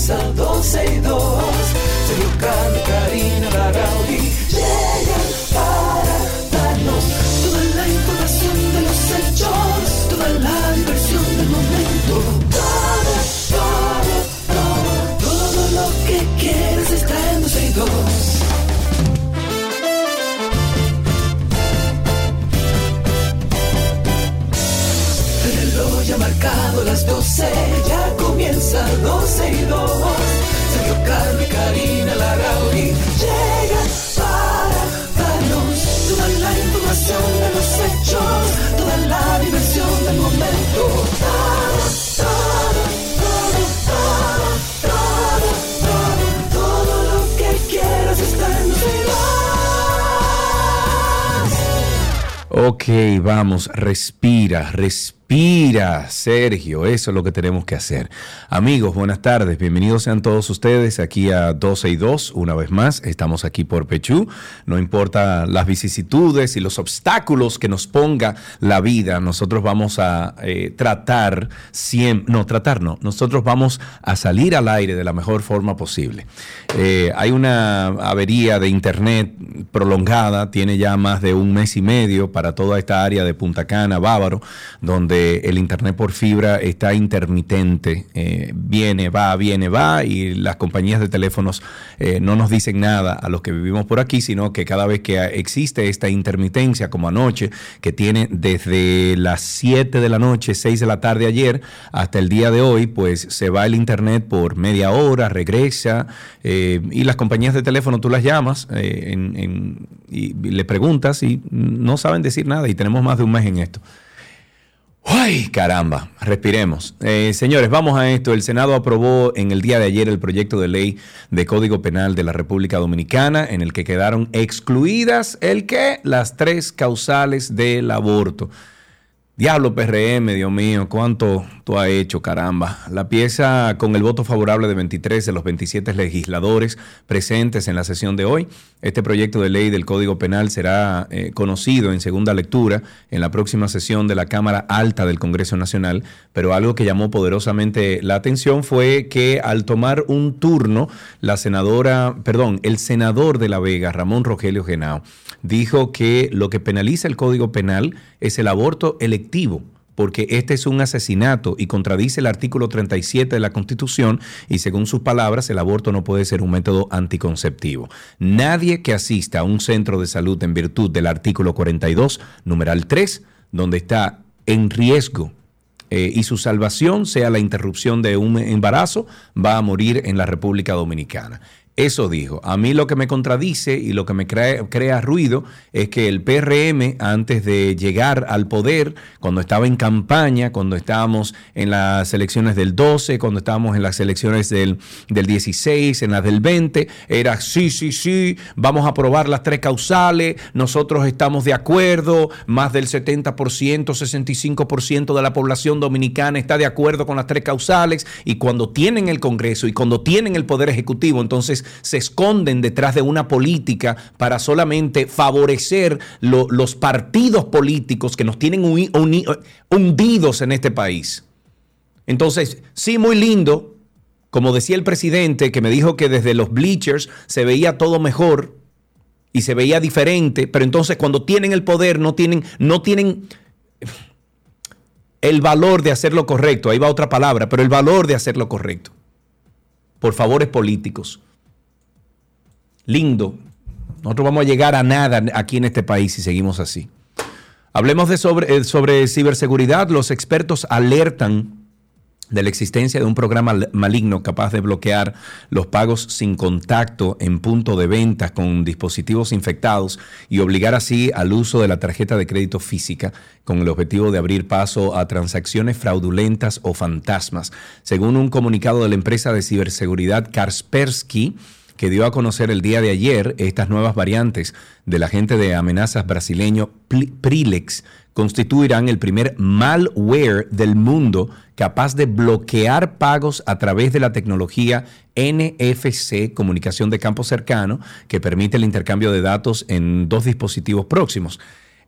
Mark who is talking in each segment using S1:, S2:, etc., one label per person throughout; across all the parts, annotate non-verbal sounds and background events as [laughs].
S1: comienza 12 y 2. Sergio Carlos, Karina, Larrauri
S2: Ok, vamos, respira, respira, Sergio, eso es lo que tenemos que hacer. Amigos, buenas tardes, bienvenidos sean todos ustedes aquí a 12 y 2, una vez más, estamos aquí por Pechú, no importa las vicisitudes y los obstáculos que nos ponga la vida, nosotros vamos a eh, tratar, no, tratar no, nosotros vamos a salir al aire de la mejor forma posible. Eh, hay una avería de internet prolongada, tiene ya más de un mes y medio para toda esta área de Punta Cana, Bávaro, donde el internet por fibra está intermitente, eh, viene, va, viene, va, y las compañías de teléfonos eh, no nos dicen nada a los que vivimos por aquí, sino que cada vez que existe esta intermitencia, como anoche, que tiene desde las 7 de la noche, 6 de la tarde ayer, hasta el día de hoy, pues se va el internet por media hora, regresa, eh, y las compañías de teléfono tú las llamas en- en- y le preguntas y no saben decir nada, y tenemos más de un mes en esto. ¡Ay, caramba! Respiremos. Eh, señores, vamos a esto. El Senado aprobó en el día de ayer el proyecto de ley de Código Penal de la República Dominicana en el que quedaron excluidas el qué? Las tres causales del aborto. Diablo PRM, Dios mío, cuánto tú has hecho, caramba. La pieza con el voto favorable de 23 de los 27 legisladores presentes en la sesión de hoy. Este proyecto de ley del Código Penal será eh, conocido en segunda lectura en la próxima sesión de la Cámara Alta del Congreso Nacional, pero algo que llamó poderosamente la atención fue que al tomar un turno, la senadora, perdón, el senador de La Vega, Ramón Rogelio Genao, dijo que lo que penaliza el Código Penal es el aborto electivo porque este es un asesinato y contradice el artículo 37 de la Constitución y según sus palabras el aborto no puede ser un método anticonceptivo. Nadie que asista a un centro de salud en virtud del artículo 42, numeral 3, donde está en riesgo eh, y su salvación sea la interrupción de un embarazo, va a morir en la República Dominicana. Eso dijo. A mí lo que me contradice y lo que me crea, crea ruido es que el PRM, antes de llegar al poder, cuando estaba en campaña, cuando estábamos en las elecciones del 12, cuando estábamos en las elecciones del, del 16, en las del 20, era sí, sí, sí, vamos a aprobar las tres causales, nosotros estamos de acuerdo, más del 70%, 65% de la población dominicana está de acuerdo con las tres causales y cuando tienen el Congreso y cuando tienen el Poder Ejecutivo, entonces se esconden detrás de una política para solamente favorecer lo- los partidos políticos que nos tienen hundidos en este país. Entonces, sí, muy lindo, como decía el presidente, que me dijo que desde los bleachers se veía todo mejor y se veía diferente, pero entonces cuando tienen el poder no tienen, no tienen el valor de hacer lo correcto. Ahí va otra palabra, pero el valor de hacer lo correcto. Por favores políticos. Lindo. Nosotros vamos a llegar a nada aquí en este país si seguimos así. Hablemos de sobre, eh, sobre ciberseguridad. Los expertos alertan de la existencia de un programa maligno capaz de bloquear los pagos sin contacto en punto de venta con dispositivos infectados y obligar así al uso de la tarjeta de crédito física con el objetivo de abrir paso a transacciones fraudulentas o fantasmas. Según un comunicado de la empresa de ciberseguridad Kaspersky, que dio a conocer el día de ayer estas nuevas variantes del agente de amenazas brasileño Prilex constituirán el primer malware del mundo capaz de bloquear pagos a través de la tecnología NFC, comunicación de campo cercano, que permite el intercambio de datos en dos dispositivos próximos.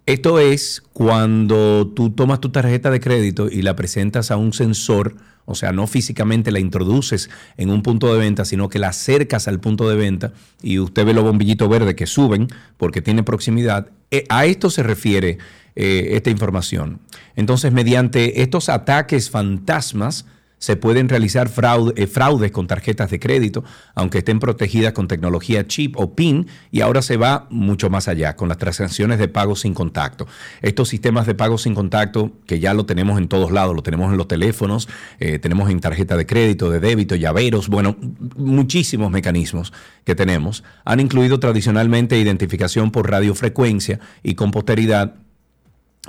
S2: Esto es cuando tú tomas tu tarjeta de crédito y la presentas a un sensor, o sea, no físicamente la introduces en un punto de venta, sino que la acercas al punto de venta y usted ve los bombillitos verdes que suben porque tiene proximidad. Eh, a esto se refiere eh, esta información. Entonces, mediante estos ataques fantasmas, se pueden realizar eh, fraudes con tarjetas de crédito, aunque estén protegidas con tecnología chip o PIN, y ahora se va mucho más allá, con las transacciones de pago sin contacto. Estos sistemas de pago sin contacto, que ya lo tenemos en todos lados, lo tenemos en los teléfonos, eh, tenemos en tarjeta de crédito, de débito, llaveros, bueno, muchísimos mecanismos que tenemos, han incluido tradicionalmente identificación por radiofrecuencia y con posteridad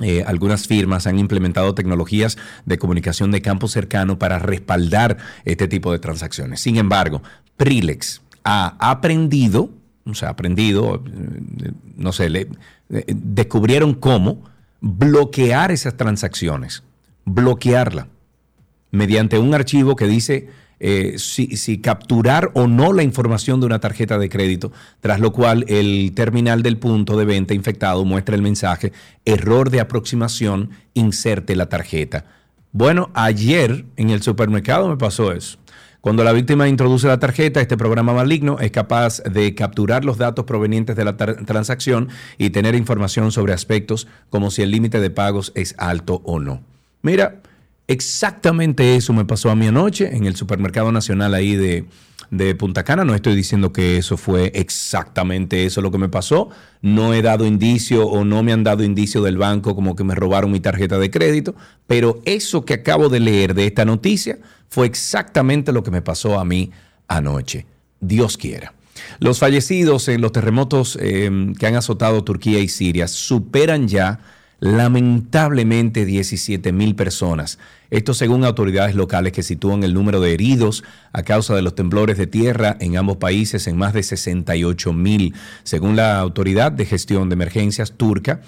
S2: eh, algunas firmas han implementado tecnologías de comunicación de campo cercano para respaldar este tipo de transacciones. Sin embargo, Prilex ha aprendido, o sea, aprendido, eh, no sé, le, eh, descubrieron cómo bloquear esas transacciones, bloquearla mediante un archivo que dice eh, si, capturar o no la información de una tarjeta de crédito, tras lo cual el terminal del punto de venta infectado muestra el mensaje, error de aproximación, inserte la tarjeta. Bueno, ayer en el supermercado me pasó eso. Cuando la víctima introduce la tarjeta, este programa maligno es capaz de capturar los datos provenientes de la transacción y tener información sobre aspectos como si el límite de pagos es alto o no. Mira, Exactamente eso me pasó a mí anoche en el supermercado nacional ahí de, Punta Cana. No estoy diciendo que eso fue exactamente eso lo que me pasó. No he dado indicio o no me han dado indicio del banco como que me robaron mi tarjeta de crédito. Pero eso que acabo de leer de esta noticia fue exactamente lo que me pasó a mí anoche. Dios quiera. Los fallecidos en los terremotos eh, que han azotado Turquía y Siria superan ya lamentablemente 17 mil personas. Esto según autoridades locales que sitúan el número de heridos a causa de los temblores de tierra en ambos países en más de 68 mil. Según la Autoridad de Gestión de Emergencias turca,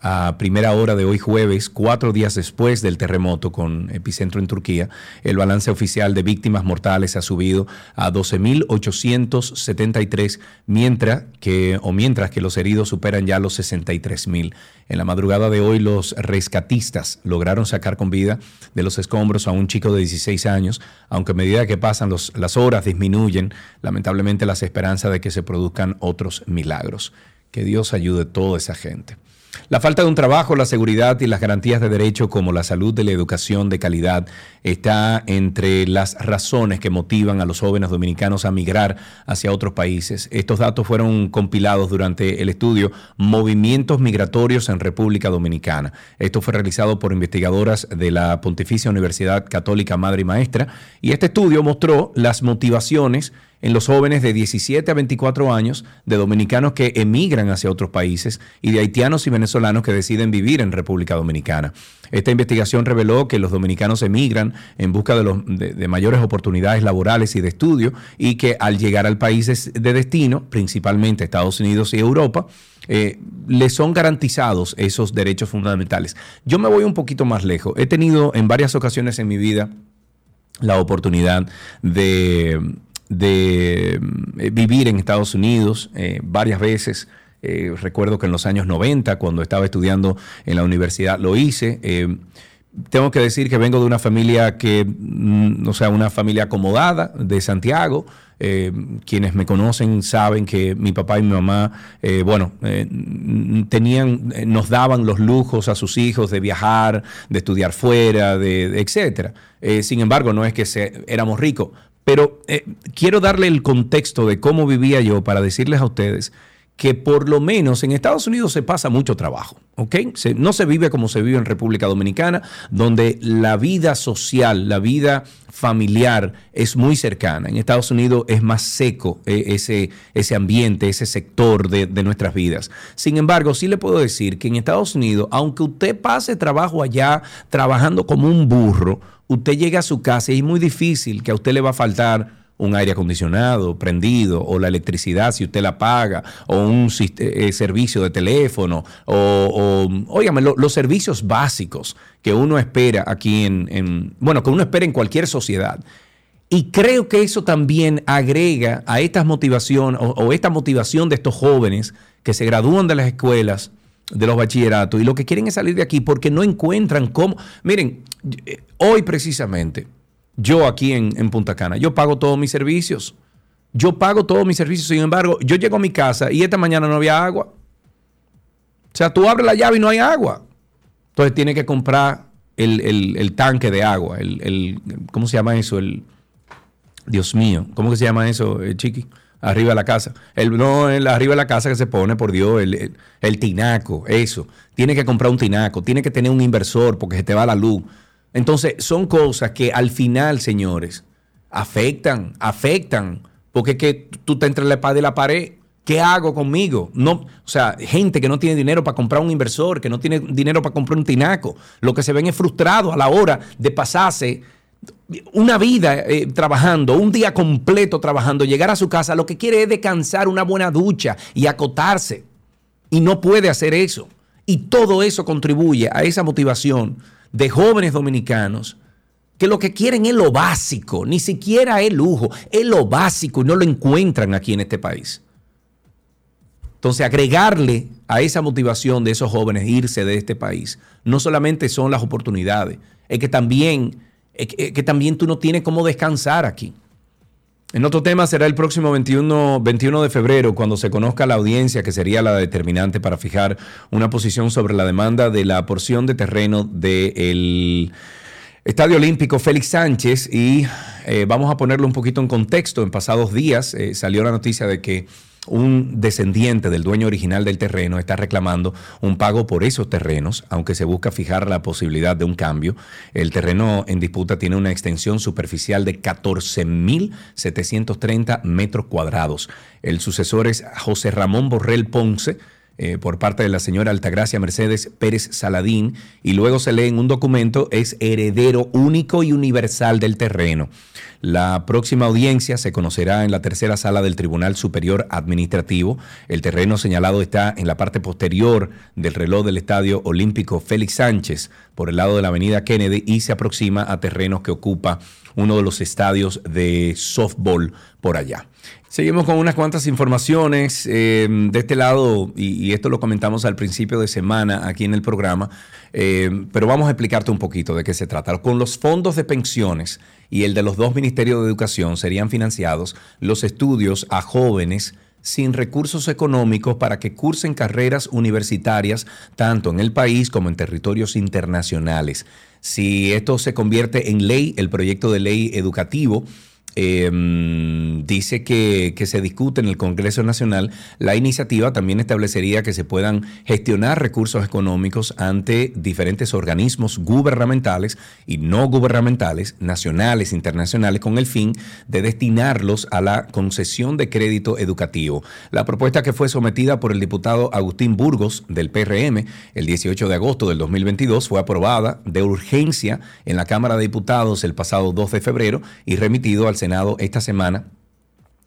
S2: a primera hora de hoy jueves, cuatro días después del terremoto con epicentro en Turquía, el balance oficial de víctimas mortales ha subido a 12.873, mientras que, o mientras que los heridos superan ya los 63.000. En la madrugada de hoy, los rescatistas lograron sacar con vida de los escombros a un chico de 16 años, aunque a medida que pasan las horas disminuyen, lamentablemente, las esperanzas de que se produzcan otros milagros. Que Dios ayude a toda esa gente. La falta de un trabajo, la seguridad y las garantías de derecho como la salud y la educación de calidad está entre las razones que motivan a los jóvenes dominicanos a migrar hacia otros países. Estos datos fueron compilados durante el estudio Movimientos Migratorios en República Dominicana. Esto fue realizado por investigadoras de la Pontificia Universidad Católica Madre y Maestra y este estudio mostró las motivaciones en los jóvenes de 17 a 24 años, de dominicanos que emigran hacia otros países y de haitianos y venezolanos que deciden vivir en República Dominicana. Esta investigación reveló que los dominicanos emigran en busca de, los, de, mayores oportunidades laborales y de estudio y que al llegar al país de destino, principalmente Estados Unidos y Europa, eh, les son garantizados esos derechos fundamentales. Yo me voy un poquito más lejos. He tenido en varias ocasiones en mi vida la oportunidad de de eh, vivir en Estados Unidos eh, varias veces. Eh, recuerdo que en los años 90, cuando estaba estudiando en la universidad, lo hice. tengo que decir que vengo de una familia que, mm, o sea, una familia acomodada de Santiago. quienes me conocen saben que mi papá y mi mamá, bueno, tenían, nos daban los lujos a sus hijos de viajar, de estudiar fuera, de, etcétera. sin embargo, no es que se, éramos ricos, pero eh, quiero darle el contexto de cómo vivía yo para decirles a ustedes que por lo menos en Estados Unidos se pasa mucho trabajo, ¿ok? no se vive como se vive en República Dominicana, donde la vida social, la vida familiar es muy cercana. En Estados Unidos es más seco eh, ese, ese ambiente, ese sector de, de nuestras vidas. Sin embargo, sí le puedo decir que en Estados Unidos, aunque usted pase trabajo allá trabajando como un burro, usted llega a su casa y es muy difícil que a usted le va a faltar un aire acondicionado prendido o la electricidad si usted la paga o un eh, servicio de teléfono o, o los servicios básicos que uno espera aquí en, bueno, que uno espera en cualquier sociedad. Y creo que eso también agrega a estas motivación o esta motivación de estos jóvenes que se gradúan de las escuelas de los bachilleratos y lo que quieren es salir de aquí porque no encuentran cómo. Miren, eh, hoy precisamente, yo aquí en, en Punta Cana, yo pago todos mis servicios. Yo pago todos mis servicios, sin embargo, yo llego a mi casa y esta mañana no había agua. O sea, tú abres la llave y no hay agua. Entonces tienes que comprar el, tanque de agua, el, ¿cómo se llama eso? El, Dios mío, ¿cómo que se llama eso, eh, Chiqui? Arriba de la casa. El, no, arriba de la casa que se pone, por Dios, el, tinaco, eso. Tiene que comprar un tinaco, tiene que tener un inversor porque se te va la luz. Entonces, son cosas que al final, señores, afectan, afectan, porque es que tú te entre la espada y la pared. ¿Qué hago conmigo? No, o sea, gente que no tiene dinero para comprar un inversor, que no tiene dinero para comprar un tinaco, lo que se ven es frustrado a la hora de pasarse una vida eh, trabajando, un día completo trabajando, llegar a su casa, lo que quiere es descansar, una buena ducha y acotarse. Y no puede hacer eso. Y todo eso contribuye a esa motivación de jóvenes dominicanos que lo que quieren es lo básico, ni siquiera es lujo, es lo básico y no lo encuentran aquí en este país. Entonces, agregarle a esa motivación de esos jóvenes irse de este país, no solamente son las oportunidades, es que también, que también tú no tienes cómo descansar aquí. En otro tema será el próximo 21, 21 de febrero, cuando se conozca la audiencia, que sería la determinante para fijar una posición sobre la demanda de la porción de terreno del Estadio Olímpico Félix Sánchez. Y eh, vamos a ponerlo un poquito en contexto. En pasados días eh, salió la noticia de que un descendiente del dueño original del terreno está reclamando un pago por esos terrenos, aunque se busca fijar la posibilidad de un cambio. El terreno en disputa tiene una extensión superficial de 14.730 metros cuadrados. El sucesor es José Ramón Borrell Ponce, eh, por parte de la señora Altagracia Mercedes Pérez Saladín y luego se lee en un documento, es heredero único y universal del terreno. La próxima audiencia se conocerá en la tercera sala del Tribunal Superior Administrativo. El terreno señalado está en la parte posterior del reloj del Estadio Olímpico Félix Sánchez, por el lado de la Avenida Kennedy, y se aproxima a terrenos que ocupa uno de los estadios de softball por allá. Seguimos con unas cuantas informaciones eh, de este lado, y, esto lo comentamos al principio de semana aquí en el programa, eh, pero vamos a explicarte un poquito de qué se trata. Con los fondos de pensiones y el de los dos ministerios de educación serían financiados los estudios a jóvenes sin recursos económicos para que cursen carreras universitarias tanto en el país como en territorios internacionales. Si esto se convierte en ley, el proyecto de ley educativo, Em, dice que, se discute en el Congreso Nacional. La iniciativa también establecería que se puedan gestionar recursos económicos ante diferentes organismos gubernamentales y no gubernamentales, nacionales, internacionales, con el fin de destinarlos a la concesión de crédito educativo. La propuesta que fue sometida por el diputado Agustín Burgos del PRM el 18 de agosto del 2022 fue aprobada de urgencia en la Cámara de Diputados el pasado 2 de febrero y remitido al Esta semana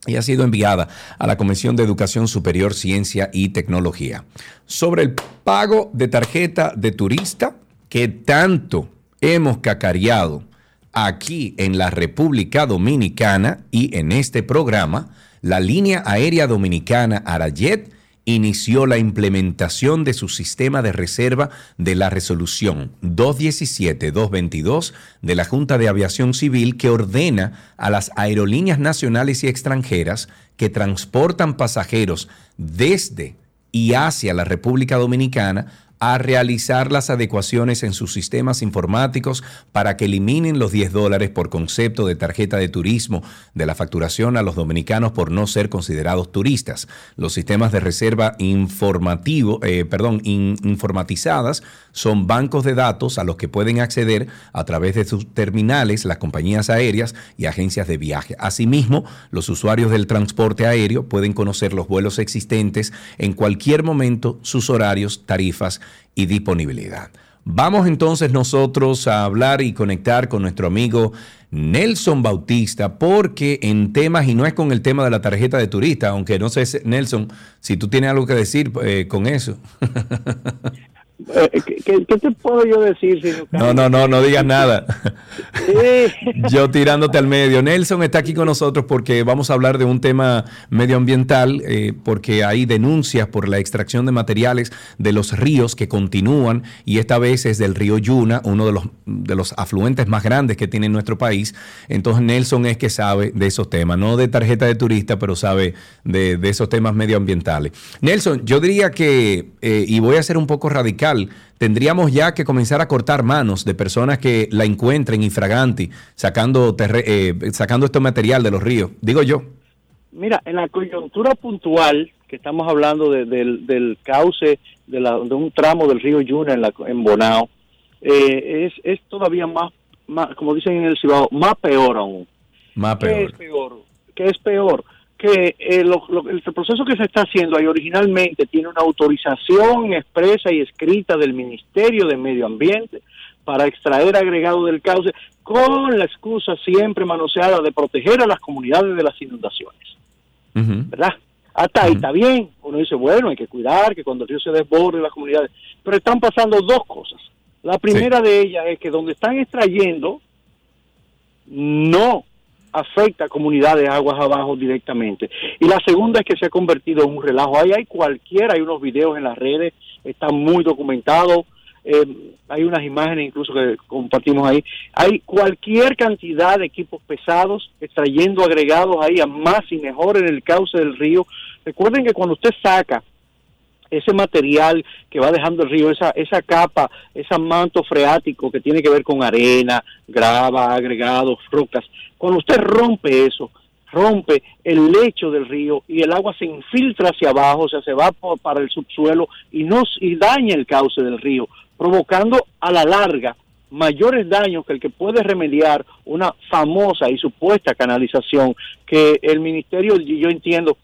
S2: y ha sido enviada a la Comisión de Educación Superior, Ciencia y Tecnología. Sobre el pago de tarjeta de turista que tanto hemos cacareado aquí en la República Dominicana y en este programa, la línea aérea dominicana Arayet inició la implementación de su sistema de reserva de la resolución 217-222 de la Junta de Aviación Civil que ordena a las aerolíneas nacionales y extranjeras que transportan pasajeros desde y hacia la República Dominicana a realizar las adecuaciones en sus sistemas informáticos para que eliminen los 10 dólares por concepto de tarjeta de turismo de la facturación a los dominicanos por no ser considerados turistas. Los sistemas de reserva informativo, eh, perdón, informatizadas son bancos de datos a los que pueden acceder a través de sus terminales las compañías aéreas y agencias de viaje. Asimismo, los usuarios del transporte aéreo pueden conocer los vuelos existentes en cualquier momento, sus horarios, tarifas y disponibilidad. Vamos entonces nosotros a hablar y conectar con nuestro amigo Nelson Bautista, porque en temas, y no es con el tema de la tarjeta de turista, aunque no sé, Nelson, si tú tienes algo que decir eh, con eso. [laughs]
S3: Eh, ¿qué, te puedo yo decir?
S2: no, no, no, no digas nada. yo tirándote al medio. Nelson está aquí con nosotros porque vamos a hablar de un tema medioambiental, eh, porque hay denuncias por la extracción de materiales de los ríos que continúan y esta vez es del río Yuna, uno de los, de los afluentes más grandes que tiene nuestro país. Entonces Nelson es que sabe de esos temas, no de tarjeta de turista, pero sabe de, esos temas medioambientales. Nelson, yo diría que, eh, y voy a ser un poco radical, tendríamos ya que comenzar a cortar manos de personas que la encuentren infraganti, sacando, eh, sacando este material de los ríos, digo yo.
S3: Mira, en la coyuntura puntual, que estamos hablando del, cauce de, un tramo del río Yuna en, la, en Bonao, eh, es, todavía más, como dicen en el Cibao, más peor aún.
S2: Más peor.
S3: ¿Qué es peor? ¿Qué es peor? Que eh, el proceso que se está haciendo ahí originalmente tiene una autorización expresa y escrita del Ministerio de Medio Ambiente para extraer agregado del cauce con la excusa siempre manoseada de proteger a las comunidades de las inundaciones. ¿Verdad? Hasta ahí está bien. Uno dice, bueno, hay que cuidar que cuando el río se desborde las comunidades. Pero están pasando dos cosas. La primera de ellas es que donde están extrayendo no afecta a comunidades aguas abajo directamente. Y la segunda es que se ha convertido en un relajo. Ahí hay cualquiera, hay unos videos en las redes, está muy documentado, eh, hay unas imágenes incluso que compartimos ahí. Hay cualquier cantidad de equipos pesados extrayendo agregados ahí a más y mejor en el cauce del río. Recuerden que cuando usted saca ese material que va dejando el río, esa, esa capa, ese manto freático que tiene que ver con arena, grava, agregados, rocas, cuando usted rompe eso, rompe el lecho del río y el agua se infiltra hacia abajo, o sea, se va para el subsuelo y, nos, y daña el cauce del río, provocando a la larga mayores daños que el que puede remediar una famosa y supuesta canalización que el ministerio, yo entiendo,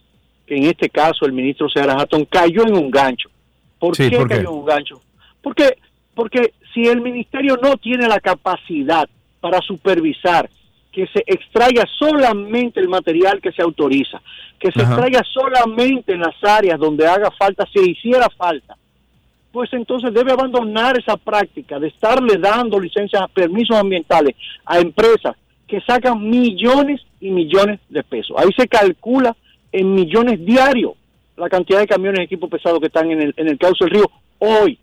S3: que en este caso el ministro Seara Hatton cayó en un gancho. ¿Por qué cayó en un gancho? Porque, porque si el ministerio no tiene la capacidad para supervisar que se extraiga solamente el material que se autoriza, que se extraiga solamente en las áreas donde haga falta, si hiciera falta, pues entonces debe abandonar esa práctica de estarle dando licencias, permisos ambientales a empresas que sacan millones y millones de pesos. Ahí se calcula en millones diarios la cantidad de camiones de equipo pesado que están en el, en el cauce del río hoy.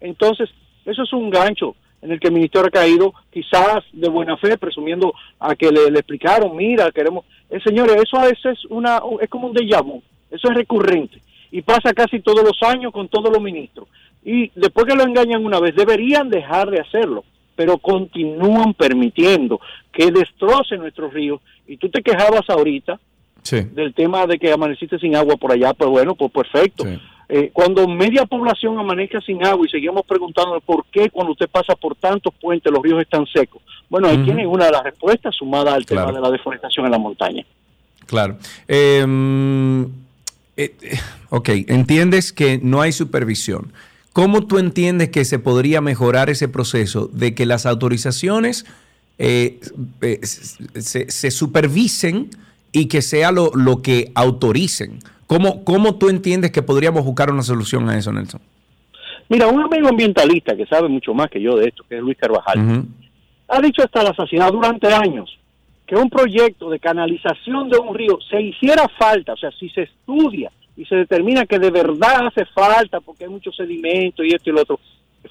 S3: Entonces, eso es un gancho en el que el ministerio ha caído, quizás de buena fe, presumiendo a que le, explicaron, mira, queremos... Eh, señores, eso a veces es, una, es como un déjà vu, eso es recurrente y pasa casi todos los años con todos los ministros. Y después que lo engañan una vez, deberían dejar de hacerlo, pero continúan permitiendo que destroce nuestros ríos. Y tú te quejabas ahorita del tema de que amaneciste sin agua por allá, pues bueno, pues perfecto. Eh, cuando media población amanezca sin agua y seguimos preguntando por qué cuando usted pasa por tantos puentes los ríos están secos. Bueno, ahí tiene una de las respuestas sumada al tema de la deforestación en la montaña.
S2: Claro. Em, eh, ok, entiendes que no hay supervisión. ¿Cómo tú entiendes que se podría mejorar ese proceso de que las autorizaciones eh, se, se supervisen? y que sea lo, lo que autoricen. ¿Cómo, ¿Cómo tú entiendes que podríamos buscar una solución a eso, Nelson?
S3: Mira, un amigo ambientalista que sabe mucho más que yo de esto, que es Luis Carvajal, ha dicho hasta la saciedad durante años que un proyecto de canalización de un río se hiciera falta, o sea, si se estudia y se determina que de verdad hace falta porque hay mucho sedimento y esto y lo otro,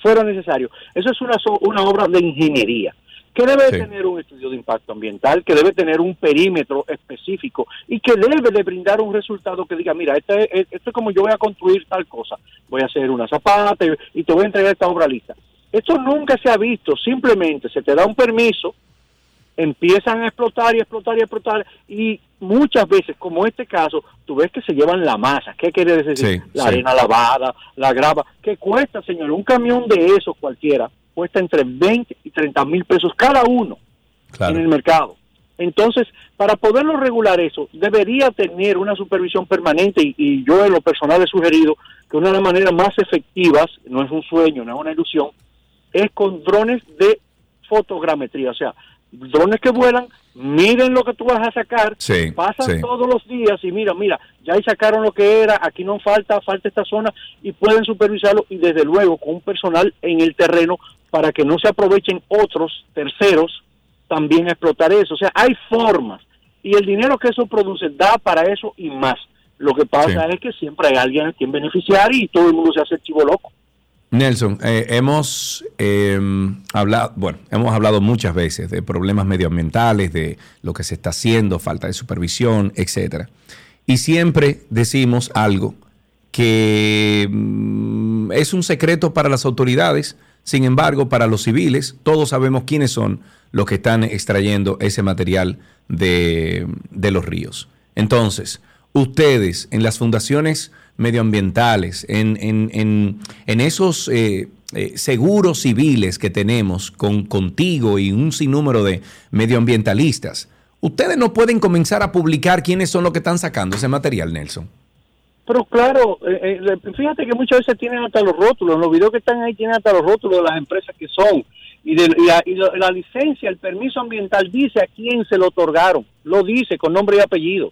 S3: fuera necesario. Eso es una, una obra de ingeniería que debe tener un estudio de impacto ambiental, que debe tener un perímetro específico y que debe de brindar un resultado que diga, mira, este, esto es como yo voy a construir tal cosa, voy a hacer una zapata y te voy a entregar esta obra lista. Esto nunca se ha visto, simplemente se te da un permiso, empiezan a explotar y explotar y explotar y muchas veces, como este caso, tú ves que se llevan la masa. ¿Qué quiere decir? la arena lavada, la grava. ¿Qué cuesta, señor? Un camión de esos cualquiera cuesta entre 20 y 30 mil pesos cada uno en el mercado. Entonces, para poderlo regular eso, debería tener una supervisión permanente y, yo en lo personal he sugerido que una de las maneras más efectivas, no es un sueño, no es una ilusión, es con drones de fotogrametría, o sea, drones que vuelan, miren lo que tú vas a sacar,
S2: Sí,
S3: pasan
S2: sí.
S3: todos los días y mira, mira, ya ahí sacaron lo que era, aquí no falta, falta esta zona y pueden supervisarlo y desde luego con un personal en el terreno para que no se aprovechen otros terceros también a explotar eso. O sea, hay formas y el dinero que eso produce da para eso y más. Lo que pasa
S2: Sí.
S3: es que siempre hay alguien a quien beneficiar y todo el mundo se hace el chivo loco.
S2: Nelson, eh, hemos eh, hablado, bueno, hemos hablado muchas veces de problemas medioambientales, de lo que se está haciendo, falta de supervisión, etcétera. Y siempre decimos algo que mm, es un secreto para las autoridades, sin embargo, para los civiles, todos sabemos quiénes son los que están extrayendo ese material de, de los ríos. Entonces, ustedes en las fundaciones medioambientales, en, en- en- esos eh, eh, seguros civiles que tenemos con, contigo y un sinnúmero de medioambientalistas, ustedes no pueden comenzar a publicar quiénes son los que están sacando ese material, Nelson.
S3: Pero claro, eh, eh, fíjate que muchas veces tienen hasta los rótulos, los videos que están ahí tienen hasta los rótulos de las empresas que son. Y, de, la, y la licencia, el permiso ambiental dice a quién se lo otorgaron, lo dice con nombre y apellido.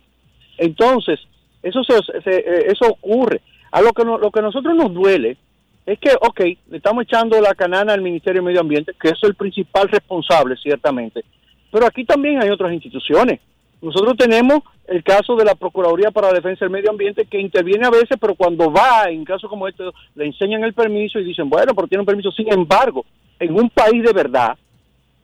S3: Entonces, eso se, se- eh, eso ocurre. A lo que, no- lo que a nosotros nos duele es que, ok, le estamos echando la canana al Ministerio de Medio Ambiente, que es el principal responsable, ciertamente, pero aquí también hay otras instituciones. Nosotros tenemos el caso de la Procuraduría para la Defensa del Medio Ambiente que interviene a veces, pero cuando va en casos como este, le enseñan el permiso y dicen, bueno, pero tiene un permiso. Sin embargo, en un país de verdad,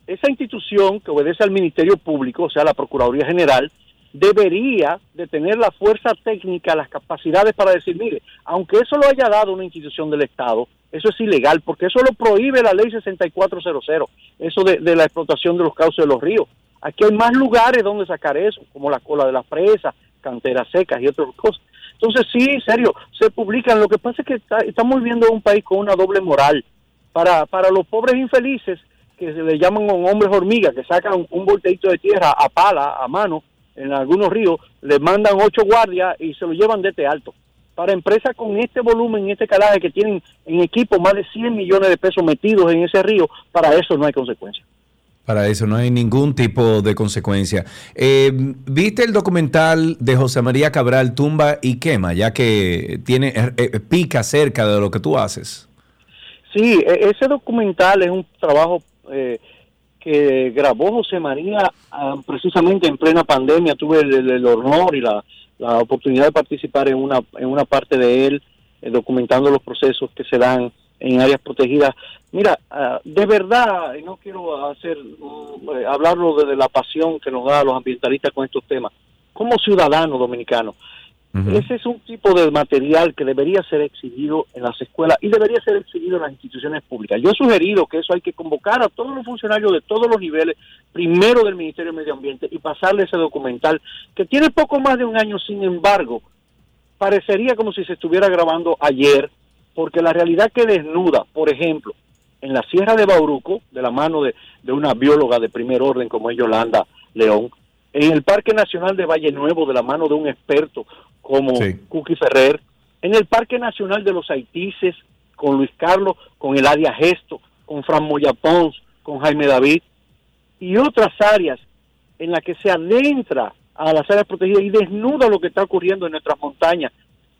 S3: esa institución que obedece al Ministerio Público, o sea, la Procuraduría General, debería de tener la fuerza técnica, las capacidades para decir, mire, aunque eso lo haya dado una institución del Estado, eso es ilegal, porque eso lo prohíbe la ley 6400, eso de, de la explotación de los cauces de los ríos. Aquí hay más lugares donde sacar eso, como la cola de las presas, canteras secas y otras cosas. Entonces, sí, serio, se publican. Lo que pasa es que está- estamos viviendo en un país con una doble moral. Para, para los pobres infelices, que se le llaman hombres hormiga, que sacan un volteito de tierra a pala, a mano, en algunos ríos, le mandan ocho guardias y se lo llevan de este alto. Para empresas con este volumen, este calaje, que tienen en equipo más de 100 millones de pesos metidos en ese río, para eso no hay consecuencia.
S2: Para eso no hay ningún tipo de consecuencia. Eh, ¿Viste el documental de José María Cabral, Tumba y Quema, ya que tiene eh, eh, pica cerca de lo que tú haces?
S3: Sí, e- ese documental es un trabajo eh, que grabó José María ah, precisamente en plena pandemia. Tuve el, el- honor y la, la oportunidad de participar en una, en una parte de él, eh, documentando los procesos que se dan en áreas protegidas. Mira, ah, de verdad, y no quiero hacer mm, eh, hablarlo desde la pasión que nos da a los ambientalistas con estos temas, como ciudadano dominicano, ese es un tipo de material que debería ser exhibido en las escuelas y debería ser exhibido en las instituciones públicas. Yo he sugerido que eso hay que convocar a todos los funcionarios de todos los niveles, primero del Ministerio de Medio Ambiente, y pasarle ese documental que tiene poco más de un año, sin embargo, parecería como si se estuviera grabando ayer, porque la realidad que desnuda, por ejemplo, en la Sierra de Bauruco, de la mano de, de una bióloga de primer orden como es Yolanda León, en el Parque Nacional de Valle Nuevo, de la mano de un experto como
S2: Sí.
S3: Cookie Ferrer, en el Parque Nacional de los Haitises, con Luis Carlos, con Eladia Gesto, con Fran Moya Pons, con Jaime David, y otras áreas en las que se adentra a las áreas protegidas y desnuda lo que está ocurriendo en nuestras montañas.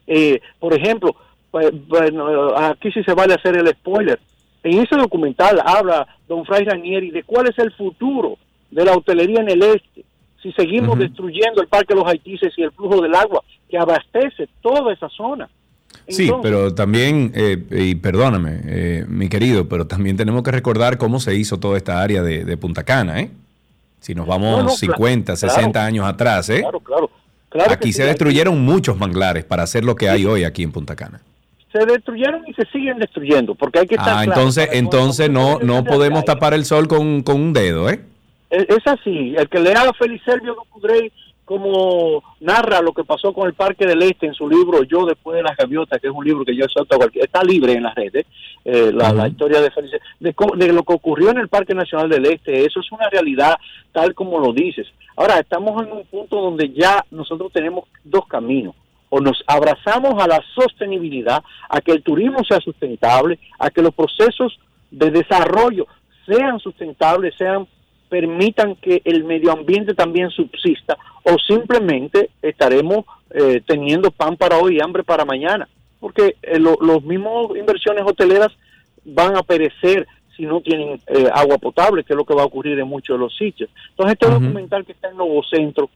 S3: Eh, por ejemplo, bueno, aquí sí se vale hacer el spoiler. En ese documental habla don Fray Ranieri de cuál es el futuro de la hotelería en el este, si seguimos destruyendo el Parque de los Haitises y el flujo del agua que abastece toda esa zona.
S2: Sí, pero también, eh, y perdóname, eh, mi querido, pero también tenemos que recordar cómo se hizo toda esta área de, de Punta Cana, ¿eh? Si nos vamos
S3: No, no,
S2: 50,
S3: claro,
S2: 60 años atrás, ¿eh?
S3: Claro, claro. claro que
S2: aquí se destruyeron muchos manglares para hacer lo que hay hoy aquí en Punta Cana.
S3: Se destruyeron y se siguen destruyendo, porque hay que estar
S2: Ah,
S3: claro,
S2: entonces, no, no podemos tapar el sol con, con un dedo, ¿eh?
S3: Es, es así, el que lea a Félix Servio Ducudrey como narra lo que pasó con el Parque del Este en su libro Yo después de las gaviotas, que es un libro que yo exalto a cualquier, está libre en las redes, eh, la,
S2: Ujú.
S3: la historia de Félix, de, de lo que ocurrió en el Parque Nacional del Este, eso es una realidad tal como lo dices. Ahora, estamos en un punto donde ya nosotros tenemos dos caminos, o nos abrazamos a la sostenibilidad, a que el turismo sea sustentable, a que los procesos de desarrollo sean sustentables, sean permitan que el medio ambiente también subsista o simplemente estaremos eh, teniendo pan para hoy y hambre para mañana, porque eh, los mismos inversiones hoteleras van a perecer si no tienen eh, agua potable, que es lo que va a ocurrir en muchos de los sitios. Entonces, este documental que está en Nuevo Centro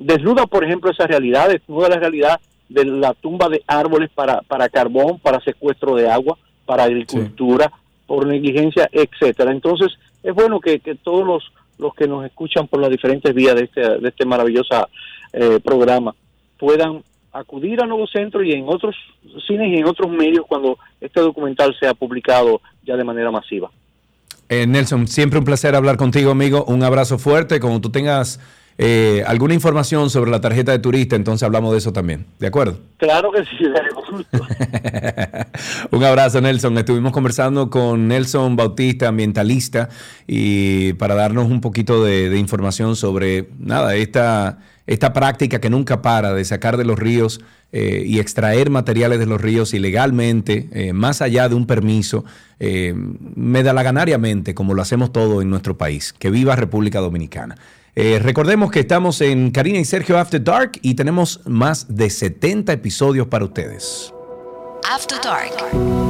S3: desnuda, por ejemplo, esa realidad, desnuda la realidad de la tumba de árboles para, para carbón, para secuestro de agua, para agricultura, por negligencia, etcétera. Entonces, es bueno que, que todos los, los que nos escuchan por las diferentes vías de este, de este maravilloso eh, programa puedan acudir a Nuevo Centro y en otros cines y en otros medios cuando este documental sea publicado ya de manera masiva.
S2: Eh, Nelson, siempre un placer hablar contigo, amigo. Un abrazo fuerte. Como tú tengas eh, alguna información sobre la tarjeta de turista, entonces hablamos de eso también. ¿De acuerdo?
S3: Claro que sí. [laughs]
S2: un abrazo, Nelson. Estuvimos conversando con Nelson Bautista, ambientalista, y para darnos un poquito de información sobre, nada, esta esta práctica que nunca para de sacar de los ríos eh, y extraer materiales de los ríos ilegalmente, eh, más allá de un permiso, eh, medalaganariamente, como lo hacemos todo en nuestro país. Que viva República Dominicana. Recordemos que estamos en Karina y Sergio After Dark y tenemos más de 70 episodios para ustedes. After Dark.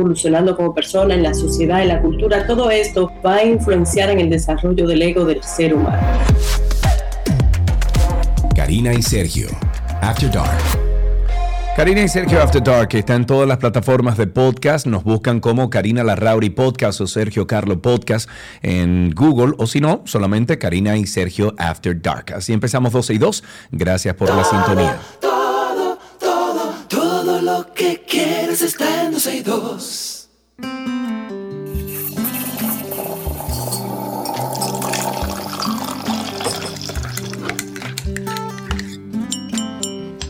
S4: evolucionando como persona en la sociedad, en la cultura, todo esto va a influenciar en el desarrollo del ego del ser humano.
S2: Karina y Sergio, After Dark. Karina y Sergio After Dark está en todas las plataformas de podcast. Nos buscan como Karina Larrauri Podcast o Sergio Carlo Podcast en Google o si no, solamente Karina y Sergio After Dark. Así empezamos 12 y 2. Gracias por la sintonía
S1: lo que quieres está en 12 y 2.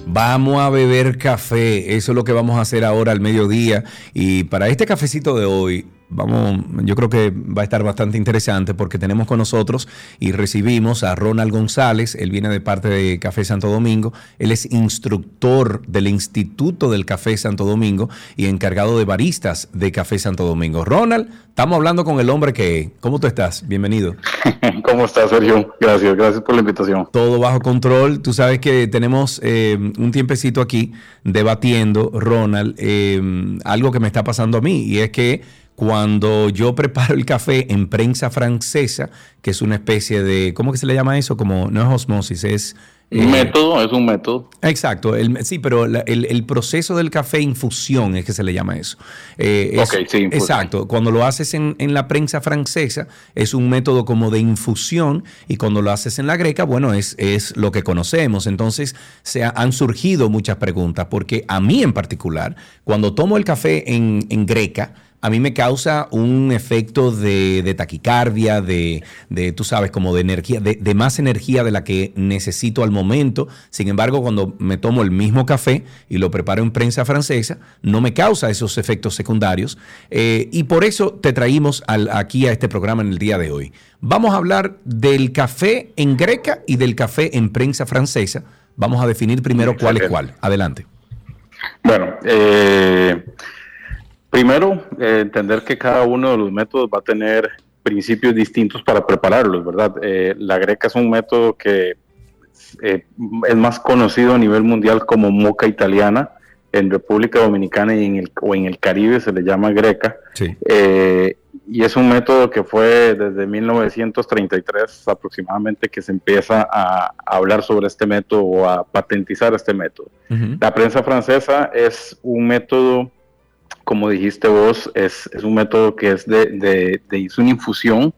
S2: Vamos a beber café, eso es lo que vamos a hacer ahora al mediodía. Y para este cafecito de hoy, vamos, yo creo que va a estar bastante interesante porque tenemos con nosotros y recibimos a Ronald González, él viene de parte de Café Santo Domingo, él es instructor del Instituto del Café Santo Domingo y encargado de baristas de Café Santo Domingo. Ronald, estamos hablando con el hombre que, ¿cómo tú estás? Bienvenido. [laughs]
S5: ¿Cómo estás, Sergio? Gracias, gracias por la invitación.
S2: Todo bajo control, tú sabes que tenemos eh, un tiempecito aquí debatiendo, Ronald, eh, algo que me está pasando a mí y es que cuando yo preparo el café en prensa francesa, que es una especie de, ¿cómo que se le llama eso? Como, no es osmosis, es...
S5: Un eh, método, es un método.
S2: Exacto, sí, pero el, proceso del café infusión es que se le llama eso.
S5: Eh, ok, sí.
S2: Exacto, cuando lo haces en, la prensa francesa es un método como de infusión y cuando lo haces en la greca, bueno, es, es lo que conocemos. Entonces se han surgido muchas preguntas porque a mí en particular, cuando tomo el café en, en greca, a mí me causa un efecto de, taquicardia, de, tú sabes, como de energía, de, más energía de la que necesito al momento. Sin embargo, cuando me tomo el mismo café y lo preparo en prensa francesa, no me causa esos efectos secundarios. Eh, y por eso te traímos aquí a este programa en el día de hoy. Vamos a hablar del café en greca y del café en prensa francesa. Vamos a definir primero cuál es cuál. Adelante.
S5: Bueno, eh Primero, eh, entender que cada uno de los métodos va a tener principios distintos para prepararlos, ¿verdad? Eh, la greca es un método que eh, es más conocido a nivel mundial como moca italiana. En República Dominicana y en el, o en el Caribe se le llama greca. y es un método que fue desde 1933 aproximadamente que se empieza a, hablar sobre este método o a patentizar este método. La prensa francesa es un método como dijiste vos, es, un método que es de, de, de una infusión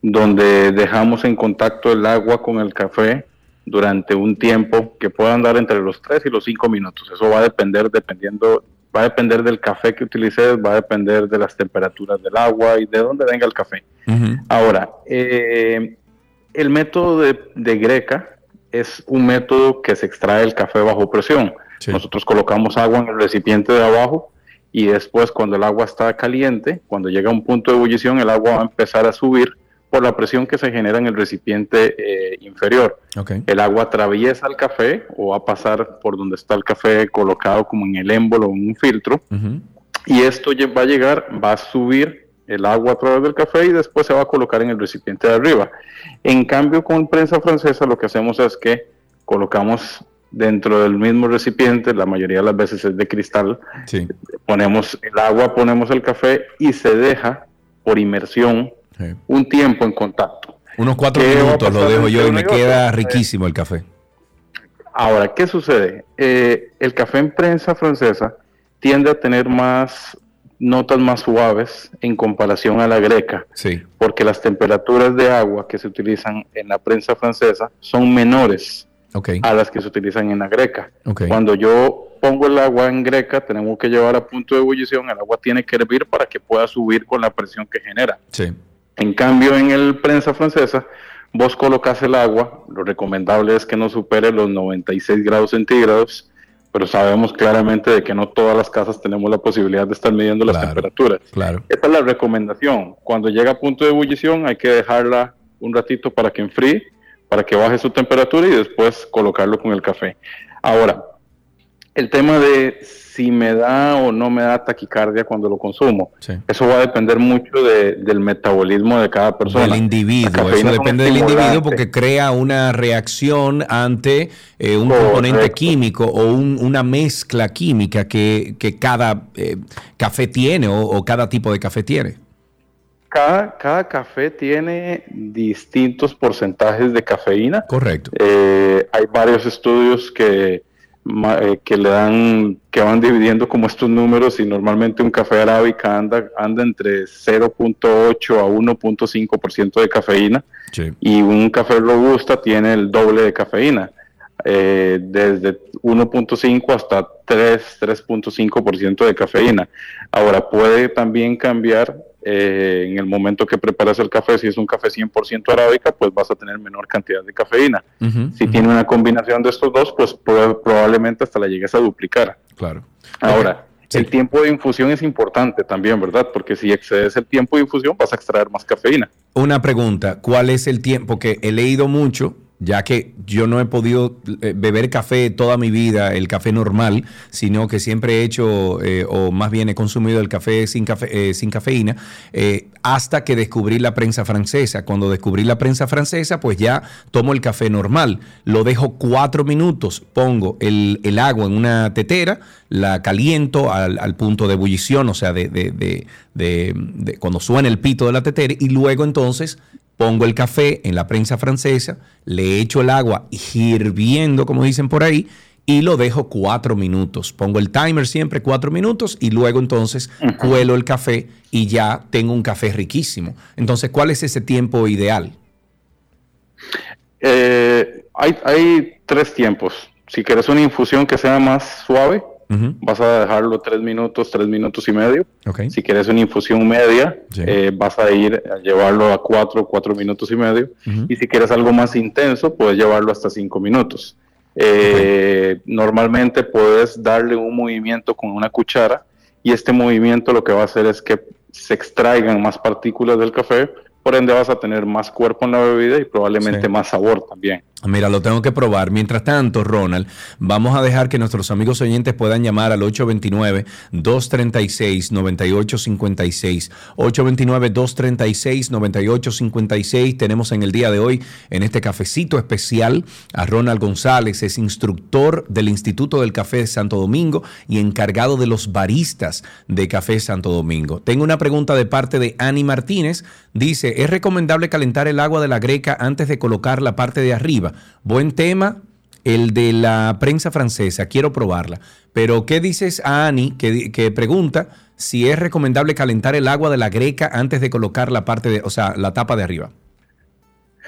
S5: donde dejamos en contacto el agua con el café durante un tiempo que pueda andar entre los 3 y los 5 minutos. Eso va a depender, dependiendo, va a depender del café que utilices, va a depender de las temperaturas del agua y de dónde venga el café. Ahora, eh, el método de, de greca es un método que se extrae el café bajo presión.
S2: Sí.
S5: Nosotros colocamos agua en el recipiente de abajo y después cuando el agua está caliente, cuando llega a un punto de ebullición, el agua va a empezar a subir por la presión que se genera en el recipiente eh, inferior.
S2: Ok.
S5: El agua atraviesa el café o va a pasar por donde está el café colocado como en el émbolo o en un filtro y esto va a llegar, va a subir el agua a través del café y después se va a colocar en el recipiente de arriba. En cambio, con prensa francesa lo que hacemos es que colocamos dentro del mismo recipiente, la mayoría de las veces es de cristal,
S2: Sí.
S5: ponemos el agua, ponemos el café y se deja por inmersión
S2: sí.
S5: un tiempo en contacto.
S2: Unos cuatro
S5: ¿Qué va a
S2: minutos lo dejo yo y me queda riquísimo el café.
S5: Ahora, ¿qué sucede? Eh, el café en prensa francesa tiende a tener más notas más suaves en comparación a la greca,
S2: Sí.
S5: porque las temperaturas de agua que se utilizan en la prensa francesa son menores A las que se utilizan en la greca. Cuando yo pongo el agua en greca, tenemos que llevar a punto de ebullición, el agua tiene que hervir para que pueda subir con la presión que genera.
S2: Sí.
S5: En cambio, en el prensa francesa, vos colocas el agua, lo recomendable es que no supere los 96 grados centígrados, pero sabemos claramente de que no todas las casas tenemos la posibilidad de estar midiendo las
S2: Claro.
S5: temperaturas.
S2: Claro.
S5: Esta es la recomendación. Cuando llega a punto de ebullición hay que dejarla un ratito para que enfríe, para que baje su temperatura y después colocarlo con el café. Ahora, el tema de si me da o no me da taquicardia cuando lo consumo,
S2: Sí.
S5: eso va a depender mucho de- del metabolismo de cada persona.
S2: Del individuo. Eso depende del individuo porque crea una reacción ante eh, un
S5: Correcto.
S2: componente químico o un- una mezcla química que, que cada eh, café tiene o, o cada tipo de café tiene.
S5: Cada, cada café tiene distintos porcentajes de cafeína.
S2: Correcto.
S5: Eh, hay varios estudios que, eh, que le dan, que van dividiendo como estos números y normalmente un café arábica anda, anda entre 0.8 a 1.5% de cafeína
S2: Sí.
S5: y un café robusta tiene el doble de cafeína, eh, desde 1.5 hasta 3, 3.5% de cafeína. Ahora puede también cambiar eh, en el momento que preparas el café, si es un café 100% arábica, pues vas a tener menor cantidad de cafeína. Si tiene una combinación de estos dos, pues proba- probablemente hasta la llegues a duplicar.
S2: Claro.
S5: Ahora,
S2: Sí.
S5: el tiempo de infusión es importante también, ¿verdad? Porque si excedes el tiempo de infusión, vas a extraer más cafeína.
S2: Una pregunta, ¿cuál es el tiempo? Que he leído mucho, ya que yo no he podido eh, beber café toda mi vida, el café normal, sino que siempre he hecho, eh, o más bien he consumido el café sin, café, eh, sin cafeína, eh, hasta que descubrí la prensa francesa. Cuando descubrí la prensa francesa, pues ya tomo el café normal, lo dejo cuatro minutos, pongo el, agua en una tetera, la caliento al, punto de ebullición, o sea, de- de- de- de- cuando suena el pito de la tetera, y luego entonces pongo el café en la prensa francesa, le echo el agua hirviendo, como dicen por ahí, y lo dejo cuatro minutos. Pongo el timer siempre cuatro minutos y luego entonces cuelo el café y ya tengo un café riquísimo. Entonces, ¿cuál es ese tiempo ideal?
S5: Eh, hay, hay tres tiempos. Si quieres una infusión que sea más suave, Vas a dejarlo tres minutos, tres minutos y medio. Si quieres una infusión media,
S2: Sí.
S5: eh, vas a ir a llevarlo a cuatro, cuatro minutos y medio. Y si quieres algo más intenso, puedes llevarlo hasta cinco minutos. Eh, Normalmente puedes darle un movimiento con una cuchara y este movimiento lo que va a hacer es que se extraigan más partículas del café, por ende vas a tener más cuerpo en la bebida y probablemente
S2: Sí.
S5: más sabor también.
S2: Mira, lo tengo que probar. Mientras tanto, Ronald, vamos a dejar que nuestros amigos oyentes puedan llamar al 829-236-9856. 829-236-9856. Tenemos en el día de hoy, en este cafecito especial, a Ronald González, es instructor del Instituto del Café de Santo Domingo y encargado de los baristas de Café Santo Domingo. Tengo una pregunta de parte de Ani Martínez. Dice, ¿es recomendable calentar el agua de la greca antes de colocar la parte de arriba? Buen tema, el de la prensa francesa. Quiero probarla. Pero, ¿qué dices a Ani que, pregunta si es recomendable calentar el agua de la greca antes de colocar la parte de, o sea, la tapa de arriba?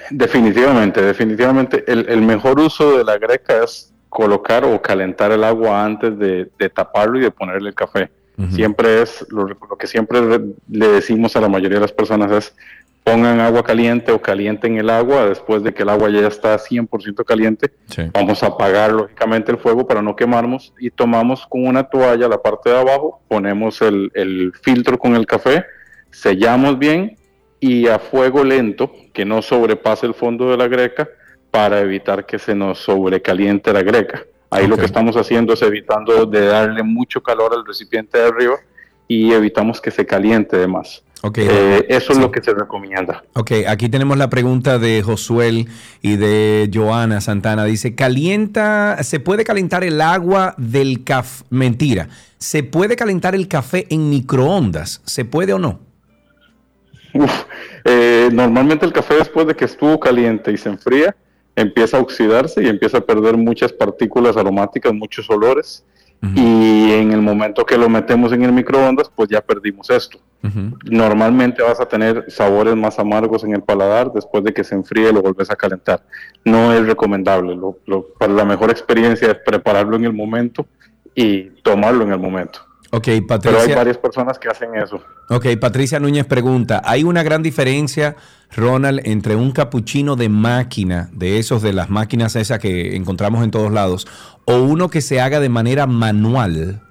S5: Definitivamente, definitivamente. El, el mejor uso de la greca es colocar o calentar el agua antes de, de taparlo y de ponerle el café. Siempre es, lo, lo que siempre re- le decimos a la mayoría de las personas es, pongan agua caliente o calienten el agua después de que el agua ya está 100% caliente. Vamos a apagar lógicamente el fuego para no quemarnos y tomamos con una toalla la parte de abajo, ponemos el, el filtro con el café, sellamos bien y a fuego lento, que no sobrepase el fondo de la greca para evitar que se nos sobrecaliente la greca. Ahí lo que estamos haciendo es evitando de darle mucho calor al recipiente de arriba y evitamos que se caliente de más.
S2: Okay.
S5: Eh, eso es lo que se recomienda.
S2: Ok, aquí tenemos la pregunta de Josuel y de Joana Santana. Dice, ¿calienta, se puede calentar el agua del café? Mentira, ¿se puede calentar el café en microondas? ¿Se puede o no?
S5: Eh, normalmente el café después de que estuvo caliente y se enfría, empieza a oxidarse y empieza a perder muchas partículas aromáticas, muchos olores. Y en el momento que lo metemos en el microondas, pues ya perdimos esto. Normalmente vas a tener sabores más amargos en el paladar después de que se enfríe y lo volvés a calentar. No es recomendable. para la mejor experiencia es prepararlo en el momento y tomarlo en el momento.
S2: Ok, Patricia.
S5: Pero hay varias personas que hacen eso.
S2: Ok, Patricia Núñez pregunta, ¿hay una gran diferencia, Ronald, entre un capuchino de máquina, de esos de las máquinas esas que encontramos en todos lados, o uno que se haga de manera manual?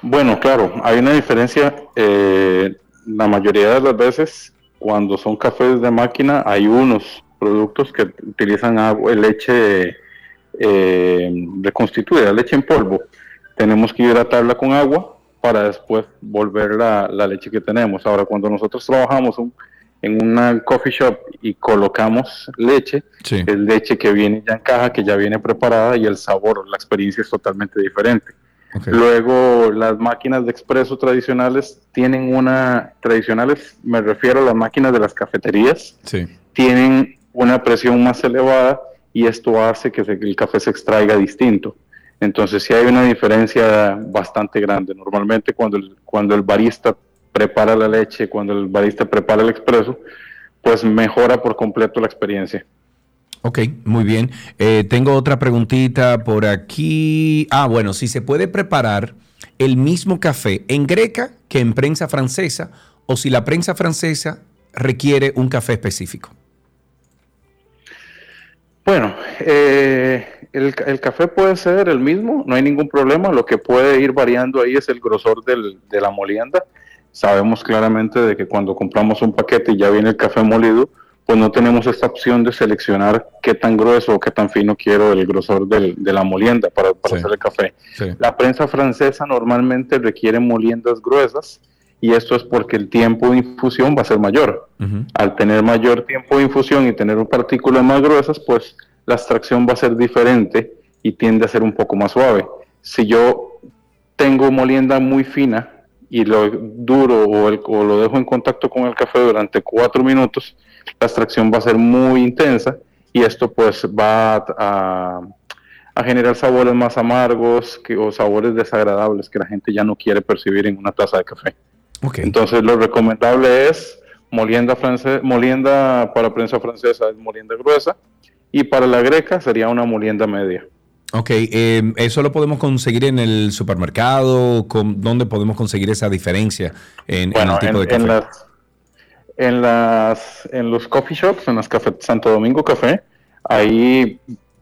S5: Bueno, claro, hay una diferencia. Eh, la mayoría de las veces, cuando son cafés de máquina, hay unos productos que utilizan agua, leche eh, reconstituida, leche en polvo tenemos que hidratarla con agua para después volver la, leche que tenemos. Ahora, cuando nosotros trabajamos en una coffee shop y colocamos leche, es leche que viene ya en caja, que ya viene preparada y el sabor, la experiencia es totalmente diferente. Luego, las máquinas de expreso tradicionales tienen una, tradicionales, me refiero a las máquinas de las cafeterías, tienen una presión más elevada y esto hace que el café se extraiga distinto. Entonces sí hay una diferencia bastante grande. Normalmente cuando el, cuando el barista prepara la leche, cuando el barista prepara el expreso, pues mejora por completo la experiencia.
S2: Ok, muy bien. Eh, tengo otra preguntita por aquí. Ah, bueno, si se puede preparar el mismo café en greca que en prensa francesa o si la prensa francesa requiere un café específico.
S5: Bueno, eh, el, café puede ser el mismo, no hay ningún problema. Lo que puede ir variando ahí es el grosor de la molienda. Sabemos claramente de que cuando compramos un paquete y ya viene el café molido, pues no tenemos esta opción de seleccionar qué tan grueso o qué tan fino quiero el grosor de la molienda para, hacer el café. La prensa francesa normalmente requiere moliendas gruesas y esto es porque el tiempo de infusión va a ser mayor. Al tener mayor tiempo de infusión y tener partículas más gruesas, pues la extracción va a ser diferente y tiende a ser un poco más suave. Si yo tengo molienda muy fina y lo duro o, lo dejo en contacto con el café durante cuatro minutos, la extracción va a ser muy intensa y esto pues va a, generar sabores más amargos que, o sabores desagradables que la gente ya no quiere percibir en una taza de café. Entonces lo recomendable es molienda, molienda para prensa francesa es molienda gruesa y para la greca sería una molienda media.
S2: Ok, em, ¿eso lo podemos conseguir en el supermercado? ¿Dónde podemos conseguir esa diferencia en, el tipo de café?
S5: En, las, en, los coffee shops, en las café, Santo Domingo Café, ahí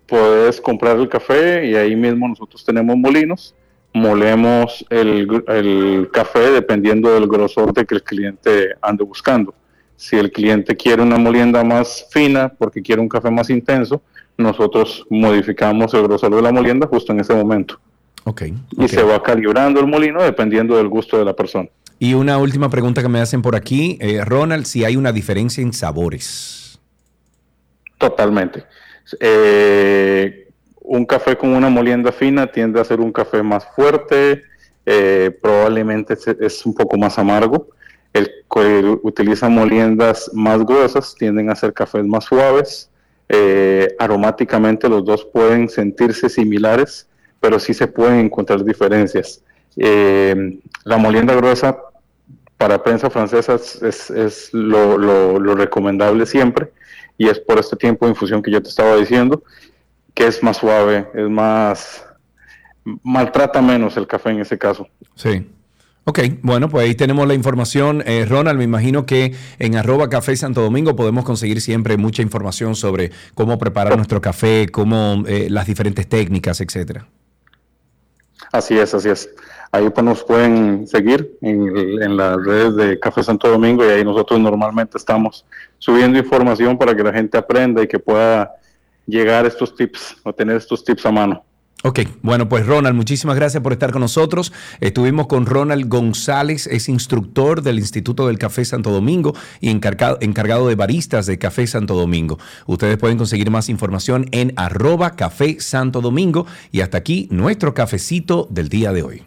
S5: puedes comprar el café y ahí mismo nosotros tenemos molinos molemos el, café dependiendo del grosor de que el cliente ande buscando. Si el cliente quiere una molienda más fina porque quiere un café más intenso, nosotros modificamos el grosor de la molienda justo en ese momento.
S2: Okay,
S5: y se va calibrando el molino dependiendo del gusto de la persona.
S2: Y una última pregunta que me hacen por aquí, eh, Ronald, si hay una diferencia en sabores.
S5: Totalmente. Eh, un café con una molienda fina tiende a ser un café más fuerte, eh, probablemente es, un poco más amargo. El que utiliza moliendas más gruesas tienden a ser cafés más suaves. Eh, aromáticamente los dos pueden sentirse similares, pero sí se pueden encontrar diferencias. Eh, la molienda gruesa para prensa francesa es, lo, lo, recomendable siempre y es por este tiempo de infusión que yo te estaba diciendo que es más suave, es más maltrata menos el café en ese caso.
S2: Sí. Ok, bueno, pues ahí tenemos la información. Eh, Ronald, me imagino que en arroba café Santo Domingo podemos conseguir siempre mucha información sobre cómo preparar nuestro café, cómo eh, las diferentes técnicas, etcétera.
S5: Así es, así es. Ahí pues nos pueden seguir en, en, las redes de Café Santo Domingo y ahí nosotros normalmente estamos subiendo información para que la gente aprenda y que pueda llegar a estos tips o tener estos tips a mano.
S2: Ok, bueno, pues Ronald, muchísimas gracias por estar con nosotros. Estuvimos con Ronald González, es instructor del Instituto del Café Santo Domingo y encargado, encargado de baristas de Café Santo Domingo. Ustedes pueden conseguir más información en arroba Café Santo Domingo y hasta aquí nuestro cafecito del día de hoy.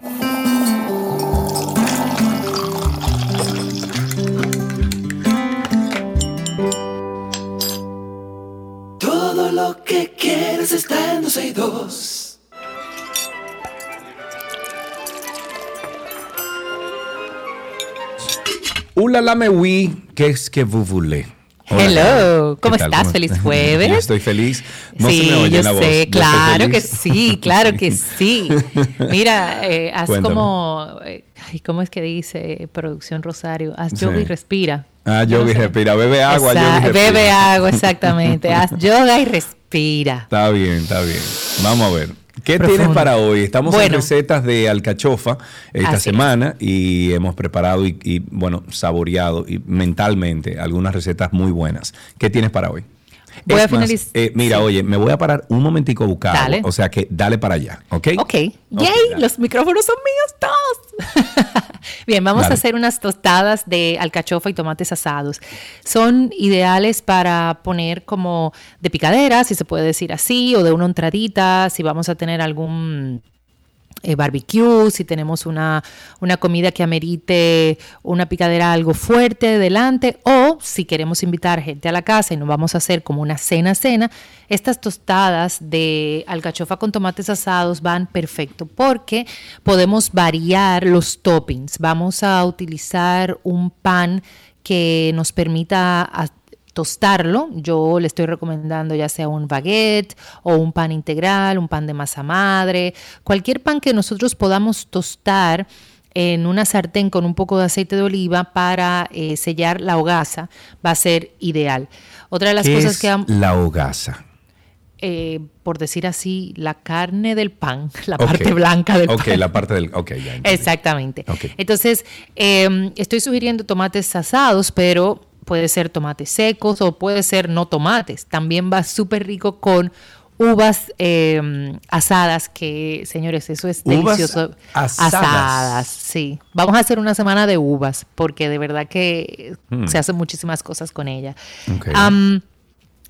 S1: Que quieres está en 12 y 2.
S2: Hola la me oui, que es que vous voulez.
S6: Hello, ¿cómo estás? Feliz [laughs] jueves.
S2: Yo estoy feliz.
S6: No sí, se me oye yo la sé, voz. [laughs] claro que sí, claro que sí. Mira, eh, haz Cuéntame. como, eh, ¿cómo es que dice Producción Rosario? Haz yoga sí. y respira.
S2: Ah, yoga y respira. Bebe agua, yoga y respira.
S6: Bebe agua, exactamente. Haz [laughs] yoga y respira.
S2: Está bien, está bien. Vamos a ver. ¿Qué Profundo. tienes para hoy? Estamos bueno, en recetas de alcachofa esta semana es. y hemos preparado y, y, bueno, saboreado y mentalmente algunas recetas muy buenas. ¿Qué tienes para hoy?
S6: Voy es a finalizar.
S2: Eh, mira, sí. oye, me voy a parar un momentico a buscar. Dale. O sea que dale para allá, ¿ok?
S6: Ok. okay Yay, los micrófonos son míos todos. [laughs] Bien, vamos dale. a hacer unas tostadas de alcachofa y tomates asados. Son ideales para poner como de picadera, si se puede decir así, o de una entradita, si vamos a tener algún eh, barbecue, si tenemos una, una, comida que amerite una picadera algo fuerte delante o si queremos invitar gente a la casa y nos vamos a hacer como una cena cena, estas tostadas de alcachofa con tomates asados van perfecto porque podemos variar los toppings. Vamos a utilizar un pan que nos permita tostarlo. Yo le estoy recomendando ya sea un baguette o un pan integral, un pan de masa madre, cualquier pan que nosotros podamos tostar en una sartén con un poco de aceite de oliva para eh, sellar la hogaza va a ser ideal. Otra de las
S2: ¿Qué
S6: cosas
S2: es
S6: que
S2: la hogaza.
S6: Eh, por decir así, la carne del pan, [laughs] la okay. parte blanca del
S2: okay,
S6: pan.
S2: la parte del. Ok, ya.
S6: Exactamente. Okay. Entonces, eh, estoy sugiriendo tomates asados, pero puede ser tomates secos o puede ser no tomates. También va súper rico con uvas eh, asadas, que señores, eso es
S2: ¿Uvas
S6: delicioso.
S2: Asadas.
S6: asadas. sí. Vamos a hacer una semana de uvas, porque de verdad que hmm. se hacen muchísimas cosas con ella.
S2: Okay.
S6: Um,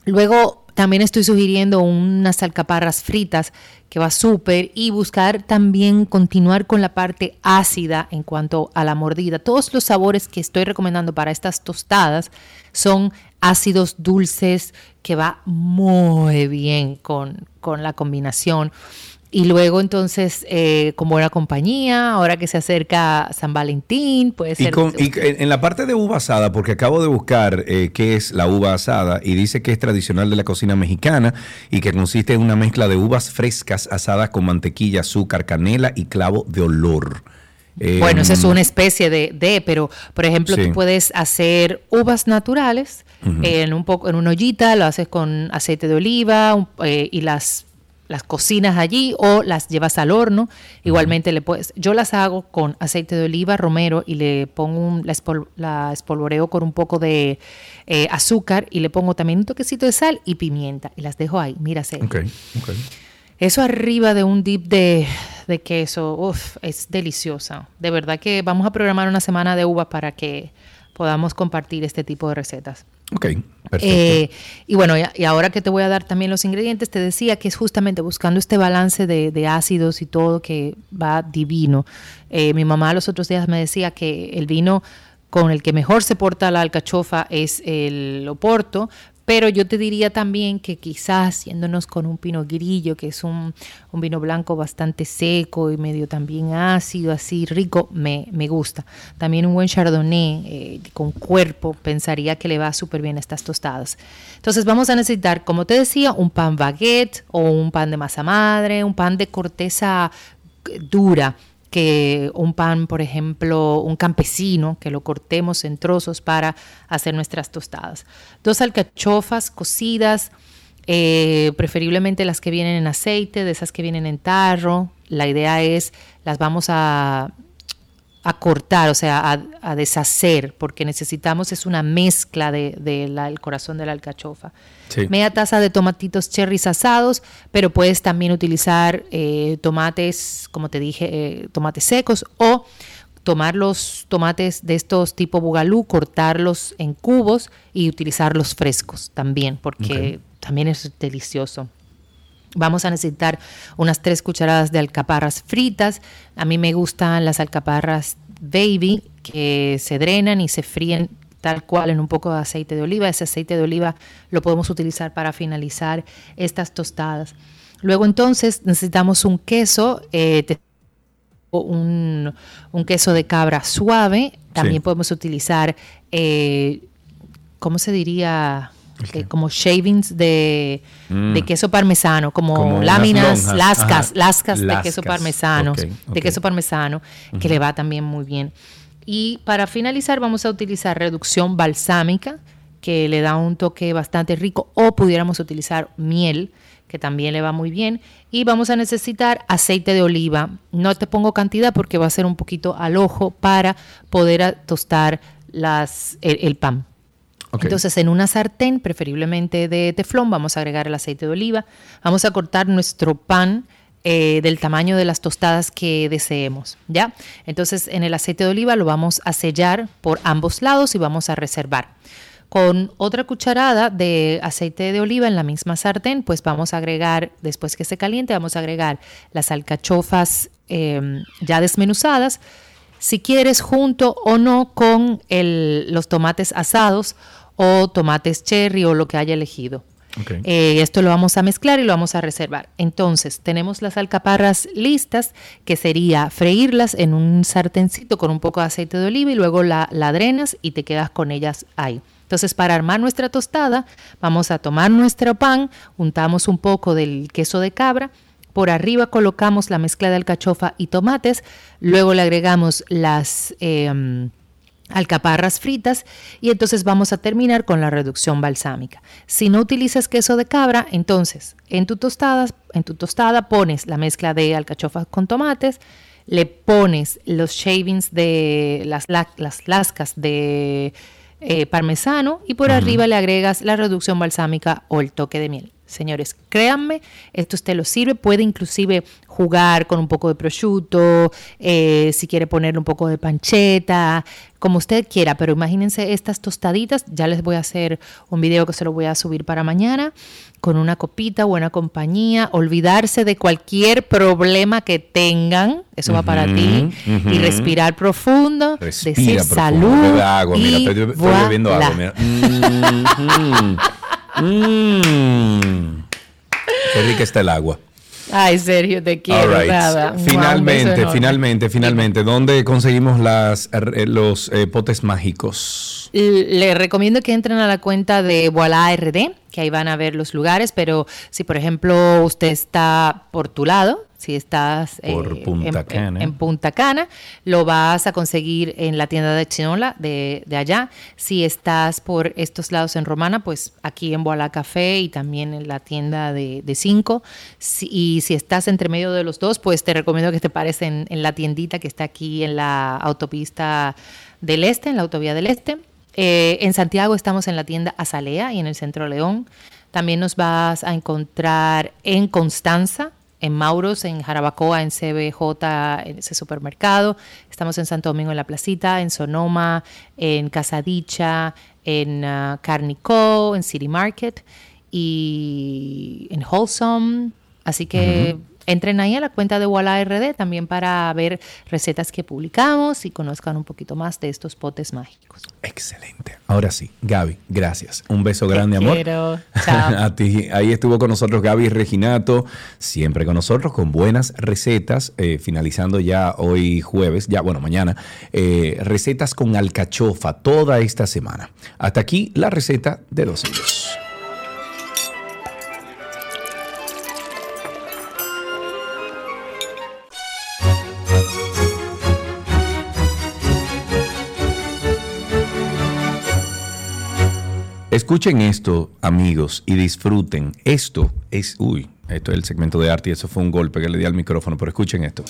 S6: luego también estoy sugiriendo unas alcaparras fritas que va súper y buscar también continuar con la parte ácida en cuanto a la mordida. Todos los sabores que estoy recomendando para estas tostadas son ácidos dulces que va muy bien con, con la combinación. Y luego entonces, eh, con buena compañía, ahora que se acerca San Valentín, puede ser...
S2: Y, con, y en la parte de uva asada, porque acabo de buscar eh, qué es la uva asada y dice que es tradicional de la cocina mexicana y que consiste en una mezcla de uvas frescas asadas con mantequilla, azúcar, canela y clavo de olor.
S6: Bueno, esa es una especie de, de pero por ejemplo, sí. tú puedes hacer uvas naturales uh -huh. en un poco en una ollita, lo haces con aceite de oliva un, eh, y las las cocinas allí o las llevas al horno. Igualmente le puedes, yo las hago con aceite de oliva, romero y le pongo un, la, espol, la, espolvoreo con un poco de eh, azúcar y le pongo también un toquecito de sal y pimienta y las dejo ahí. Mira,
S2: okay, okay.
S6: Eso arriba de un dip de, de queso, uf, es deliciosa. De verdad que vamos a programar una semana de uva para que podamos compartir este tipo de recetas.
S2: Ok, perfecto.
S6: Eh, y bueno, y, y, ahora que te voy a dar también los ingredientes, te decía que es justamente buscando este balance de, de ácidos y todo que va divino. Eh, mi mamá los otros días me decía que el vino con el que mejor se porta la alcachofa es el Oporto, pero yo te diría también que quizás yéndonos con un pino grillo, que es un, un, vino blanco bastante seco y medio también ácido, así rico, me, me gusta. También un buen chardonnay eh, con cuerpo, pensaría que le va súper bien a estas tostadas. Entonces vamos a necesitar, como te decía, un pan baguette o un pan de masa madre, un pan de corteza dura que un pan, por ejemplo, un campesino, que lo cortemos en trozos para hacer nuestras tostadas. Dos alcachofas cocidas, eh, preferiblemente las que vienen en aceite, de esas que vienen en tarro. La idea es, las vamos a, a cortar, o sea, a, deshacer, porque necesitamos es una mezcla del de, corazón de la alcachofa. Media taza de tomatitos cherries asados, pero puedes también utilizar eh, tomates, como te dije, eh, tomates secos o tomar los tomates de estos tipo bugalú, cortarlos en cubos y utilizarlos frescos también, porque también es delicioso. Vamos a necesitar unas tres cucharadas de alcaparras fritas. A mí me gustan las alcaparras baby que se drenan y se fríen tal cual en un poco de aceite de oliva. Ese aceite de oliva lo podemos utilizar para finalizar estas tostadas. Luego entonces necesitamos un queso, eh, un, queso de cabra suave. También podemos utilizar, eh, ¿cómo se diría? Como shavings de, mm. queso parmesano, como, láminas, lascas, lascas, de queso parmesano, de queso parmesano, que le va también muy bien. Y para finalizar vamos a utilizar reducción balsámica, que le da un toque bastante rico, o pudiéramos utilizar miel, que también le va muy bien. Y vamos a necesitar aceite de oliva. No te pongo cantidad porque va a ser un poquito al ojo para poder tostar las, el, pan. Entonces, en una sartén, preferiblemente de teflón, vamos a agregar el aceite de oliva. Vamos a cortar nuestro pan eh, del tamaño de las tostadas que deseemos, ¿ya? Entonces en el aceite de oliva lo vamos a sellar por ambos lados y vamos a reservar. Con otra cucharada de aceite de oliva en la misma sartén, pues vamos a agregar, después que se caliente, vamos a agregar las alcachofas em, ya desmenuzadas. Si quieres, junto o no con los tomates asados o tomates cherry o lo que haya elegido. Eh, esto lo vamos a mezclar y lo vamos a reservar. Entonces, tenemos las alcaparras listas, que sería freírlas en un sartencito con un poco de aceite de oliva y luego la, la drenas y te quedas con ellas ahí. Entonces, para armar nuestra tostada, vamos a tomar nuestro pan, untamos un poco del queso de cabra, por arriba colocamos la mezcla de alcachofa y tomates, luego le agregamos las... Em, alcaparras fritas y entonces vamos a terminar con la reducción balsámica. Si no utilizas queso de cabra, entonces en tu tostada, en tu tostada pones la mezcla de alcachofas con tomates, le pones los shavings de las, las lascas de eh, parmesano y por arriba le agregas la reducción balsámica o el toque de miel. Señores, créanme, esto usted lo sirve, puede inclusive jugar con un poco de prosciutto, eh, si quiere ponerle un poco de pancheta, como usted quiera, pero imagínense estas tostaditas, ya les voy a hacer un video que se lo voy a subir para mañana, con una copita, buena compañía, olvidarse de cualquier problema que tengan, eso va para ti, y respirar profundo, decir salud.
S2: Agua, mira, estoy, bebiendo agua, mira. [laughs] Mm. Qué rica está el agua.
S6: Ay, Sergio, te quiero.
S2: Finalmente, finalmente, finalmente, ¿dónde conseguimos las, eh, los eh, potes mágicos?
S6: Le recomiendo que entren a la cuenta de Voilà RD, que ahí van a ver los lugares, pero si por ejemplo usted está por tu lado, si estás
S2: eh,
S6: en, Punta Cana, lo vas a conseguir en la tienda de Chinola de, allá. Si estás por estos lados en Romana, pues aquí en Boala Café y también en la tienda de, Cinco. y si estás entre medio de los dos, pues te recomiendo que te pares en, la tiendita que está aquí en la autopista del Este, en la autovía del Este. Eh, en Santiago estamos en la tienda Azalea y en el Centro León. También nos vas a encontrar en Constanza, en Mauros, en Jarabacoa, en CBJ, en ese supermercado. Estamos en Santo Domingo en la Placita, en Sonoma, en Casadicha, en uh, Carnicó, en City Market y en Wholesome. Así que entren ahí a la cuenta de Walla RD también para ver recetas que publicamos y conozcan un poquito más de estos potes mágicos.
S2: Excelente. Ahora sí, Gaby, gracias. Un beso grande, amor.
S6: Quiero. [laughs] Chao.
S2: a ti. Ahí estuvo con nosotros Gaby Reginato, siempre con nosotros con buenas recetas, eh, finalizando ya hoy jueves, ya bueno, mañana, eh, recetas con alcachofa toda esta semana. Hasta aquí la receta de los hijos. Escuchen esto, amigos, y disfruten. Esto es, uy, esto es el segmento de arte y eso fue un golpe que le di al micrófono, pero escuchen esto.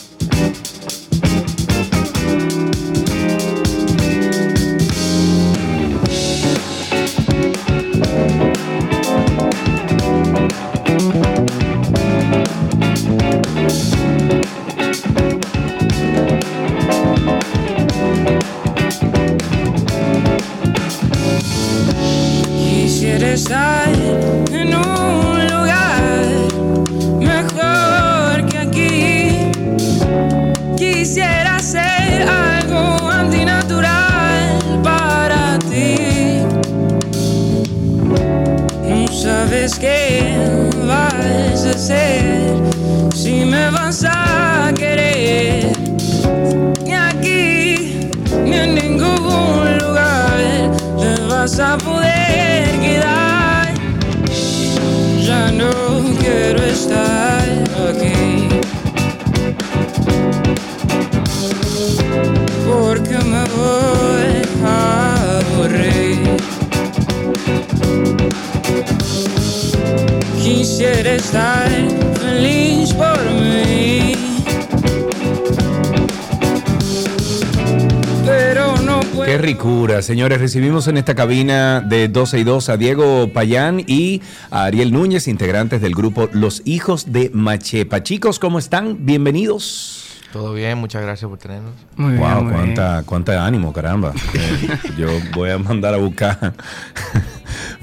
S2: Señores, recibimos en esta cabina de 12 y 2 a Diego Payán y a Ariel Núñez, integrantes del grupo Los Hijos de Machepa. Chicos, ¿cómo están? Bienvenidos.
S7: Todo bien, muchas gracias por tenernos.
S2: Muy wow, cuánta, cuánta ánimo, caramba. [laughs] Yo voy a mandar a buscar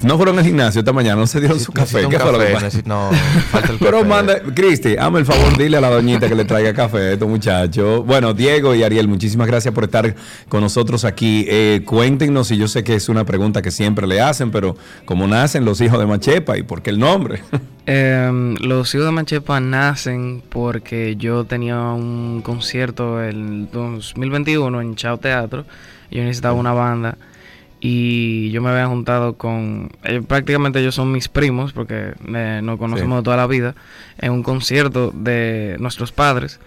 S2: no fueron al gimnasio esta mañana, no se dieron su café. ¿Qué fue lo que no, falta el [laughs] Pero manda, Cristi, hazme el favor, dile a la doñita que le traiga café a estos muchachos. Bueno, Diego y Ariel, muchísimas gracias por estar con nosotros aquí. Eh, cuéntenos, y yo sé que es una pregunta que siempre le hacen, pero ¿cómo nacen los hijos de Machepa y por qué el nombre? [laughs]
S8: Em, los hijos de Machepa nacen porque yo tenía un concierto en 2021 en Chao Teatro y yo necesitaba una banda y yo me había juntado con eh, prácticamente ellos son mis primos porque nos conocemos de toda la vida en un concierto de nuestros padres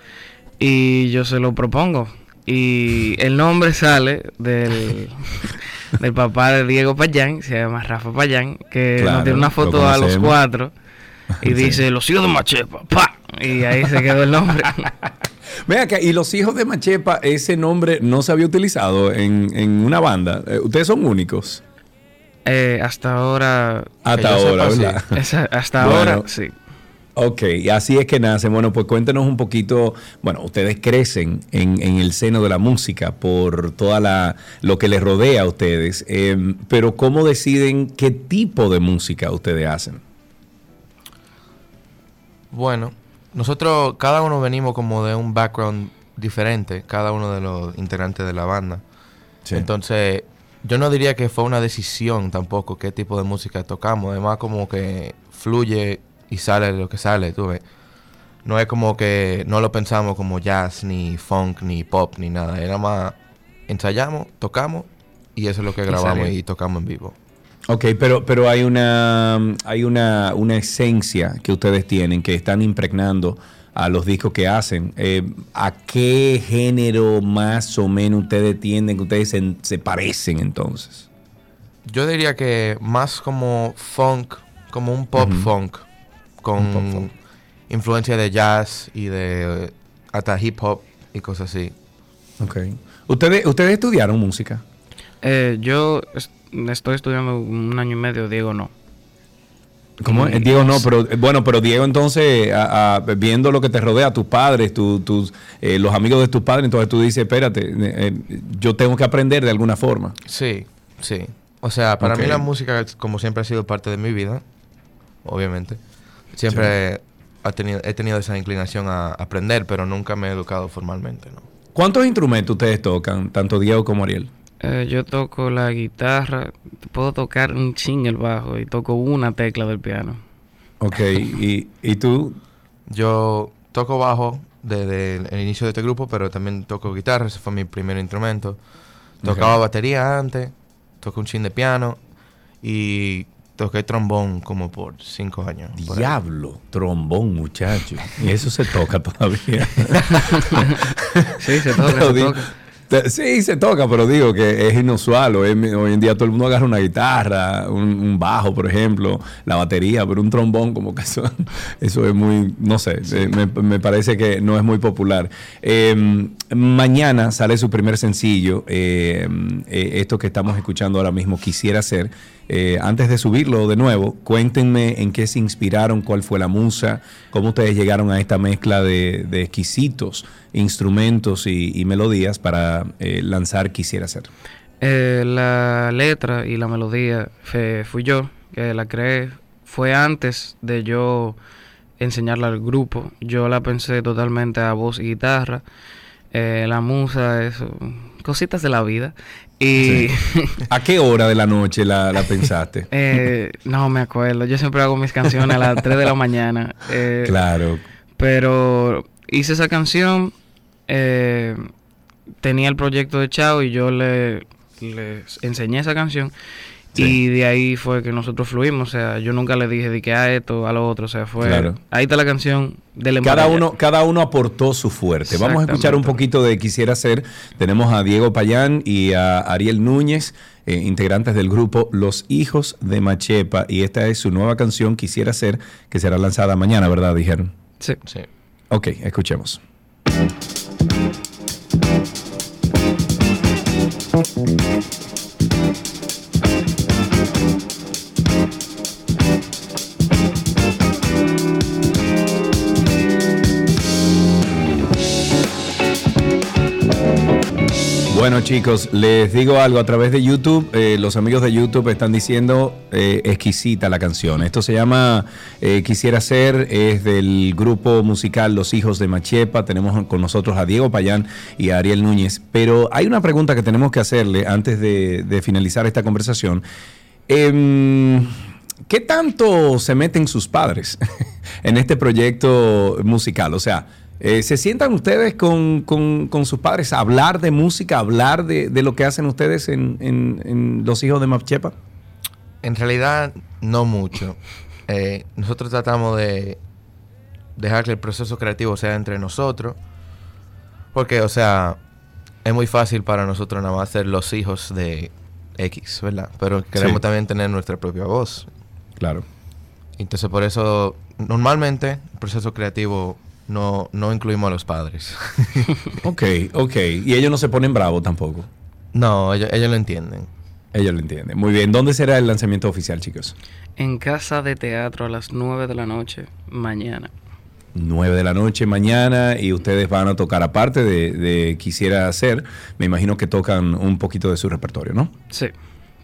S8: y yo se lo propongo. Y el nombre sale del, [laughs] del papá de Diego Payán se llama Rafa Payán que nos tiene una foto a los cuatro y [laughs] dice los hijos de Machepa ¡pa! y ahí se quedó el nombre [laughs]
S2: Vea acá, y los hijos de Machepa, ese nombre no se había utilizado en, una banda. Eh, ¿Ustedes son únicos?
S8: Eh, hasta ahora. [laughs]
S2: Hasta ahora, ¿verdad?
S8: hasta ahora, sí.
S2: Ok, y así es que nace. Bueno, pues cuéntenos un poquito. Bueno, ustedes crecen en, el seno de la música por toda la lo que les rodea a ustedes. Em, pero ¿cómo deciden qué tipo de música ustedes hacen?
S7: Bueno, nosotros, cada uno venimos como de un background diferente, cada uno de los integrantes de la banda. Entonces, yo no diría que fue una decisión tampoco qué tipo de música tocamos. Además, como que fluye y sale lo que sale, tú ves. No es como que no lo pensamos como jazz, ni funk, ni pop, ni nada. Era más ensayamos, tocamos y eso es lo que grabamos y tocamos en vivo.
S2: Ok, pero, pero hay una hay una, una, esencia que ustedes tienen que están impregnando a los discos que hacen. Eh, ¿A qué género más o menos ustedes entienden que ustedes se, parecen entonces?
S7: Yo diría que más como funk, como un pop funk, con influencia de jazz y de hasta hip hop y cosas así.
S2: Ok. ¿Ustedes, ¿ustedes estudiaron música?
S8: Eh, yo estoy estudiando un año y medio, Diego no.
S2: ¿Cómo? Diego no, pero bueno, pero Diego entonces, viendo lo que te rodea, tus padres, tus, eh, los amigos de tus padres, entonces tú dices, espérate, eh, eh, yo tengo que aprender de alguna forma.
S7: Sí, sí. O sea, para mí la música, como siempre ha sido parte de mi vida, obviamente. Siempre tenido, he tenido esa inclinación a aprender, pero nunca me he educado formalmente, ¿no?
S2: ¿Cuántos instrumentos ustedes tocan, tanto Diego como Ariel?
S8: Eh, yo toco la guitarra, puedo tocar un ching el bajo y toco una tecla del piano.
S2: Ok, ¿Y, ¿y tú?
S7: Yo toco bajo desde el, inicio de este grupo, pero también toco guitarra, ese fue mi primer instrumento. Tocaba batería antes, toco un chin de piano y toqué trombón como por cinco años.
S2: Diablo, trombón, muchacho. Y eso se toca todavía. [laughs]
S8: sí, se toca, se toca.
S2: Sí, se toca, pero digo que es inusual. Hoy, en día todo el mundo agarra una guitarra, un, bajo, por ejemplo, la batería, pero un trombón como que eso, [laughs] es muy, no sé, me, parece que no es muy popular. Em, mañana sale su primer sencillo, em, eh, esto que estamos escuchando ahora mismo, Quisiera Ser. Eh, antes de subirlo de nuevo, cuéntenme en qué se inspiraron, cuál fue la musa, cómo ustedes llegaron a esta mezcla de, exquisitos instrumentos y, melodías para eh, lanzar Quisiera Ser.
S8: Eh, la letra y la melodía fui yo que la creé. Fue antes de yo enseñarla al grupo. Yo la pensé totalmente a voz y guitarra. la musa, eso, cositas de la vida. Y [laughs]
S2: ¿A qué hora de la noche la, pensaste? [laughs]
S8: Eh, no me acuerdo. Yo siempre hago mis canciones a las 3 de la mañana.
S2: Eh, claro.
S8: Pero hice esa canción. Eh, tenía el proyecto de Chao y yo le, les enseñé esa canción. Y de ahí fue que nosotros fluimos. O sea, yo nunca le dije de que a esto, a lo otro. O sea, fue. Ahí está la canción del
S2: cada uno Cada uno aportó su fuerte. Vamos a escuchar un poquito de Quisiera Ser. Tenemos a Diego Payán y a Ariel Núñez, eh, integrantes del grupo Los Hijos de Machepa. Y esta es su nueva canción, Quisiera Ser, que será lanzada mañana, ¿verdad? Dijeron.
S8: Sí. sí.
S2: Ok, escuchemos. Bueno chicos, les digo algo a través de YouTube. Eh, los amigos de YouTube están diciendo eh, exquisita la canción. Esto se llama eh, Quisiera ser, es del grupo musical Los Hijos de Machepa. Tenemos con nosotros a Diego Payán y a Ariel Núñez. Pero hay una pregunta que tenemos que hacerle antes de, finalizar esta conversación. Em, ¿Qué tanto se meten sus padres [laughs] en este proyecto musical? O sea, eh, ¿Se sientan ustedes con, sus padres a hablar de música, a hablar de, lo que hacen ustedes en, Los Hijos de Mapchepa?
S7: En realidad, no mucho. Eh, nosotros tratamos de dejar que el proceso creativo sea entre nosotros. Porque, o sea, es muy fácil para nosotros nada más ser los hijos de X, ¿verdad? Pero queremos también tener nuestra propia voz.
S2: Claro.
S7: Entonces, por eso, normalmente, el proceso creativo no, no incluimos a los padres. [laughs]
S2: ok, ok. Y ellos no se ponen bravos tampoco.
S7: No, ellos, lo entienden.
S2: Ellos lo entienden. Muy bien. ¿Dónde será el lanzamiento oficial, chicos?
S8: En Casa de Teatro a las 9 de la noche, mañana.
S2: 9 de la noche mañana y ustedes van a tocar aparte de, Quisiera hacer, me imagino que tocan un poquito de su repertorio, ¿no?
S8: Sí,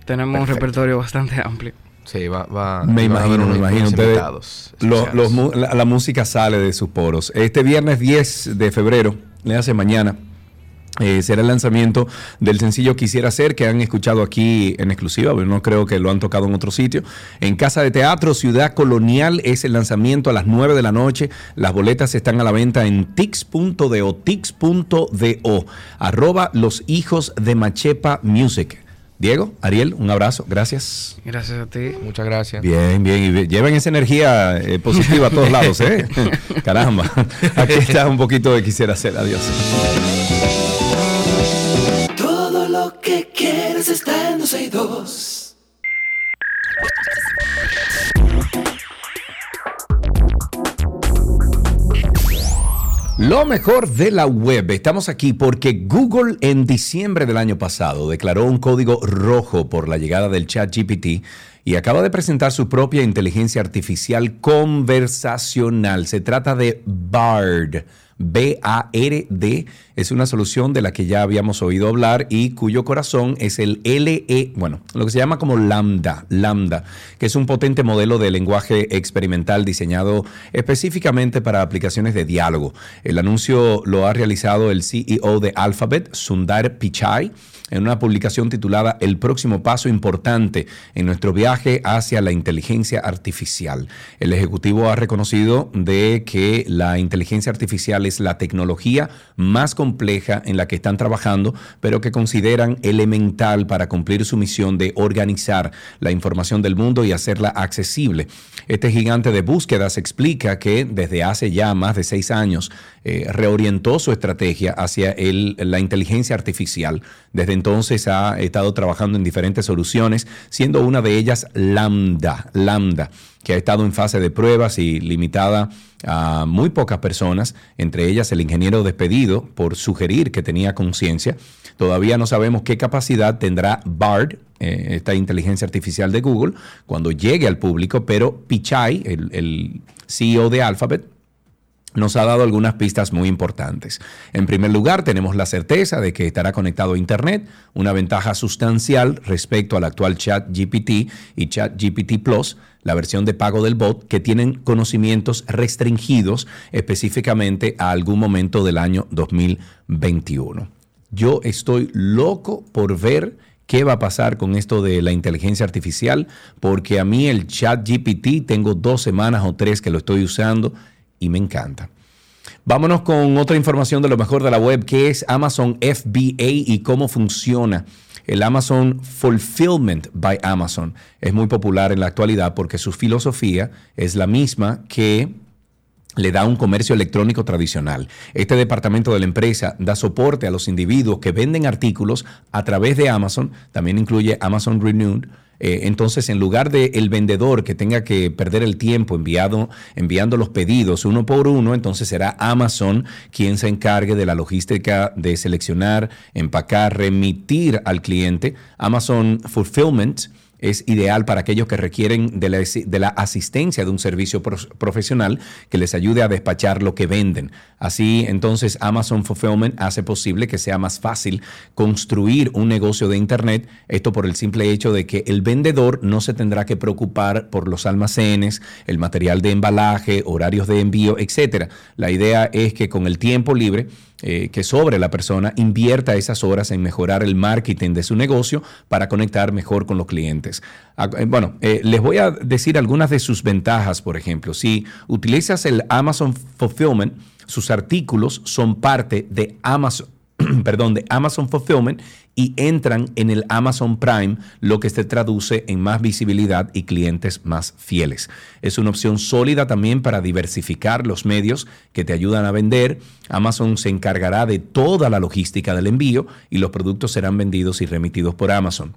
S8: tenemos un repertorio bastante amplio.
S7: Sí, va, va
S2: Me imagino, me imagino. Ustedes, la, música sale de sus poros. Este viernes 10 de febrero, le hace mañana, eh, será el lanzamiento del sencillo Quisiera Ser, que han escuchado aquí en exclusiva, pero no creo que lo han tocado en otro sitio. En Casa de Teatro, Ciudad Colonial, es el lanzamiento a las 9 de la noche. Las boletas están a la venta en tix.do, tix.do, arroba los hijos de Machepa Music. Diego, Ariel, un abrazo, gracias.
S8: Gracias a ti.
S7: Muchas gracias.
S2: Bien, bien, y lleven esa energía eh, positiva a todos [laughs] lados, ¿eh? Caramba, aquí está un poquito de quisiera hacer, adiós.
S1: Todo lo que quieres está en
S2: Lo mejor de la web. Estamos aquí porque Google en diciembre del año pasado declaró un código rojo por la llegada del chat GPT y acaba de presentar su propia inteligencia artificial conversacional. Se trata de BARD BARD es una solución de la que ya habíamos oído hablar y cuyo corazón es el LE, bueno, lo que se llama como Lambda, Lambda, que es un potente modelo de lenguaje experimental diseñado específicamente para aplicaciones de diálogo. El anuncio lo ha realizado el CEO de Alphabet, Sundar Pichai, en una publicación titulada El próximo paso importante en nuestro viaje hacia la inteligencia artificial. El ejecutivo ha reconocido de que la inteligencia artificial es la tecnología más compleja en la que están trabajando, pero que consideran elemental para cumplir su misión de organizar la información del mundo y hacerla accesible. Este gigante de búsquedas explica que desde hace ya más de seis años eh, reorientó su estrategia hacia la inteligencia artificial. Desde entonces ha estado trabajando en diferentes soluciones, siendo una de ellas Lambda, Lambda, que ha estado en fase de pruebas y limitada a muy pocas personas, entre ellas el ingeniero despedido por sugerir que tenía conciencia. Todavía no sabemos qué capacidad tendrá BARD, eh, esta inteligencia artificial de Google, cuando llegue al público, pero Pichai, el, el CEO de Alphabet, nos ha dado algunas pistas muy importantes. En primer lugar, tenemos la certeza de que estará conectado a Internet, una ventaja sustancial respecto al actual Chat GPT y Chat GPT Plus, la versión de pago del bot, que tienen conocimientos restringidos específicamente a algún momento del año 2021. Yo estoy loco por ver qué va a pasar con esto de la inteligencia artificial, porque a mí el Chat GPT tengo dos semanas o tres que lo estoy usando y me encanta. Vámonos con otra información de lo mejor de la web, que es Amazon FBA y cómo funciona. El Amazon Fulfillment by Amazon es muy popular en la actualidad porque su filosofía es la misma que le da un comercio electrónico tradicional. Este departamento de la empresa da soporte a los individuos que venden artículos a través de Amazon, también incluye Amazon Renewed, eh, entonces, en lugar de el vendedor que tenga que perder el tiempo enviado, enviando los pedidos uno por uno, entonces será Amazon quien se encargue de la logística de seleccionar, empacar, remitir al cliente. Amazon Fulfillment es ideal para aquellos que requieren de la, asistencia de un servicio profesional que les ayude a despachar lo que venden. Así, entonces, Amazon Fulfillment hace posible que sea más fácil construir un negocio de Internet, esto por el simple hecho de que el vendedor no se tendrá que preocupar por los almacenes, el material de embalaje, horarios de envío, etc. La idea es que con el tiempo libre, eh, que sobre la persona invierta esas horas en mejorar el marketing de su negocio para conectar mejor con los clientes. Ah, eh, bueno, eh, les voy a decir algunas de sus ventajas, por ejemplo. Si utilizas el Amazon Fulfillment, sus artículos son parte de Amazon [clears throat] perdón, de Amazon Fulfillment y entran en el Amazon Prime, lo que se traduce en más visibilidad y clientes más fieles. Es una opción sólida también para diversificar los medios que te ayudan a vender. Amazon se encargará de toda la logística del envío y los productos serán vendidos y remitidos por Amazon.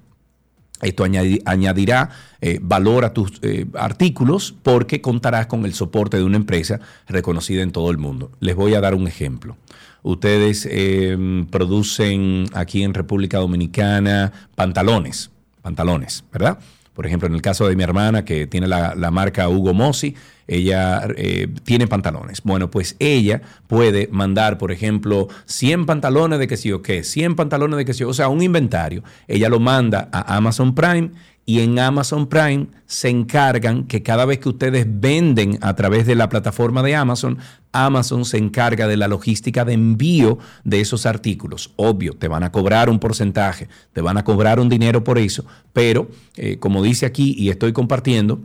S2: Esto añadirá eh, valor a tus eh, artículos porque contarás con el soporte de una empresa reconocida en todo el mundo. Les voy a dar un ejemplo. Ustedes eh, producen aquí en República Dominicana pantalones, pantalones, ¿verdad? Por ejemplo, en el caso de mi hermana que tiene la, marca Hugo Mossi, ella eh, tiene pantalones. Bueno, pues ella puede mandar, por ejemplo, 100 pantalones de que sí o qué, 100 pantalones de que sí, o sea, un inventario. Ella lo manda a Amazon Prime y en Amazon Prime se encargan que cada vez que ustedes venden a través de la plataforma de Amazon, Amazon se encarga de la logística de envío de esos artículos. Obvio, te van a cobrar un porcentaje, te van a cobrar un dinero por eso, pero eh, como dice aquí y estoy compartiendo,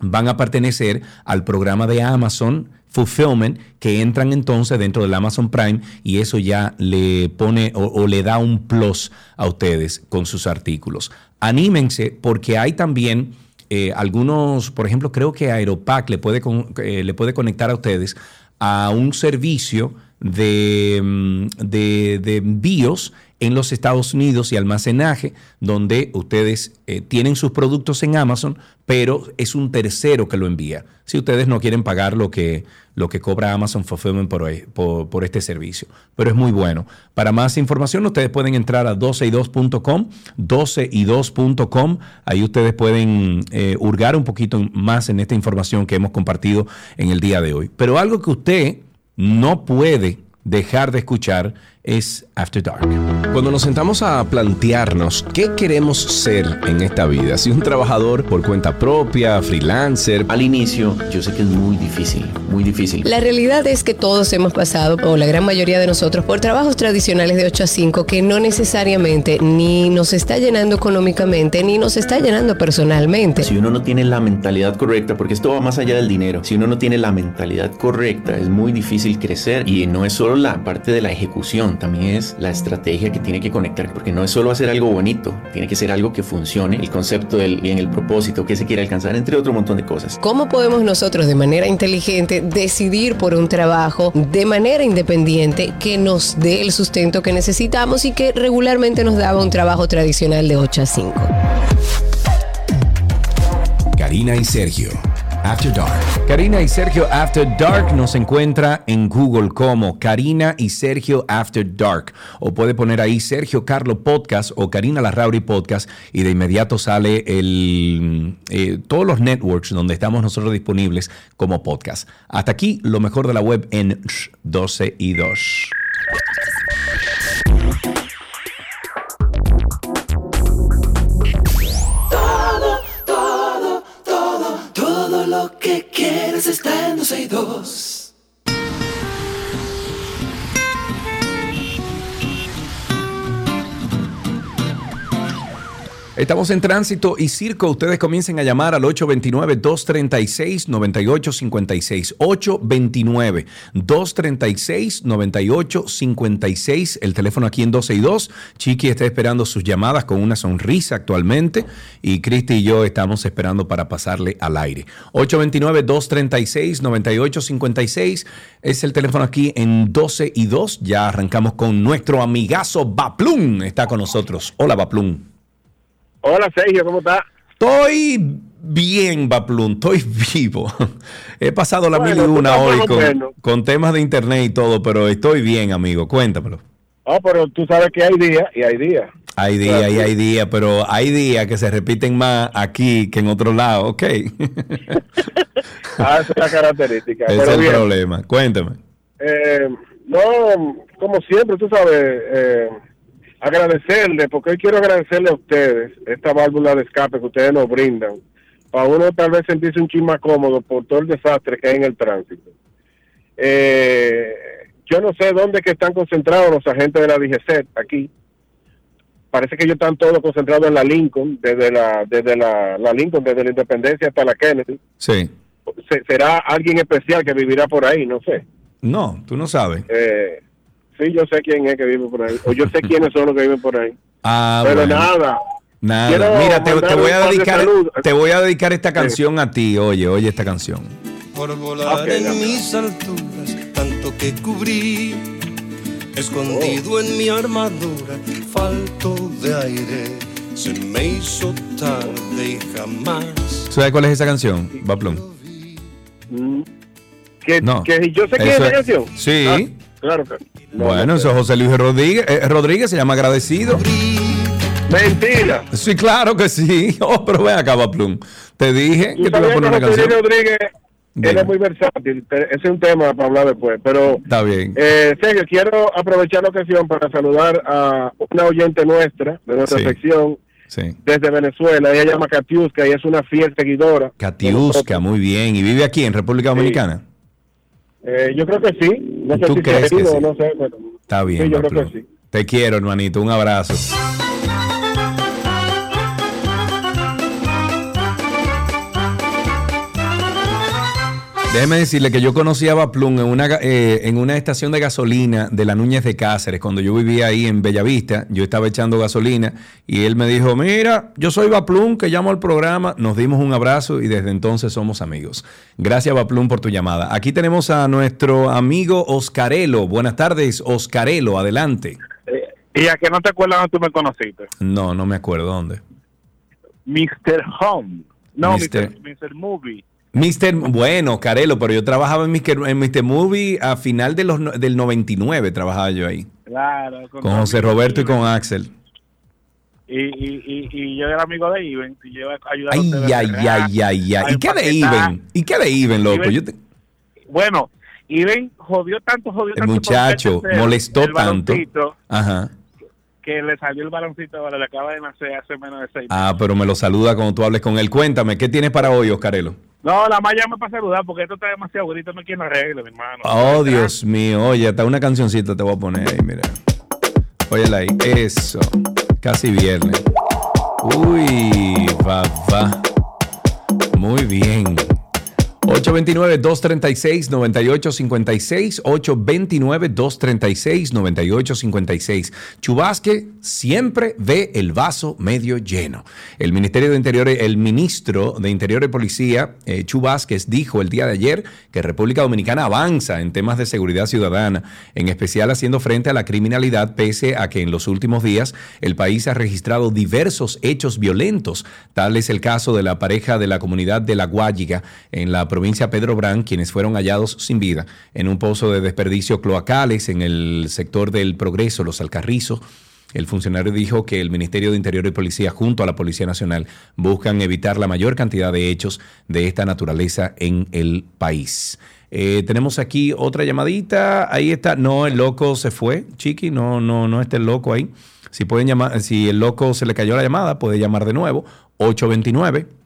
S2: van a pertenecer al programa de Amazon fulfillment que entran entonces dentro del Amazon Prime y eso ya le pone o, le da un plus a ustedes con sus artículos. Anímense porque hay también eh, algunos, por ejemplo, creo que Aeropack le puede, eh, le puede conectar a ustedes a un servicio de, mm, de, de envíos en los Estados Unidos y almacenaje, donde ustedes eh, tienen sus productos en Amazon, pero es un tercero que lo envía. Si ustedes no quieren pagar lo que, lo que cobra Amazon Fulfillment por, por, por este servicio. Pero es muy bueno. Para más información, ustedes pueden entrar a 12y2.com, 12y2.com. Ahí ustedes pueden eh, hurgar un poquito más en esta información que hemos compartido en el día de hoy. Pero algo que usted no puede dejar de escuchar es After Dark. Cuando nos sentamos a plantearnos qué queremos ser en esta vida, si un trabajador por cuenta propia, freelancer,
S9: al inicio yo sé que es muy difícil, muy difícil.
S10: La realidad es que todos hemos pasado, o la gran mayoría de nosotros, por trabajos tradicionales de 8 a 5 que no necesariamente ni nos está llenando económicamente, ni nos está llenando personalmente.
S9: Si uno no tiene la mentalidad correcta, porque esto va más allá del dinero, si uno no tiene la mentalidad correcta, es muy difícil crecer y no es solo la parte de la ejecución, también es la estrategia que tiene que conectar, porque no es solo hacer algo bonito, tiene que ser algo que funcione, el concepto del bien, el propósito, que se quiere alcanzar, entre otro montón de cosas.
S10: ¿Cómo podemos nosotros de manera inteligente decidir por un trabajo de manera independiente que nos dé el sustento que necesitamos y que regularmente nos daba un trabajo tradicional de 8 a 5?
S2: Karina y Sergio After Dark. Karina y Sergio After Dark nos encuentra en Google como Karina y Sergio After Dark. O puede poner ahí Sergio Carlo Podcast o Karina Larrauri Podcast y de inmediato sale el, eh, todos los networks donde estamos nosotros disponibles como podcast. Hasta aquí lo mejor de la web en 12 y 2.
S1: Que quieres está en 262.
S2: Estamos en tránsito y circo. Ustedes comiencen a llamar al 829-236-9856. 829-236-9856. El teléfono aquí en 12 y 2. Chiqui está esperando sus llamadas con una sonrisa actualmente. Y Cristi y yo estamos esperando para pasarle al aire. 829-236-9856 es el teléfono aquí en 12 y 2. Ya arrancamos con nuestro amigazo Baplum. Está con nosotros. Hola, Baplum.
S11: Hola Sergio, ¿cómo estás?
S2: Estoy bien, Baplum, estoy vivo. He pasado la mil y una hoy con, temas de internet y todo, pero estoy bien, amigo. Cuéntamelo.
S11: Oh, pero tú sabes que hay días y hay días.
S2: Hay días y hay días, pero hay días que se repiten más aquí que en otro lado, ¿ok?
S11: ah, esa es la característica. [laughs]
S2: Es el problema. Cuéntame.
S11: Eh, no, como siempre, tú sabes, eh, agradecerle, porque hoy quiero agradecerle a ustedes esta válvula de escape que ustedes nos brindan, para uno tal vez sentirse un chin más cómodo por todo el desastre que hay en el tránsito. Eh, yo no sé dónde que están concentrados los agentes de la DGC aquí. Parece que ellos están todos concentrados en la Lincoln, desde la desde la, la Lincoln, desde la Independencia hasta la Kennedy.
S2: Sí.
S11: ¿Será alguien especial que vivirá por ahí? No sé.
S2: No, tú no sabes.
S11: Eh, Sí, yo sé quién es que vive por ahí. O yo sé quiénes son los que viven por ahí.
S2: Ah,
S11: Pero nada.
S2: Nada. Mira, te, voy a dedicar, te voy a dedicar esta canción a ti. Oye, oye esta canción.
S12: Por volar en mis alturas, tanto que cubrí, escondido en mi armadura, falto de aire, se me hizo tarde y jamás.
S2: ¿Sabes cuál es esa canción, Baplum?
S11: Mm. ¿Que, no. que yo sé quién es esa canción.
S2: Sí.
S11: Ah, claro que
S2: bueno, eso es José Luis Rodríguez, eh, Rodríguez se llama agradecido.
S11: Mentira.
S2: Sí, claro que sí. [laughs] Oh, pero ven acá, Plum. Te dije que te iba a poner una canción.
S11: Rodríguez es muy versátil. Ese es un tema para hablar después. Pero,
S2: Está bien.
S11: Eh, Sergio, quiero aprovechar la ocasión para saludar a una oyente nuestra, de nuestra sección, desde Venezuela. Ella se llama Katiuska y es una fiel seguidora.
S2: Katiuska, muy bien. ¿Y vive aquí en República Dominicana?
S11: Eh, yo creo que sí. No sé
S2: ¿Tú
S11: si
S2: crees que sí?
S11: no sé.
S2: Está bien.
S11: Sí, yo creo que sí.
S2: Te quiero, hermanito. Un abrazo. Déjeme decirle que yo conocí a Baplum en una, eh, en una estación de gasolina de la Núñez de Cáceres, cuando yo vivía ahí en Bellavista, yo estaba echando gasolina y él me dijo, mira, yo soy Baplum, que llamo al programa, nos dimos un abrazo y desde entonces somos amigos. Gracias Baplum por tu llamada. Aquí tenemos a nuestro amigo Oscarelo. Buenas tardes, Oscarelo, adelante.
S13: Eh, ¿Y a que no te acuerdas dónde tú me conociste?
S2: No, no me acuerdo dónde.
S13: Mr. Home. No, Mr. Mr. Movie.
S2: Mister, bueno, Carelo, pero yo trabajaba en en Movie a final de los, del 99, trabajaba yo ahí.
S13: Claro.
S2: Con, José Roberto y con Axel.
S13: Y, y, y, yo era amigo de Iben, y yo
S2: ay, ay, ay, ay, ay, ¿Y qué de Iben? ¿Y qué de Iben, loco? Yo
S13: Bueno, Y ven, jodió tanto, jodió
S2: El
S13: tanto.
S2: muchacho
S13: el
S2: molestó
S13: el
S2: tanto. Ajá.
S13: Que le salió el baloncito, ahora le acaba de nacer hace menos de seis
S2: Ah, pero me lo saluda cuando tú hables con él. Cuéntame, ¿qué tienes para hoy, Oscarelo?
S13: No, la más llama para saludar porque esto está demasiado bonito, no quiero arregle, mi hermano.
S2: Oh, Dios mío. Oye, hasta una cancioncita te voy a poner ahí, mira. Óyela ahí. Eso. Casi viernes. Uy, va, va. Muy bien. 829-236-9856. 829-236-9856. Chubasque siempre ve el vaso medio lleno. El Ministerio de Interior, el ministro de Interior y Policía, eh, dijo el día de ayer que República Dominicana avanza en temas de seguridad ciudadana, en especial haciendo frente a la criminalidad, pese a que en los últimos días el país ha registrado diversos hechos violentos. Tal es el caso de la pareja de la comunidad de La Guayiga en la provincia Pedro Brán, quienes fueron hallados sin vida en un pozo de desperdicio cloacales en el sector del Progreso, Los Alcarrizos. El funcionario dijo que el Ministerio de Interior y Policía junto a la Policía Nacional buscan evitar la mayor cantidad de hechos de esta naturaleza en el país. Eh, tenemos aquí otra llamadita. Ahí está. No, el loco se fue, Chiqui. No, no, no está el loco ahí. Si pueden llamar, si el loco se le cayó la llamada, puede llamar de nuevo. 829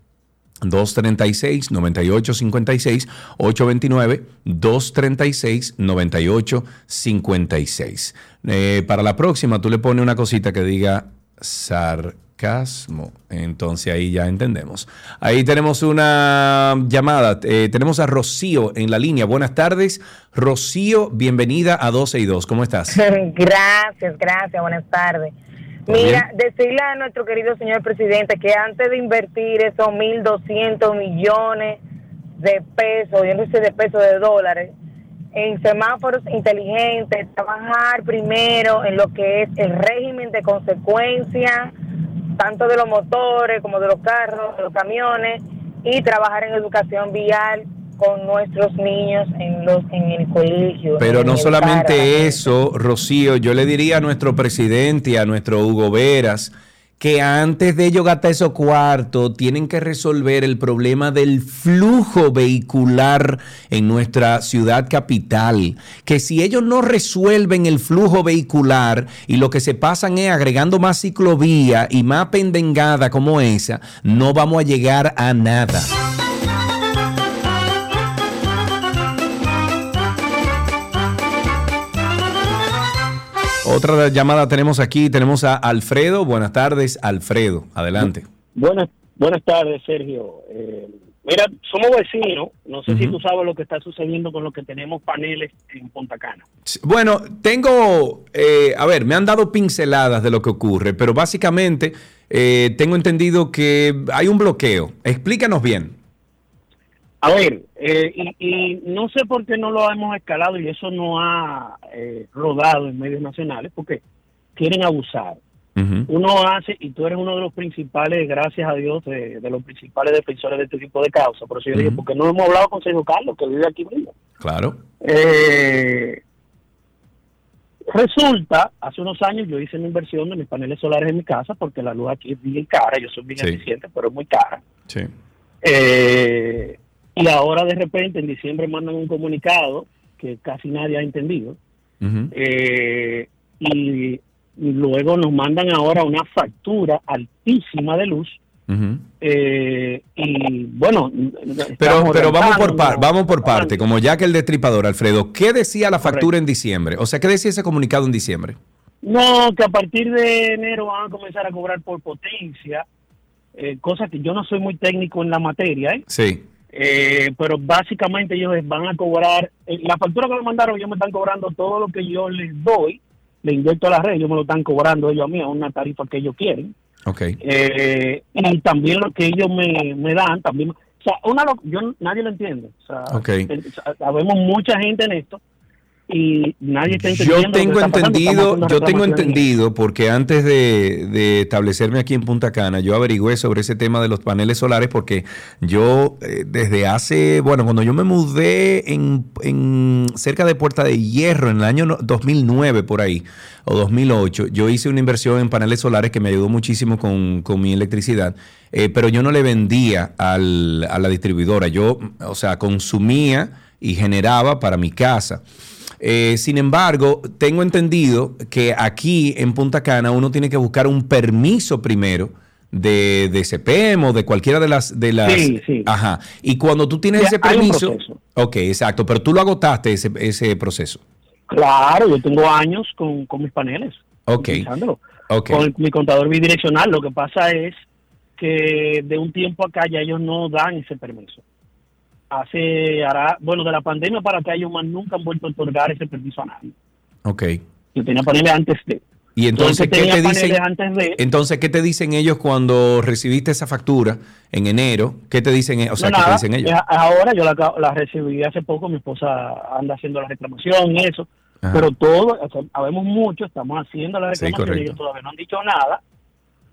S2: 236-9856, 829-236-9856. Eh, para la próxima, tú le pones una cosita que diga sarcasmo. Entonces ahí ya entendemos. Ahí tenemos una llamada. Eh, tenemos a Rocío en la línea. Buenas tardes. Rocío, bienvenida a 12 y 2. ¿Cómo estás? [laughs]
S14: gracias, gracias. Buenas tardes. Mira, decirle a nuestro querido señor presidente que antes de invertir esos 1.200 millones de pesos, yo no sé de pesos de dólares, en semáforos inteligentes, trabajar primero en lo que es el régimen de consecuencia, tanto de los motores como de los carros, de los camiones, y trabajar en educación vial con nuestros niños en los en el colegio.
S2: Pero no solamente eso, Rocío, yo le diría a nuestro presidente y a nuestro Hugo Veras que antes de ellos gastar esos cuartos tienen que resolver el problema del flujo vehicular en nuestra ciudad capital. Que si ellos no resuelven el flujo vehicular y lo que se pasan es agregando más ciclovía y más pendengada como esa, no vamos a llegar a nada. Otra llamada tenemos aquí, tenemos a Alfredo. Buenas tardes, Alfredo. Adelante.
S3: Buenas, buenas tardes, Sergio. Eh, mira, somos vecinos. No sé si tú sabes lo que está sucediendo con lo que tenemos paneles en Punta Cana.
S2: Bueno, tengo, eh, a ver, me han dado pinceladas de lo que ocurre, pero básicamente eh, tengo entendido que hay un bloqueo. Explícanos bien.
S3: A ver, eh, y, y no sé por qué no lo hemos escalado y eso no ha eh, rodado en medios nacionales, porque quieren abusar. Uno hace, y tú eres uno de los principales, gracias a Dios, de, de los principales defensores de este tipo de causas. Por eso yo dije,
S2: Ujú.
S3: porque no hemos hablado con Sergio Carlos, que vive aquí mismo.
S2: Claro.
S3: Eh, resulta, hace unos años yo hice una inversión de mis paneles solares en mi casa porque la luz aquí es bien cara, yo soy bien
S2: Sí.
S3: eficiente, pero es muy cara.
S2: Sí.
S3: Eh, y ahora de repente en diciembre mandan un comunicado que casi nadie ha entendido. Eh, y, luego nos mandan ahora una factura altísima de luz. Eh, y bueno,
S2: Pero, pero vamos por, par- vamos por parte, como ya que el destripador, Alfredo, ¿qué decía la factura en diciembre? O sea, ¿qué decía ese comunicado en diciembre?
S3: No, que a partir de enero van a comenzar a cobrar por potencia, eh, cosa que yo no soy muy técnico en la materia, ¿eh?
S2: Sí.
S3: Eh, pero básicamente ellos van a cobrar, eh, la factura que me mandaron, ellos me están cobrando todo lo que yo les doy, le inyecto a la red, ellos me lo están cobrando ellos a mí a una tarifa que ellos quieren. Eh, y también lo que ellos me, me dan, también, o sea, una, yo, nadie lo entiende. O sea, sabemos mucha gente en esto y nadie está
S2: Yo
S3: entendiendo. que
S2: tengo entendido, yo tengo entendido, porque antes de, de establecerme aquí en Punta Cana, yo averigüé sobre ese tema de los paneles solares, porque yo eh, desde hace, bueno, cuando yo me mudé en, en cerca de Puerta de Hierro en el año no- 2009 por ahí, o 2008, yo hice una inversión en paneles solares que me ayudó muchísimo con, con mi electricidad, eh, pero yo no le vendía al- a la distribuidora, yo, o sea, consumía y generaba para mi casa. Eh, sin embargo, tengo entendido que aquí en Punta Cana uno tiene que buscar un permiso primero de, de CPM o de cualquiera de las... De las
S15: Sí, sí.
S2: Ajá. Y cuando tú tienes ese permiso... Ok, exacto, pero tú lo agotaste ese, ese proceso.
S15: Claro, yo tengo años con, con mis paneles.
S2: Ok.
S15: Con mi contador bidireccional. Lo que pasa es que de un tiempo acá ya ellos no dan ese permiso. Hace, hará, bueno, de la pandemia para acá ellos más nunca han vuelto a otorgar ese permiso a nadie.
S2: Ok.
S15: Yo tenía paneles antes de.
S2: Y entonces, ¿qué te dicen?
S15: antes de-
S2: Entonces, ¿qué te dicen ellos cuando recibiste esa factura en enero? ¿Qué te dicen? O sea,
S15: No,
S2: ¿qué te
S15: nada,
S2: dicen ellos?
S15: Ahora yo la, la recibí hace poco, mi esposa anda haciendo la reclamación y eso,
S2: Ajá.
S15: pero todo, o sea, habemos mucho, estamos haciendo la
S2: Sí,
S15: reclamación y ellos todavía no han dicho nada.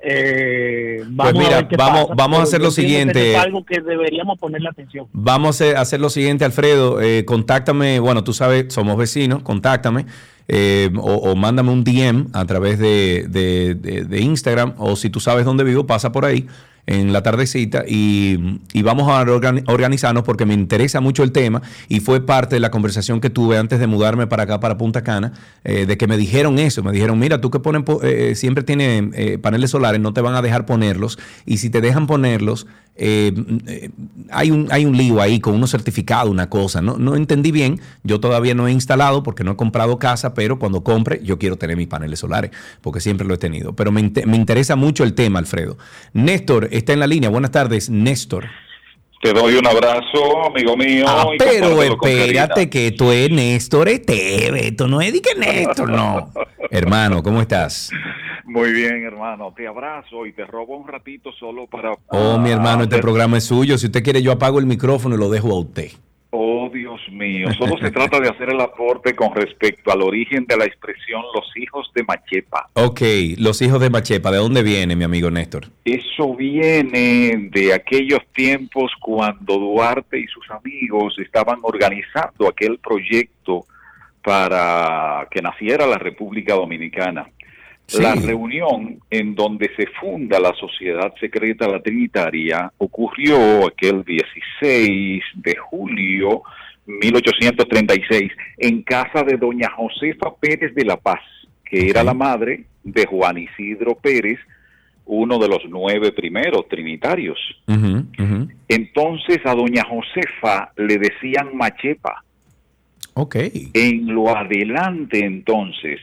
S15: Eh,
S2: Pues
S15: vamos
S2: mira,
S15: a ver qué
S2: vamos-
S15: pasa,
S2: vamos a hacer lo siguiente.
S15: es algo que deberíamos ponerle atención.
S2: Vamos a hacer lo siguiente, Alfredo. eh, contáctame, bueno, tú sabes, somos vecinos, contáctame. eh, o, o mándame un DM a través de, de- de- de Instagram. O si tú sabes dónde vivo, pasa por ahí en la tardecita y, y vamos a organi- organizarnos porque me interesa mucho el tema y fue parte de la conversación que tuve antes de mudarme para acá, para Punta Cana, eh, de que me dijeron eso, me dijeron, mira, tú que ponen, po- eh, siempre tienes eh, paneles solares, no te van a dejar ponerlos y si te dejan ponerlos, eh, eh, hay, un, hay un lío ahí con unos certificados, una cosa, no, no entendí bien, yo todavía no he instalado porque no he comprado casa, pero cuando compre yo quiero tener mis paneles solares porque siempre lo he tenido, pero me, me interesa mucho el tema, Alfredo. Néstor está en la línea, buenas tardes, Néstor.
S16: Te doy un abrazo, amigo mío.
S2: Ah, pero espérate que tú eres Néstor Esteve, esto no es que Néstor, no. [laughs] Hermano, ¿cómo estás?
S16: Muy bien, hermano. Te abrazo y te robo un ratito solo para...
S2: Oh, mi hermano, este programa es suyo. Si usted quiere, yo apago el micrófono y lo dejo a usted.
S16: Oh, Dios mío. Solo se trata de hacer el aporte con respecto al origen de la expresión los hijos de Machepa.
S2: Ok, los hijos de Machepa, ¿de dónde viene, mi amigo Néstor?
S16: Eso viene de aquellos tiempos cuando Duarte y sus amigos estaban organizando aquel proyecto para que naciera la República Dominicana.
S2: Sí.
S16: La reunión en donde se funda la Sociedad Secreta La Trinitaria ocurrió aquel 16 de julio 1836 en casa de doña Josefa Pérez de la Paz, que era la madre de Juan Isidro Pérez, uno de los nueve primeros trinitarios. Entonces a doña Josefa le decían Machepa.
S2: Ok.
S16: En lo adelante entonces,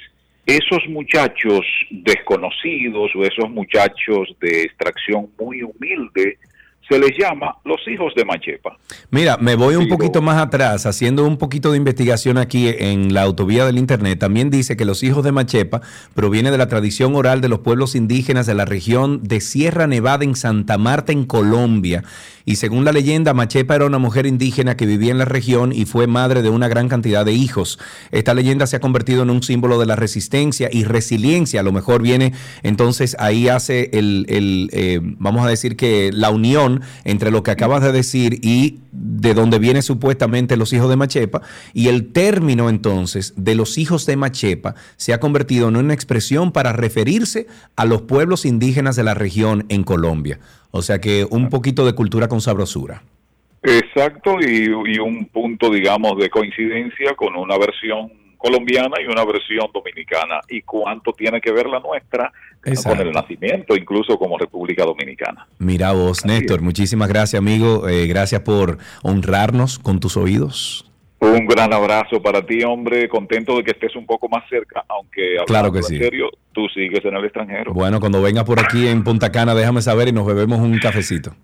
S16: esos muchachos desconocidos o esos muchachos de extracción muy humilde, se les llama los hijos de Machepa.
S2: Mira, me voy un poquito más atrás, haciendo un poquito de investigación aquí en la autovía del Internet. También dice que los hijos de Machepa proviene de la tradición oral de los pueblos indígenas de la región de Sierra Nevada en Santa Marta, en Colombia. Y según la leyenda, Machepa era una mujer indígena que vivía en la región y fue madre de una gran cantidad de hijos. Esta leyenda se ha convertido en un símbolo de la resistencia y resiliencia. A lo mejor viene, entonces ahí hace el, el, eh, vamos a decir que la unión entre lo que acabas de decir y de donde viene supuestamente los hijos de Machepa. Y el término entonces de los hijos de Machepa se ha convertido en una expresión para referirse a los pueblos indígenas de la región en Colombia. O sea que un poquito de cultura con sabrosura.
S16: Exacto, y un punto, digamos, de coincidencia con una versión colombiana y una versión dominicana. ¿Y cuánto tiene que ver la nuestra con el nacimiento, incluso como República Dominicana?
S2: Mira vos, Néstor, muchísimas gracias, amigo. Eh, gracias por honrarnos con tus oídos.
S16: Un gran abrazo para ti, hombre. Contento de que estés un poco más cerca, aunque
S2: Claro que
S16: en
S2: sí.
S16: serio, tú sigues en el extranjero.
S2: Bueno, cuando vengas por aquí en Punta Cana, déjame saber y nos bebemos un cafecito.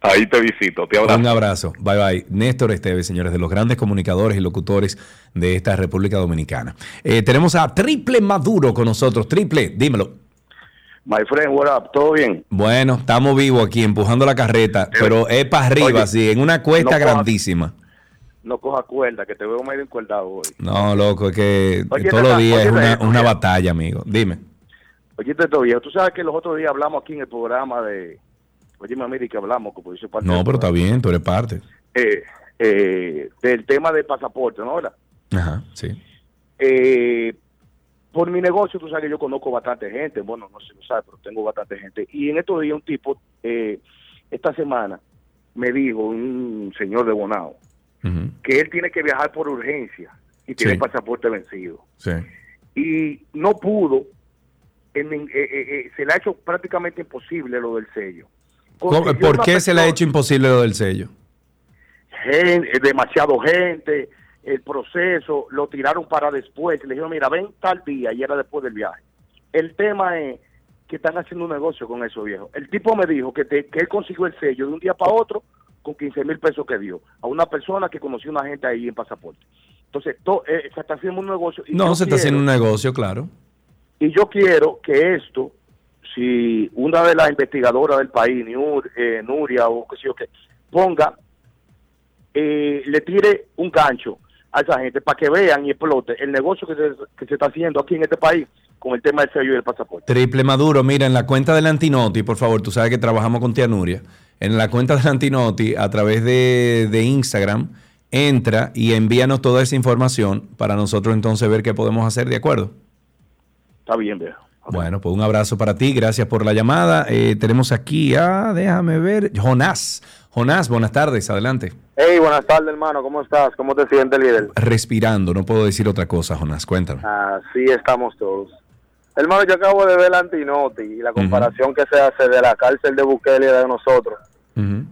S16: Ahí te visito, te abrazo.
S2: Un abrazo. Bye bye. Néstor Esteves, señores, de los grandes comunicadores y locutores de esta República Dominicana. Eh, tenemos a Triple Maduro con nosotros. Triple, dímelo.
S17: My friend, what up? ¿Todo bien?
S2: Bueno, estamos vivos aquí empujando la carreta, pero es para arriba,
S17: Oye,
S2: así, en una cuesta
S17: no coja-
S2: grandísima.
S17: No coja cuerda, que te veo medio encuerdado hoy.
S2: No, loco, es que
S17: Oye,
S2: todos los días es una, batalla, amigo. Dime.
S17: Oye, te viejo. Tú sabes que los otros días hablamos aquí en el programa de... Oye, mami, que hablamos, como dice parte
S2: No, pero está bien, tú eres parte.
S17: Eh, eh, del tema del pasaporte, ¿no? ¿Verdad?
S2: Ajá, sí.
S17: Eh, por mi negocio, tú sabes que yo conozco bastante gente, bueno, no sé si lo sabes, pero tengo bastante gente. Y en estos días un tipo, eh, esta semana, me dijo, un señor de Bonao, que él tiene que viajar por urgencia y tiene
S2: Sí.
S17: pasaporte vencido.
S2: Sí.
S17: Y no pudo, en- eh, se le ha hecho prácticamente imposible lo del sello.
S2: ¿Cómo-
S17: Consiguió
S2: ¿Por qué se le ha hecho imposible lo del sello?
S17: eh, demasiado gente, el proceso, lo tiraron para después. Le dijeron, mira, ven tal día y era después del viaje. El tema es que están haciendo un negocio con eso, viejo. El tipo me dijo que, te- que él consiguió el sello de un día para otro con 15 mil pesos que dio a una persona que conoció una gente ahí en pasaporte. Entonces, to- eh, se está haciendo un negocio. y
S2: No, se está haciendo un negocio, claro.
S17: y yo quiero que esto, si una de las investigadoras del país, Nur- eh, Nuria o qué sé yo qué, ponga, eh, le tire un gancho a esa gente para que vean y explote el negocio que se, que se está haciendo aquí en este país con el tema del sello y el pasaporte.
S2: Triple Maduro, mira, en la cuenta del Antinoti, por favor, tú sabes que trabajamos con Tía Nuria. En la cuenta del Antinoti, a través de, de Instagram, entra y envíanos toda esa información para nosotros entonces ver qué podemos hacer, ¿de acuerdo?
S17: Está bien, viejo.
S2: Bueno, pues un abrazo para ti, gracias por la llamada. Eh, tenemos aquí a, déjame ver, Jonás. Jonás, buenas tardes, adelante.
S18: Hey, buenas tardes, hermano. ¿Cómo estás? ¿Cómo te sientes, líder?
S2: Respirando, no puedo decir otra cosa, Jonás, cuéntame.
S18: Así estamos todos. Hermano, yo acabo de ver la Antinoti y la comparación que se hace de la cárcel de Bukele y de nosotros.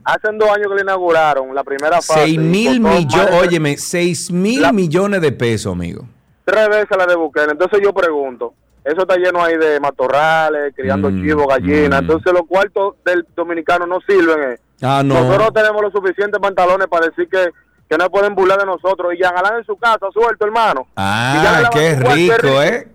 S18: Hace dos años que le inauguraron la primera fase.
S2: Seis
S18: y
S2: mil
S18: costó
S2: millones, óyeme, seis mil millones de pesos, amigo.
S18: Tres veces la de Bukele. Entonces yo pregunto, eso está lleno ahí de matorrales, criando
S2: Mm,
S18: chivos, gallinas. Entonces los cuartos del dominicano no sirven. eh.
S2: Ah, no.
S18: Nosotros tenemos los suficientes pantalones para decir que, que no pueden burlar de nosotros. Y Alain en su casa, suelto, hermano. Ya
S2: Ah, qué
S18: cuarto,
S2: rico, ¿eh?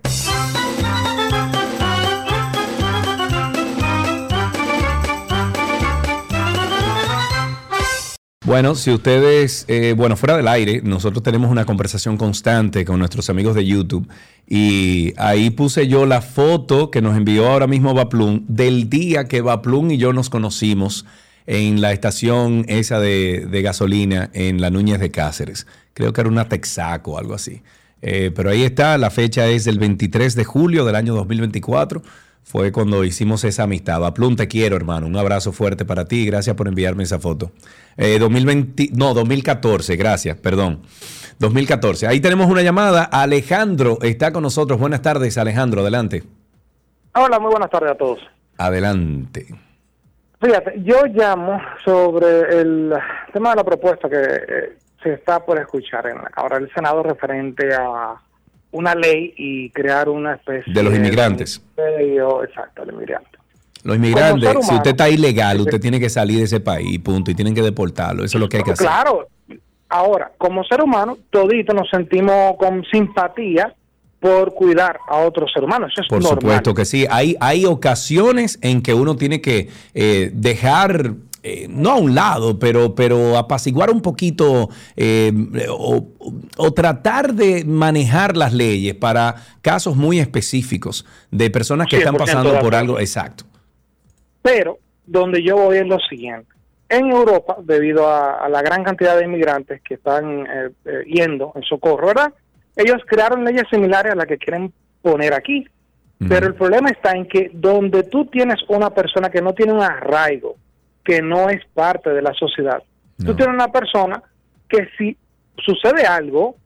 S2: Bueno, si ustedes, eh, bueno, fuera del aire, nosotros tenemos una conversación constante con nuestros amigos de YouTube y ahí puse yo la foto que nos envió ahora mismo Baplum del día que Baplum y yo nos conocimos en la estación esa de, gasolina en la Núñez de Cáceres. Creo que era una Texaco o algo así. Eh, pero ahí está, la fecha es del 23 de julio del año 2024. Fue cuando hicimos esa amistad. Baplum, te quiero, hermano. Un abrazo fuerte para ti. Gracias por enviarme esa foto. Eh, 2020, no, 2014, gracias, perdón. 2014. Ahí tenemos una llamada. Alejandro está con nosotros. Buenas tardes, Alejandro. Adelante.
S19: Hola, muy buenas tardes a todos.
S2: Adelante.
S19: Fíjate, yo llamo sobre el tema de la propuesta que eh, se está por escuchar en Cámara del Senado referente a una ley y crear una especie
S2: De los inmigrantes.
S19: exacto, de inmigrantes.
S2: Los inmigrantes, si
S19: humano.
S2: usted está ilegal, usted tiene que salir de ese país, punto, y tienen que deportarlo. Eso es lo que hay que hacer.
S19: Claro, ahora, como ser humano, toditos nos sentimos con simpatía por cuidar a otros ser humanos. Eso es
S2: Por
S19: normal.
S2: supuesto que sí. Hay, hay ocasiones en que uno tiene que eh, dejar, eh, no a un lado, pero, pero apaciguar un poquito eh, o, o tratar de manejar las leyes para casos muy específicos de personas que están
S19: 100%
S2: pasando por algo. Exacto.
S19: Pero donde yo voy es lo siguiente. En Europa, debido a, a la gran cantidad de inmigrantes que están eh, eh, yendo en socorro, ¿verdad? Ellos crearon leyes similares a las que quieren poner aquí. Pero el problema está en que donde tú tienes una persona que no tiene un arraigo, que no es parte de la sociedad, tú tienes una persona que si sucede algo,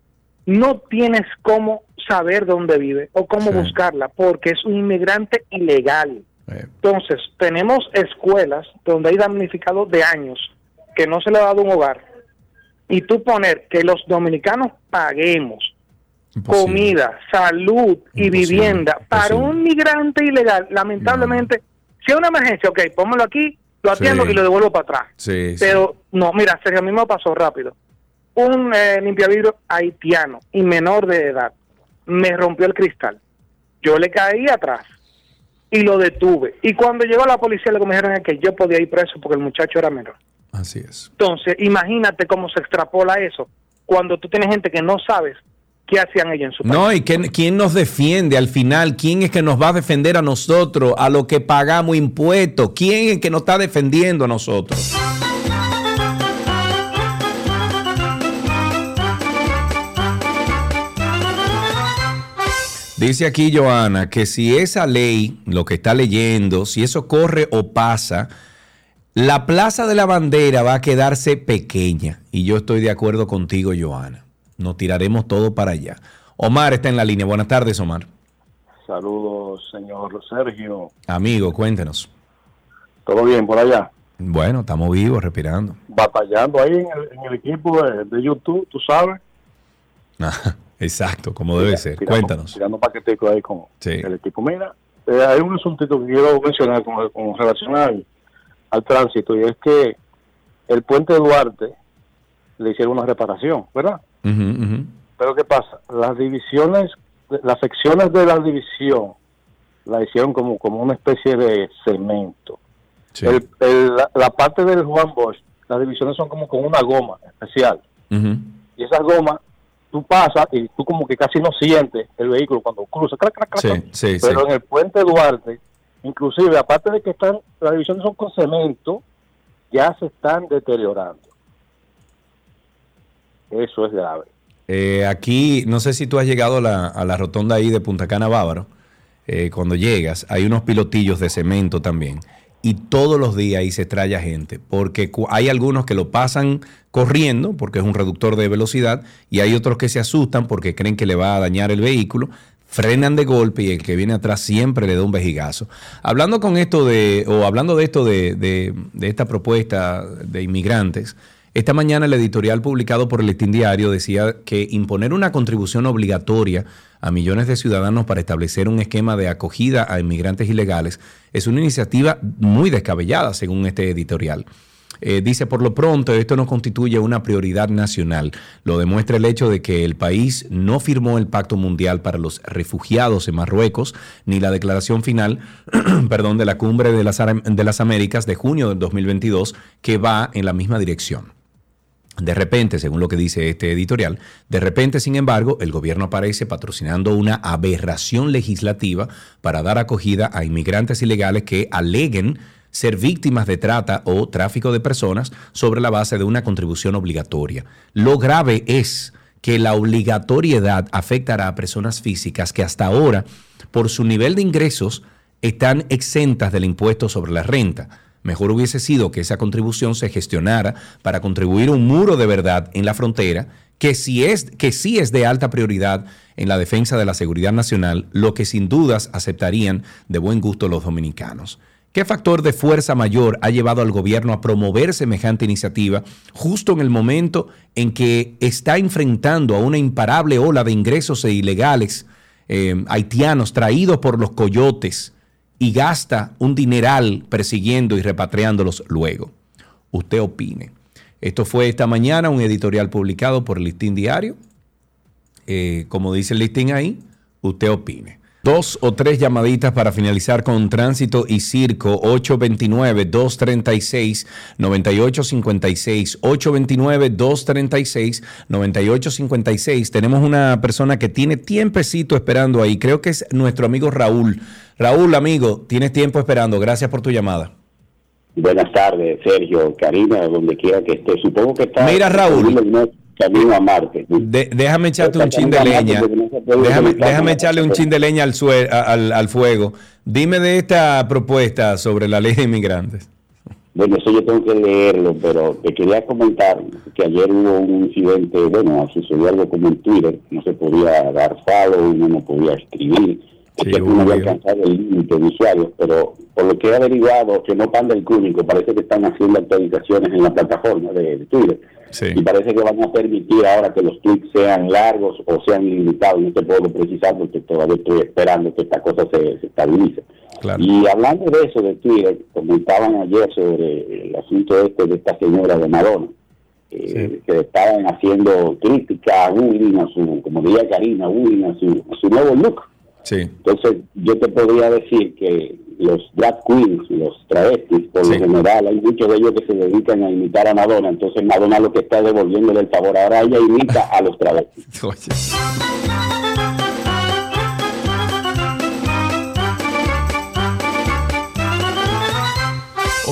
S19: no tienes cómo saber dónde vive o cómo buscarla, porque es un inmigrante ilegal. Entonces, tenemos escuelas donde hay damnificados de años que no se le ha dado un hogar. Y tú poner que los dominicanos paguemos comida, salud y vivienda para un migrante ilegal, lamentablemente, si hay una emergencia, ok, pónmelo aquí, lo atiendo
S2: Sí.
S19: y lo devuelvo para atrás.
S2: Sí, sí.
S19: Pero no, mira, Sergio, a mí me pasó rápido. Un eh, limpiavidrio haitiano y menor de edad me rompió el cristal. Yo le caí atrás y lo detuve. Y cuando llegó la policía, me dijeron que yo podía ir preso porque el muchacho era menor.
S2: Así es.
S19: Entonces, imagínate cómo se extrapola eso cuando tú tienes gente que no sabes qué hacían ellos en su país.
S2: No, y quién, quién nos defiende al final, quién es que nos va a defender a nosotros, a lo que pagamos impuestos, quién es que nos está defendiendo a nosotros. Dice aquí Joana que si esa ley, lo que está leyendo, si eso corre o pasa, La Plaza de la Bandera va a quedarse pequeña y yo estoy de acuerdo contigo, Joana. Nos tiraremos todo para allá. Omar está en la línea. Buenas tardes, Omar.
S20: Saludos, señor Sergio.
S2: Amigo, cuéntenos.
S20: ¿Todo bien por allá?
S2: Bueno, estamos vivos, respirando.
S20: Batallando ahí en el, equipo de, YouTube, tú sabes. [laughs]
S2: exacto, como debe ser. Cuéntanos.
S20: Tirando paquetico ahí con el equipo. Mira, eh, hay un asunto que quiero mencionar con, relación al, tránsito y es que el puente Duarte le hicieron una reparación, ¿verdad? Pero ¿qué pasa? Las divisiones, las secciones de la división la hicieron como, como una especie de cemento. la, parte del Juan Bosch, las divisiones son como con una goma especial. Y esa goma, tú pasas y tú como que casi no sientes el vehículo cuando cruza. Pero en el puente Duarte, inclusive, aparte de que están las divisiones son con cemento, ya se están deteriorando. Eso es grave.
S2: Eh, aquí, no sé si tú has llegado a la, rotonda ahí de Punta Cana Bávaro. Eh, cuando llegas, hay unos pilotillos de cemento también. Y todos los días ahí se estrella gente, porque hay algunos que lo pasan corriendo, porque es un reductor de velocidad, y hay otros que se asustan porque creen que le va a dañar el vehículo, frenan de golpe y el que viene atrás siempre le da un vejigazo. Hablando con esto de, o hablando de esto de, de esta propuesta de inmigrantes, esta mañana el editorial publicado por el Listín Diario decía que imponer una contribución obligatoria a millones de ciudadanos para establecer un esquema de acogida a inmigrantes ilegales es una iniciativa muy descabellada, según este editorial. Eh, dice, por lo pronto, esto no constituye una prioridad nacional. Lo demuestra el hecho de que el país no firmó el Pacto Mundial para los Refugiados en Marruecos, ni la declaración final, [clears throat] perdón, de la Cumbre de las, de las Américas de junio del 2022, que va en la misma dirección. De repente, según lo que dice este editorial, de repente, sin embargo, el gobierno aparece patrocinando una aberración legislativa para dar acogida a inmigrantes ilegales que aleguen ser víctimas de trata o tráfico de personas sobre la base de una contribución obligatoria. Lo grave es que la obligatoriedad afectará a personas físicas que hasta ahora, por su nivel de ingresos, están exentas del impuesto sobre la renta Mejor hubiese sido que esa contribución se gestionara para contribuir un muro de verdad en la frontera, que, si es, que sí es de alta prioridad en la defensa de la seguridad nacional, lo que sin dudas aceptarían de buen gusto los dominicanos. ¿Qué factor de fuerza mayor ha llevado al gobierno a promover semejante iniciativa justo en el momento en que está enfrentando a una imparable ola de ingresos e ilegales eh, haitianos traídos por los coyotes y gasta un dineral persiguiendo y repatriándolos luego. Usted opine. Esto fue esta mañana un editorial publicado por el Listín Diario. Eh, como dice el listín ahí, usted opine. Dos o tres llamaditas para finalizar con tránsito y circo. 829-236-9856. 829-236-9856. Tenemos una persona que tiene tiempecito esperando ahí. Creo que es nuestro amigo Raúl. Raúl, amigo, tienes tiempo esperando. Gracias por tu llamada.
S21: Buenas tardes, Sergio, Karina, donde quiera que esté. Supongo que está.
S2: Mira, Raúl.
S21: Camino a Marte.
S2: déjame echarte un chin de leña. déjame, echarle un chin de leña al, al, al, fuego. Dime de esta propuesta sobre la ley de inmigrantes.
S21: Bueno, eso yo tengo que leerlo, pero te quería comentar que ayer hubo un incidente, bueno, sucedió algo como en Twitter, no se podía dar follow, uno no podía escribir Sí, que no había alcanzado el límite de usuarios, pero por lo que he averiguado, que no panda el cúnico, parece que están haciendo actualizaciones en la plataforma de, Twitter. Y parece que van a permitir ahora que los tweets sean largos o sean ilimitados. No te puedo precisar porque todavía estoy esperando que esta cosa se, estabilice. Y hablando de eso de Twitter, comentaban ayer sobre el asunto este de esta señora de Madonna. Eh, que estaban haciendo crítica a Woody, a su, como diría Karina, a su, a su nuevo look entonces, yo te podría decir que los drag queens, los travestis, por lo general, hay muchos de ellos que se dedican a imitar a Madonna. Entonces, Madonna lo que está devolviéndole el favor. Ahora ella imita a los travestis. [laughs]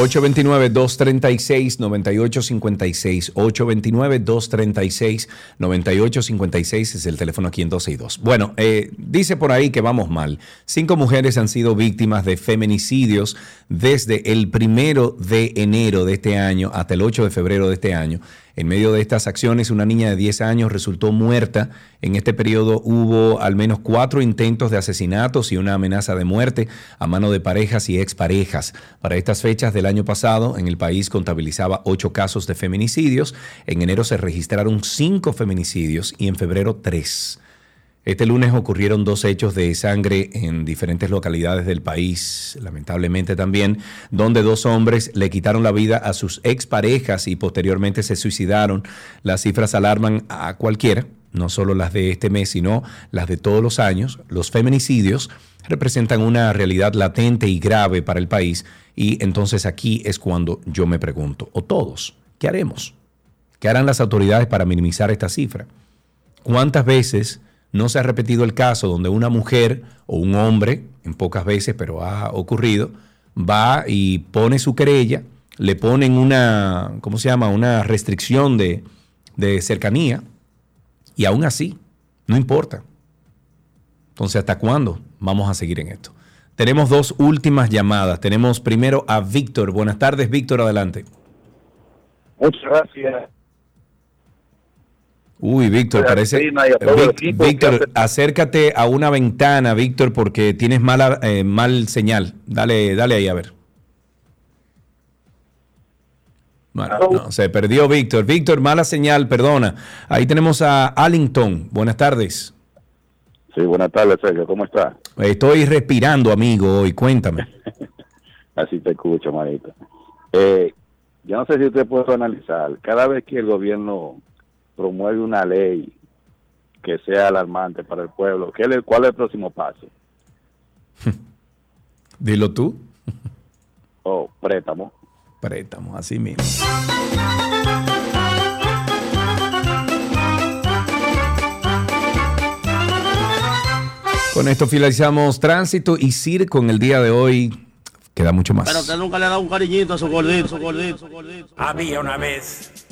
S2: 829-236-9856. 829-236-9856 es el teléfono aquí en 12 y 2. Bueno, eh, dice por ahí que vamos mal. Cinco mujeres han sido víctimas de feminicidios desde el primero de enero de este año hasta el 8 de febrero de este año. En medio de estas acciones, una niña de 10 años resultó muerta. En este periodo hubo al menos cuatro intentos de asesinatos y una amenaza de muerte a mano de parejas y exparejas. Para estas fechas del año pasado, en el país contabilizaba ocho casos de feminicidios. En enero se registraron cinco feminicidios y en febrero tres. Este lunes ocurrieron dos hechos de sangre en diferentes localidades del país, lamentablemente también, donde dos hombres le quitaron la vida a sus exparejas y posteriormente se suicidaron. Las cifras alarman a cualquiera, no solo las de este mes, sino las de todos los años. Los feminicidios representan una realidad latente y grave para el país y entonces aquí es cuando yo me pregunto, o todos, ¿qué haremos? ¿Qué harán las autoridades para minimizar esta cifra? ¿Cuántas veces no se ha repetido el caso donde una mujer o un hombre, en pocas veces, pero ha ocurrido, va y pone su querella, le ponen una, ¿cómo se llama? Una restricción de, de cercanía y aún así, no importa. Entonces, ¿hasta cuándo vamos a seguir en esto? Tenemos dos últimas llamadas. Tenemos primero a Víctor. Buenas tardes, Víctor, adelante.
S13: Muchas gracias.
S2: Uy, Víctor, parece. Víctor, acércate a una ventana, Víctor, porque tienes mala eh, mal señal. Dale, dale ahí a ver. Bueno, no, se perdió Víctor. Víctor, mala señal, perdona. Ahí tenemos a Allington. Buenas tardes.
S21: Sí, buenas tardes, Sergio. ¿Cómo está?
S2: Estoy respirando, amigo, hoy. Cuéntame. [laughs]
S21: Así te escucho, manito. Eh, yo no sé si usted puede analizar. Cada vez que el gobierno promueve una ley que sea alarmante para el pueblo, ¿qué le, ¿cuál es el próximo paso? [laughs]
S2: Dilo tú. [laughs]
S21: oh, préstamo.
S2: Préstamo, así mismo. Con esto finalizamos tránsito y circo en el día de hoy. Queda mucho más.
S22: Pero que nunca le ha dado un cariñito a su gordito, su gordito, su gordito.
S23: Había una vez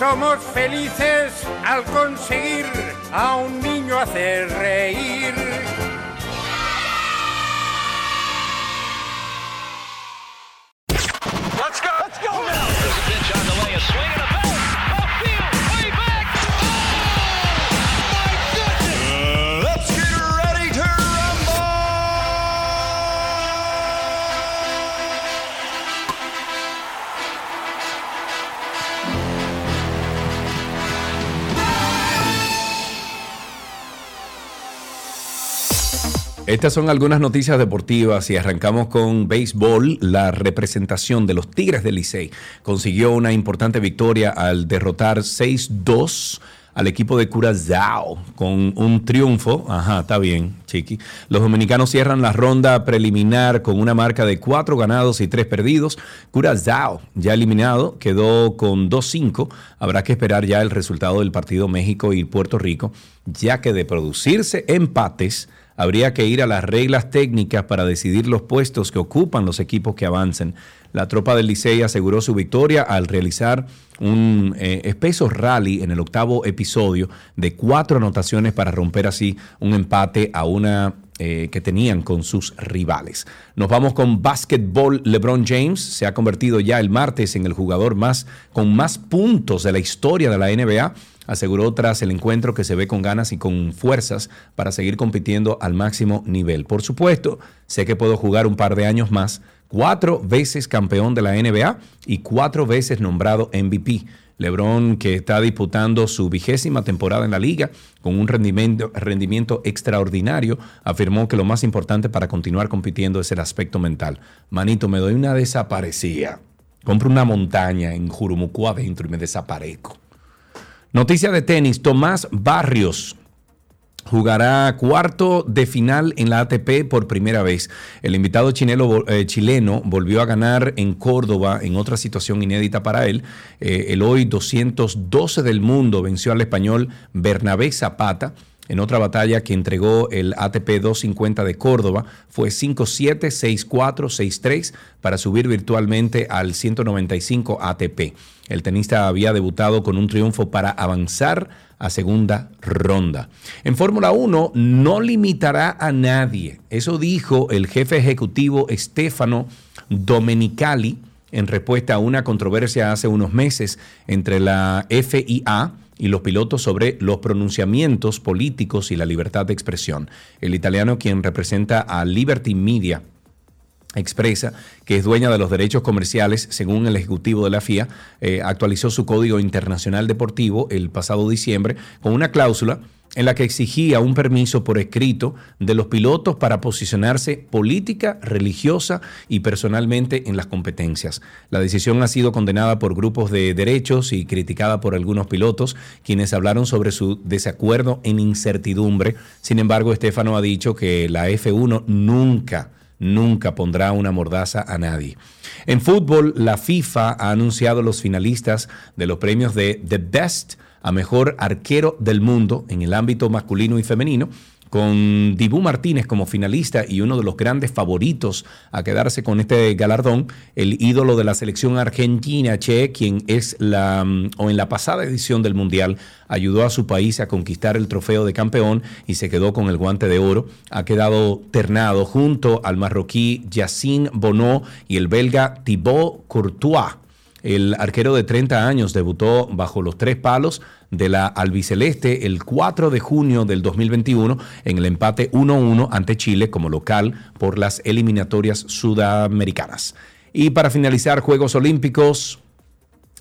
S23: Somos felices al conseguir a un niño hacer reír.
S2: Estas son algunas noticias deportivas y arrancamos con béisbol. La representación de los Tigres del Licey consiguió una importante victoria al derrotar 6-2 al equipo de Curazao con un triunfo. Ajá, está bien, chiqui. Los dominicanos cierran la ronda preliminar con una marca de cuatro ganados y tres perdidos. Curazao, ya eliminado, quedó con 2-5. Habrá que esperar ya el resultado del partido México y Puerto Rico, ya que de producirse empates habría que ir a las reglas técnicas para decidir los puestos que ocupan los equipos que avancen. La tropa del Licey aseguró su victoria al realizar un eh, espeso rally en el octavo episodio de cuatro anotaciones para romper así un empate a una eh, que tenían con sus rivales. Nos vamos con básquetbol. LeBron James se ha convertido ya el martes en el jugador más con más puntos de la historia de la NBA aseguró tras el encuentro que se ve con ganas y con fuerzas para seguir compitiendo al máximo nivel. Por supuesto, sé que puedo jugar un par de años más, cuatro veces campeón de la NBA y cuatro veces nombrado MVP. Lebron, que está disputando su vigésima temporada en la liga con un rendimiento, rendimiento extraordinario, afirmó que lo más importante para continuar compitiendo es el aspecto mental. Manito, me doy una desaparecida. Compro una montaña en Jurumucú adentro y me desaparezco. Noticia de tenis, Tomás Barrios jugará cuarto de final en la ATP por primera vez. El invitado eh, chileno volvió a ganar en Córdoba en otra situación inédita para él. Eh, el hoy 212 del mundo venció al español Bernabé Zapata en otra batalla que entregó el ATP 250 de Córdoba. Fue 5-7, 6-4, 6-3 para subir virtualmente al 195 ATP. El tenista había debutado con un triunfo para avanzar a segunda ronda. En Fórmula 1 no limitará a nadie. Eso dijo el jefe ejecutivo Stefano Domenicali en respuesta a una controversia hace unos meses entre la FIA y los pilotos sobre los pronunciamientos políticos y la libertad de expresión. El italiano, quien representa a Liberty Media, expresa que es dueña de los derechos comerciales, según el ejecutivo de la FIA, eh, actualizó su código internacional deportivo el pasado diciembre con una cláusula en la que exigía un permiso por escrito de los pilotos para posicionarse política, religiosa y personalmente en las competencias. La decisión ha sido condenada por grupos de derechos y criticada por algunos pilotos, quienes hablaron sobre su desacuerdo en incertidumbre. Sin embargo, Estefano ha dicho que la F1 nunca nunca pondrá una mordaza a nadie. En fútbol, la FIFA ha anunciado los finalistas de los premios de The Best a Mejor Arquero del Mundo en el ámbito masculino y femenino con Dibu Martínez como finalista y uno de los grandes favoritos a quedarse con este galardón, el ídolo de la selección argentina, Che, quien es la, mm, o en la pasada edición del Mundial, ayudó a su país a conquistar el trofeo de campeón y se quedó con el guante de oro. Ha quedado ternado junto al marroquí Yacine Bonó y el belga Thibaut Courtois. El arquero de 30 años debutó bajo los tres palos de la albiceleste el 4 de junio del 2021 en el empate 1-1 ante Chile como local por las eliminatorias sudamericanas. Y para finalizar, Juegos Olímpicos,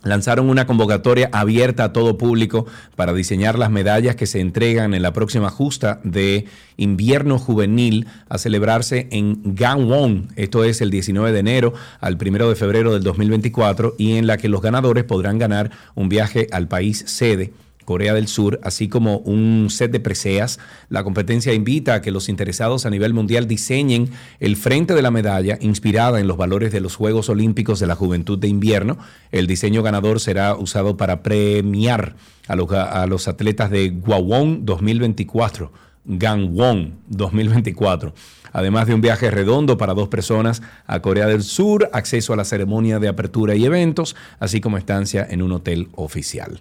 S2: lanzaron una convocatoria abierta a todo público para diseñar las medallas que se entregan en la próxima justa de invierno juvenil a celebrarse en Gangwon. Esto es el 19 de enero al 1 de febrero del 2024 y en la que los ganadores podrán ganar un viaje al país sede Corea del Sur, así como un set de preseas. La competencia invita a que los interesados a nivel mundial diseñen el frente de la medalla inspirada en los valores de los Juegos Olímpicos de la Juventud de Invierno. El diseño ganador será usado para premiar a los, atletas de Gwawon 2024. Gangwon 2024 además de un viaje redondo para dos personas a Corea del Sur, acceso a la ceremonia de apertura y eventos, así como estancia en un hotel oficial.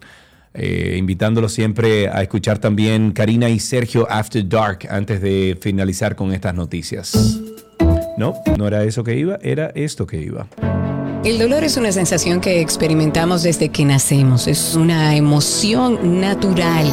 S2: Eh, invitándolo siempre a escuchar también Karina y Sergio After Dark antes de finalizar con estas noticias. No, no era eso que iba, era esto que iba.
S10: El dolor es una sensación que experimentamos desde que nacemos, es una emoción natural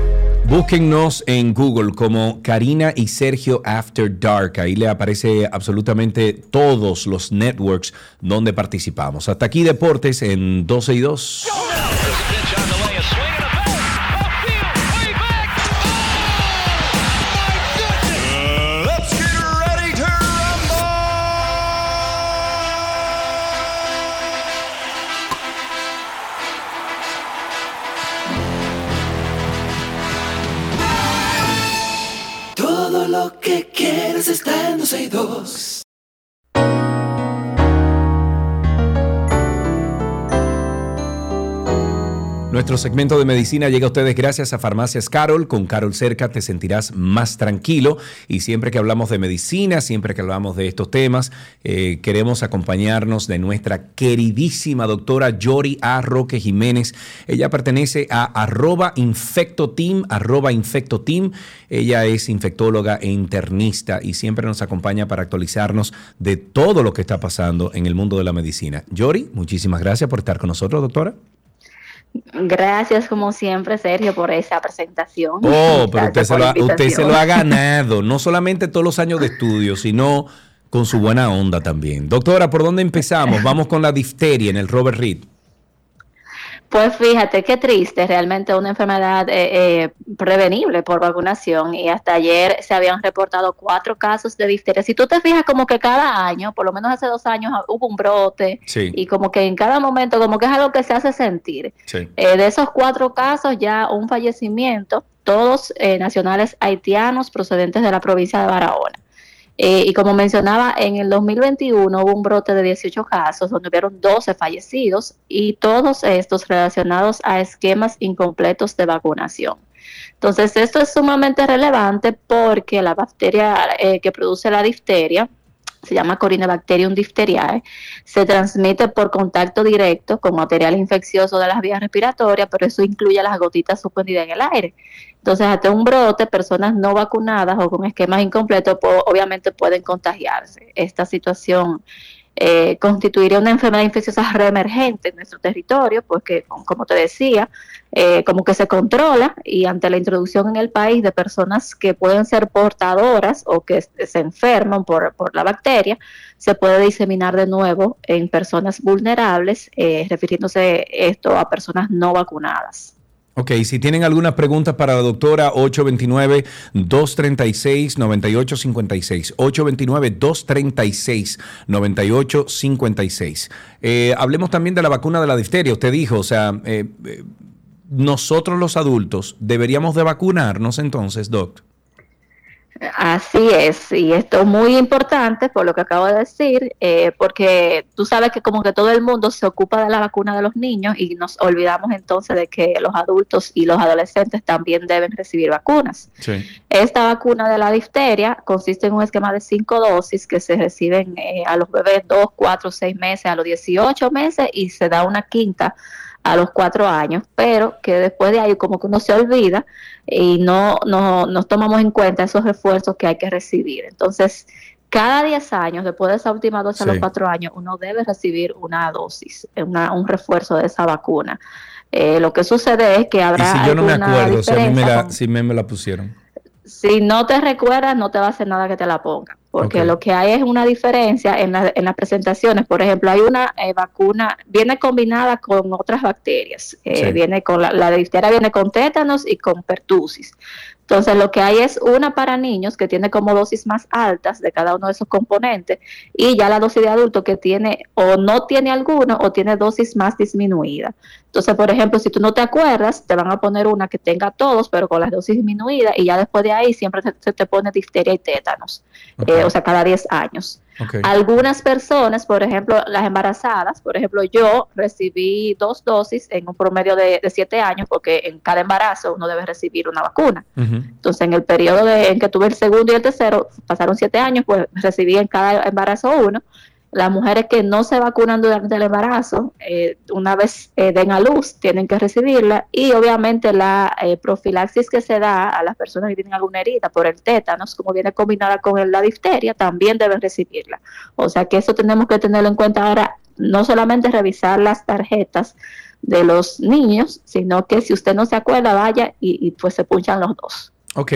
S2: Búsquennos en Google como Karina y Sergio After Dark. Ahí le aparece absolutamente todos los networks donde participamos. Hasta aquí Deportes en 12 y 2.
S1: Que quieres está en 12
S2: Nuestro segmento de medicina llega a ustedes gracias a Farmacias Carol. Con Carol cerca te sentirás más tranquilo. Y siempre que hablamos de medicina, siempre que hablamos de estos temas, eh, queremos acompañarnos de nuestra queridísima doctora Yori A. Roque Jiménez. Ella pertenece a arroba infectoteam, arroba infectoteam. Ella es infectóloga e internista y siempre nos acompaña para actualizarnos de todo lo que está pasando en el mundo de la medicina. Yori, muchísimas gracias por estar con nosotros, doctora.
S24: Gracias, como siempre, Sergio, por esa presentación.
S2: Oh, pero usted se, lo ha, usted se, lo ha, ganado, no solamente todos los años de estudio, sino con su buena onda también. Doctora, ¿por dónde empezamos? Vamos con la difteria en el Robert Reed.
S24: Pues fíjate, qué triste, realmente una enfermedad eh, eh, prevenible por vacunación y hasta ayer se habían reportado cuatro casos de difteria. Si tú te fijas como que cada año, por lo menos hace dos años hubo un brote y como que en cada momento como que es algo que se hace sentir. Eh, de esos cuatro casos ya un fallecimiento, todos nacionales haitianos procedentes de la provincia de Barahona. Eh, y como mencionaba, en el 2021 hubo un brote de 18 casos donde hubieron 12 fallecidos y todos estos relacionados a esquemas incompletos de vacunación. Entonces, esto es sumamente relevante porque la bacteria eh, que produce la difteria, se llama Corynebacterium diphtheriae, se transmite por contacto directo con material infeccioso de las vías respiratorias, pero eso incluye las gotitas suspendidas en el aire. Entonces, hasta un brote, personas no vacunadas o con esquemas incompletos, obviamente pueden contagiarse. Esta situación eh, constituiría una enfermedad infecciosa reemergente en nuestro territorio, porque, como te decía, eh, como que se controla y ante la introducción en el país de personas que pueden ser portadoras o que se enferman por, por la bacteria, se puede diseminar de nuevo en personas vulnerables, eh, refiriéndose esto a personas no vacunadas.
S2: Ok, si tienen alguna pregunta para la doctora, 829-236-9856. 829-236-9856. Eh, hablemos también de la vacuna de la difteria. Usted dijo, o sea, eh, eh, nosotros los adultos deberíamos de vacunarnos entonces, doctor.
S24: Así es, y esto es muy importante por lo que acabo de decir, eh, porque tú sabes que como que todo el mundo se ocupa de la vacuna de los niños y nos olvidamos entonces de que los adultos y los adolescentes también deben recibir vacunas. Esta vacuna de la difteria consiste en un esquema de cinco dosis que se reciben eh, a los bebés dos, cuatro, seis meses, a los 18 meses y se da una quinta a los cuatro años, pero que después de ahí como que uno se olvida y no, no nos tomamos en cuenta esos refuerzos que hay que recibir. Entonces, cada 10 años, después de esa última dosis a los cuatro años, uno debe recibir una dosis, una, un refuerzo de esa vacuna. Eh, lo que sucede es que habrá.
S2: ¿Y si yo no me acuerdo, si, a mí me la, si me, me la pusieron.
S24: Si no te recuerdas, no te va a hacer nada que te la ponga porque lo que hay es una diferencia en, en las presentaciones. Por ejemplo, hay una eh, vacuna, viene combinada con otras bacterias. Eh, viene con la, la difteria viene con tétanos y con pertusis. Entonces, lo que hay es una para niños que tiene como dosis más altas de cada uno de esos componentes y ya la dosis de adulto que tiene o no tiene alguno o tiene dosis más disminuida. Entonces, por ejemplo, si tú no te acuerdas, te van a poner una que tenga todos, pero con las dosis disminuidas y ya después de ahí siempre se, te pone difteria y tétanos, eh, o sea, cada 10 años. Algunas personas, por ejemplo, las embarazadas, por ejemplo, yo recibí dos dosis en un promedio de, siete años, porque en cada embarazo uno debe recibir una vacuna. Entonces, en el periodo de, en que tuve el segundo y el tercero, pasaron siete años, pues recibí en cada embarazo uno las mujeres que no se vacunan durante el embarazo, eh, una vez eh, den a luz, tienen que recibirla y obviamente la eh, profilaxis que se da a las personas que tienen alguna herida por el tétanos, como viene combinada con la difteria, también deben recibirla. O sea que eso tenemos que tenerlo en cuenta ahora, no solamente revisar las tarjetas de los niños, sino que si usted no se acuerda, vaya y, y pues se punchan los dos.
S2: Ok,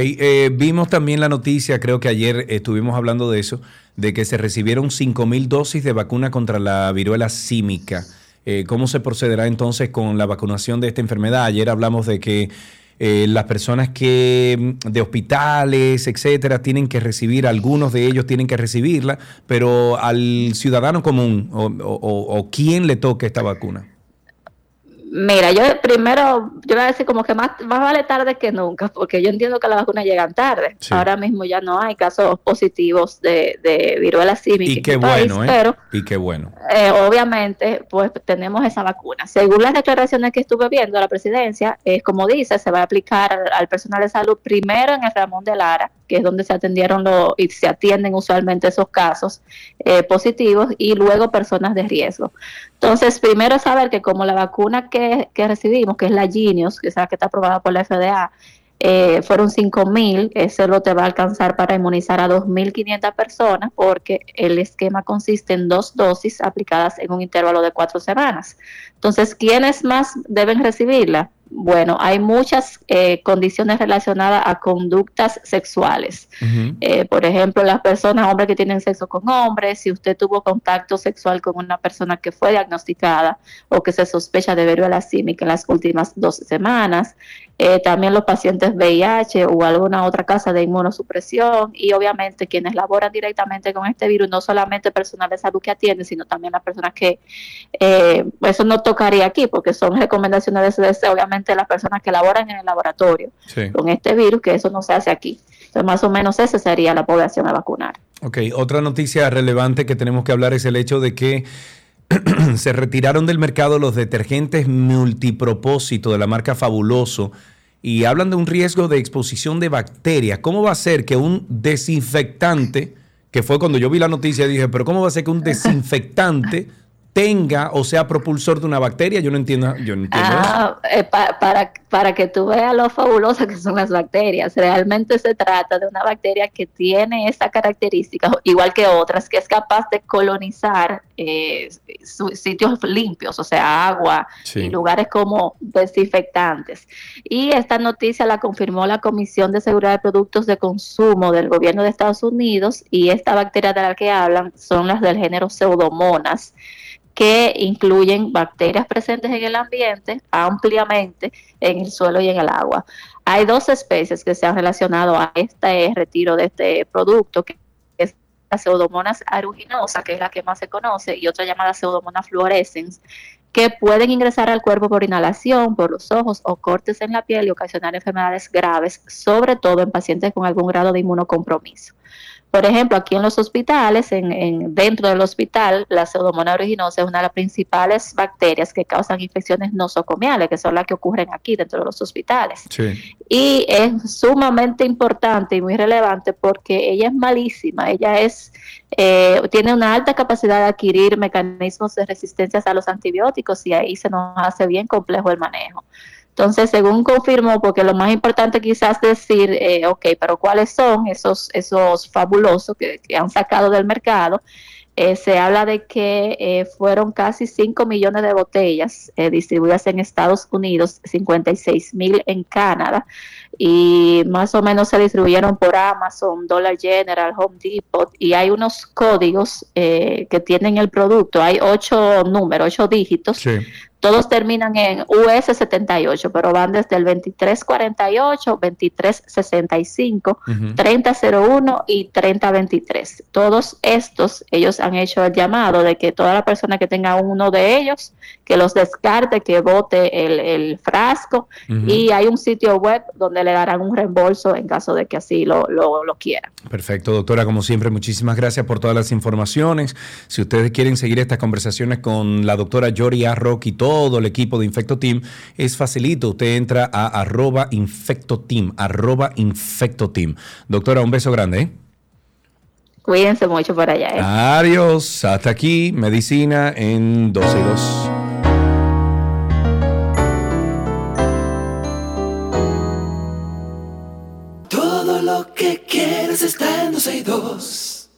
S2: vimos también la noticia, creo que ayer estuvimos hablando de eso, de que se recibieron 5.000 dosis de vacuna contra la viruela símica. Eh, ¿Cómo se procederá entonces con la vacunación de esta enfermedad? Ayer hablamos de que eh, las personas que mm, de hospitales, etcétera, tienen que recibir, algunos de ellos tienen que recibirla, pero al ciudadano común o, o, o quién le toca esta vacuna.
S24: Mira, yo primero, yo voy a decir como que más, más vale tarde que nunca, porque yo entiendo que las vacunas llegan tarde. Ahora mismo ya no hay casos positivos de, de viruela símica.
S2: Y qué bueno, ¿eh?
S24: Pero,
S2: y qué bueno.
S24: eh, obviamente, pues tenemos esa vacuna. Según las declaraciones que estuve viendo, la presidencia, es como dice, se va a aplicar al, al personal de salud primero en el Ramón de Lara, que es donde se atendieron lo, y se atienden usualmente esos casos eh, positivos, y luego personas de riesgo. Entonces, primero saber que como la vacuna que, que recibimos, que es la Genius, que es la que está aprobada por la FDA, eh, fueron 5.000, ese lo te va a alcanzar para inmunizar a 2.500 personas porque el esquema consiste en dos dosis aplicadas en un intervalo de cuatro semanas. Entonces, ¿quiénes más deben recibirla? Bueno, hay muchas eh, condiciones relacionadas a conductas sexuales. Eh, por ejemplo, las personas, hombres que tienen sexo con hombres, si usted tuvo contacto sexual con una persona que fue diagnosticada o que se sospecha de viruela símica en las últimas dos semanas, eh, también los pacientes VIH o alguna otra casa de inmunosupresión y obviamente quienes laboran directamente con este virus, no solamente personal de salud que atiende, sino también las personas que, eh, eso no tocaría aquí porque son recomendaciones de CDC, obviamente las personas que laboran en el laboratorio
S2: Sí.
S24: con este virus, que eso no se hace aquí. Entonces, más o menos esa sería la población a vacunar.
S2: Ok, otra noticia relevante que tenemos que hablar es el hecho de que [clears throat] se retiraron del mercado los detergentes multipropósito de la marca Fabuloso y hablan de un riesgo de exposición de bacterias. ¿Cómo va a ser que un desinfectante, que fue cuando yo vi la noticia, dije, pero ¿cómo va a ser que un [laughs] desinfectante tenga o sea propulsor de una bacteria? Yo no entiendo, yo no entiendo eso.
S24: Ah, eh, pa- para, para que tú veas lo fabulosas que son las bacterias. Realmente se trata de una bacteria que tiene esa característica, igual que otras, que es capaz de colonizar eh, sitios limpios, o sea, agua
S25: Sí.
S24: y lugares como desinfectantes. Y esta noticia la confirmó la Comisión de Seguridad de Productos de Consumo del Gobierno de Estados Unidos y esta bacteria de la que hablan son las del género Pseudomonas que incluyen bacterias presentes en el ambiente ampliamente en el suelo y en el agua. Hay dos especies que se han relacionado a este retiro de este producto, que es la Pseudomonas aeruginosa, que es la que más se conoce, y otra llamada Pseudomonas fluorescens, que pueden ingresar al cuerpo por inhalación, por los ojos o cortes en la piel y ocasionar enfermedades graves, sobre todo en pacientes con algún grado de inmunocompromiso. Por ejemplo, aquí en los hospitales, en, en- dentro del hospital, la pseudomonas aeruginosa es una de las principales bacterias que causan infecciones nosocomiales, que son las que ocurren aquí dentro de los hospitales.
S2: Sí.
S24: Y es sumamente importante y muy relevante porque ella es malísima, ella es eh, tiene una alta capacidad de adquirir mecanismos de resistencia a los antibióticos y ahí se nos hace bien complejo el manejo. Entonces, según confirmó, porque lo más importante quizás decir, eh, ok, pero ¿cuáles son esos, esos fabulosos que, han sacado del mercado? Eh, se habla de que eh, fueron casi 5 millones de botellas eh, distribuidas en Estados Unidos, 56 mil en Canadá, y más o menos se distribuyeron por Amazon, Dollar General, Home Depot, y hay unos códigos eh, que tienen el producto, hay ocho números, ocho dígitos, todos terminan en US78, pero van desde el 2348, 2365,
S25: Ujú.
S24: 3001 y 3023. Todos estos, ellos han hecho el llamado de que toda la persona que tenga uno de ellos, que los descarte, que bote el, el frasco. Y hay un sitio web donde le darán un reembolso en caso de que así lo, lo, lo quieran.
S2: Perfecto, doctora. Como siempre, muchísimas gracias por todas las informaciones. Si ustedes quieren seguir estas conversaciones con la doctora Yori Arrock y todo el equipo de Infecto Team, es facilito. Usted entra a arroba Infecto Team, arroba Infecto Team. Doctora, un beso grande. ¿eh?
S24: Cuídense mucho por allá. ¿eh?
S2: Adiós. Hasta aquí, medicina en 12 y 2.
S1: Está en 12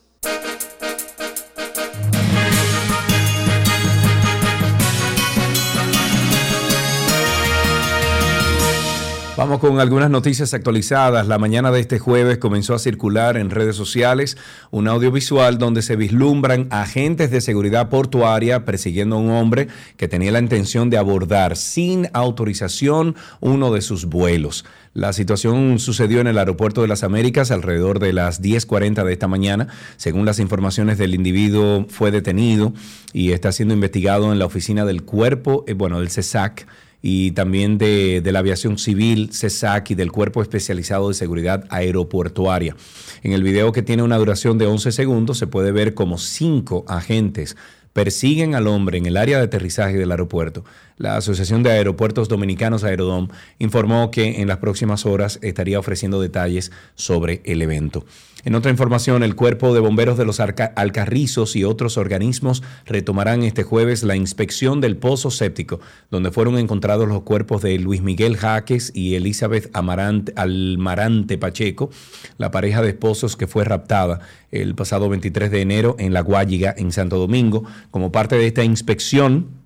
S2: Vamos con algunas noticias actualizadas. La mañana de este jueves comenzó a circular en redes sociales un audiovisual donde se vislumbran agentes de seguridad portuaria persiguiendo a un hombre que tenía la intención de abordar sin autorización uno de sus vuelos. La situación sucedió en el aeropuerto de las Américas alrededor de las 10.40 de esta mañana. Según las informaciones del individuo, fue detenido y está siendo investigado en la oficina del cuerpo, eh, bueno, del CESAC y también de, de la aviación civil, CESAC y del Cuerpo Especializado de Seguridad Aeroportuaria. En el video que tiene una duración de 11 segundos se puede ver como cinco agentes persiguen al hombre en el área de aterrizaje del aeropuerto. La Asociación de Aeropuertos Dominicanos Aerodom informó que en las próximas horas estaría ofreciendo detalles sobre el evento. En otra información, el Cuerpo de Bomberos de los Alcarrizos y otros organismos retomarán este jueves la inspección del pozo séptico, donde fueron encontrados los cuerpos de Luis Miguel Jaques y Elizabeth Amarante, Almarante Pacheco, la pareja de esposos que fue raptada el pasado 23 de enero en La Guayiga, en Santo Domingo. Como parte de esta inspección,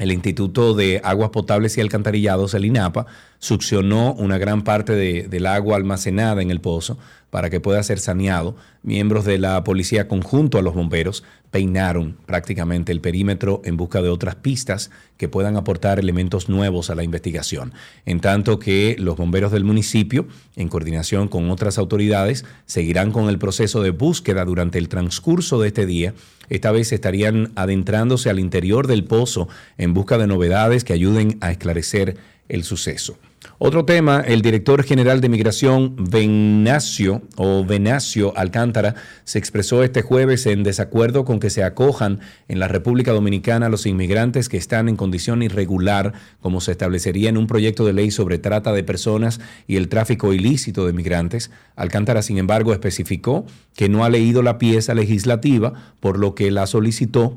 S2: el Instituto de Aguas Potables y Alcantarillados, el INAPA, succionó una gran parte del agua almacenada en el pozo para que pueda ser saneado. Miembros de la policía conjunto a los bomberos peinaron prácticamente el perímetro en busca de otras pistas que puedan aportar elementos nuevos a la investigación. En tanto que los bomberos del municipio, en coordinación con otras autoridades, seguirán con el proceso de búsqueda durante el transcurso de este día. Esta vez estarían adentrándose al interior del pozo en busca de novedades que ayuden a esclarecer el suceso. Otro tema, el director general de Migración, Venacio o Venacio Alcántara, se expresó este jueves en desacuerdo con que se acojan en la República Dominicana los inmigrantes que están en condición irregular, como se establecería en un proyecto de ley sobre trata de personas y el tráfico ilícito de migrantes. Alcántara, sin embargo, especificó que no ha leído la pieza legislativa, por lo que la solicitó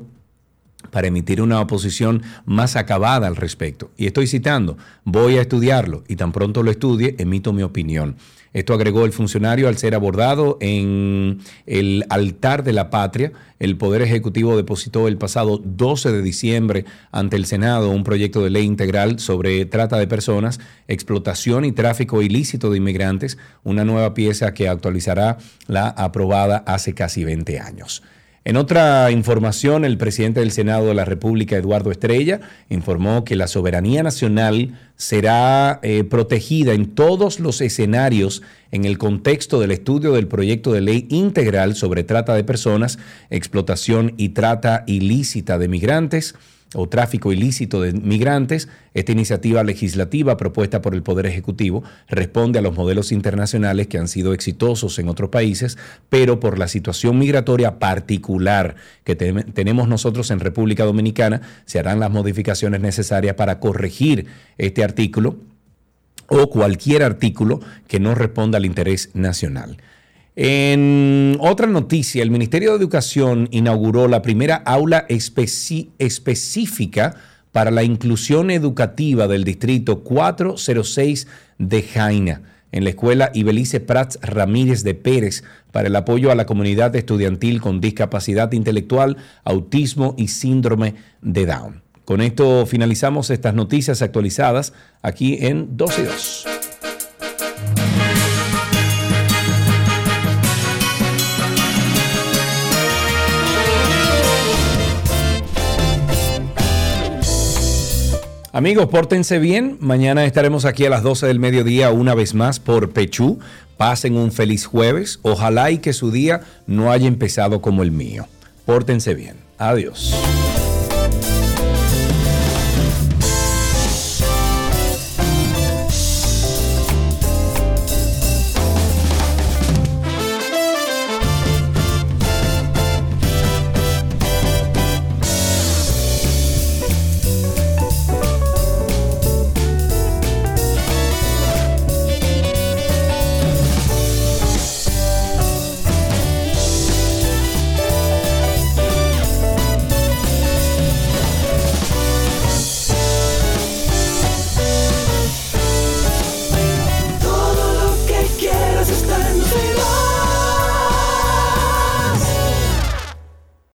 S2: para emitir una oposición más acabada al respecto. Y estoy citando, voy a estudiarlo y tan pronto lo estudie, emito mi opinión. Esto agregó el funcionario al ser abordado en el altar de la patria. El Poder Ejecutivo depositó el pasado 12 de diciembre ante el Senado un proyecto de ley integral sobre trata de personas, explotación y tráfico ilícito de inmigrantes, una nueva pieza que actualizará la aprobada hace casi 20 años. En otra información, el presidente del Senado de la República, Eduardo Estrella, informó que la soberanía nacional será eh, protegida en todos los escenarios en el contexto del estudio del proyecto de ley integral sobre trata de personas, explotación y trata ilícita de migrantes o tráfico ilícito de migrantes, esta iniciativa legislativa propuesta por el Poder Ejecutivo responde a los modelos internacionales que han sido exitosos en otros países, pero por la situación migratoria particular que tenemos nosotros en República Dominicana, se harán las modificaciones necesarias para corregir este artículo o cualquier artículo que no responda al interés nacional. En otra noticia, el Ministerio de Educación inauguró la primera aula específica para la inclusión educativa del Distrito 406 de Jaina en la escuela Ibelice Prats Ramírez de Pérez para el apoyo a la comunidad estudiantil con discapacidad intelectual, autismo y síndrome de Down. Con esto finalizamos estas noticias actualizadas aquí en 12 y 2. Amigos, pórtense bien. Mañana estaremos aquí a las 12 del mediodía una vez más por Pechú. Pasen un feliz jueves. Ojalá y que su día no haya empezado como el mío. Pórtense bien. Adiós.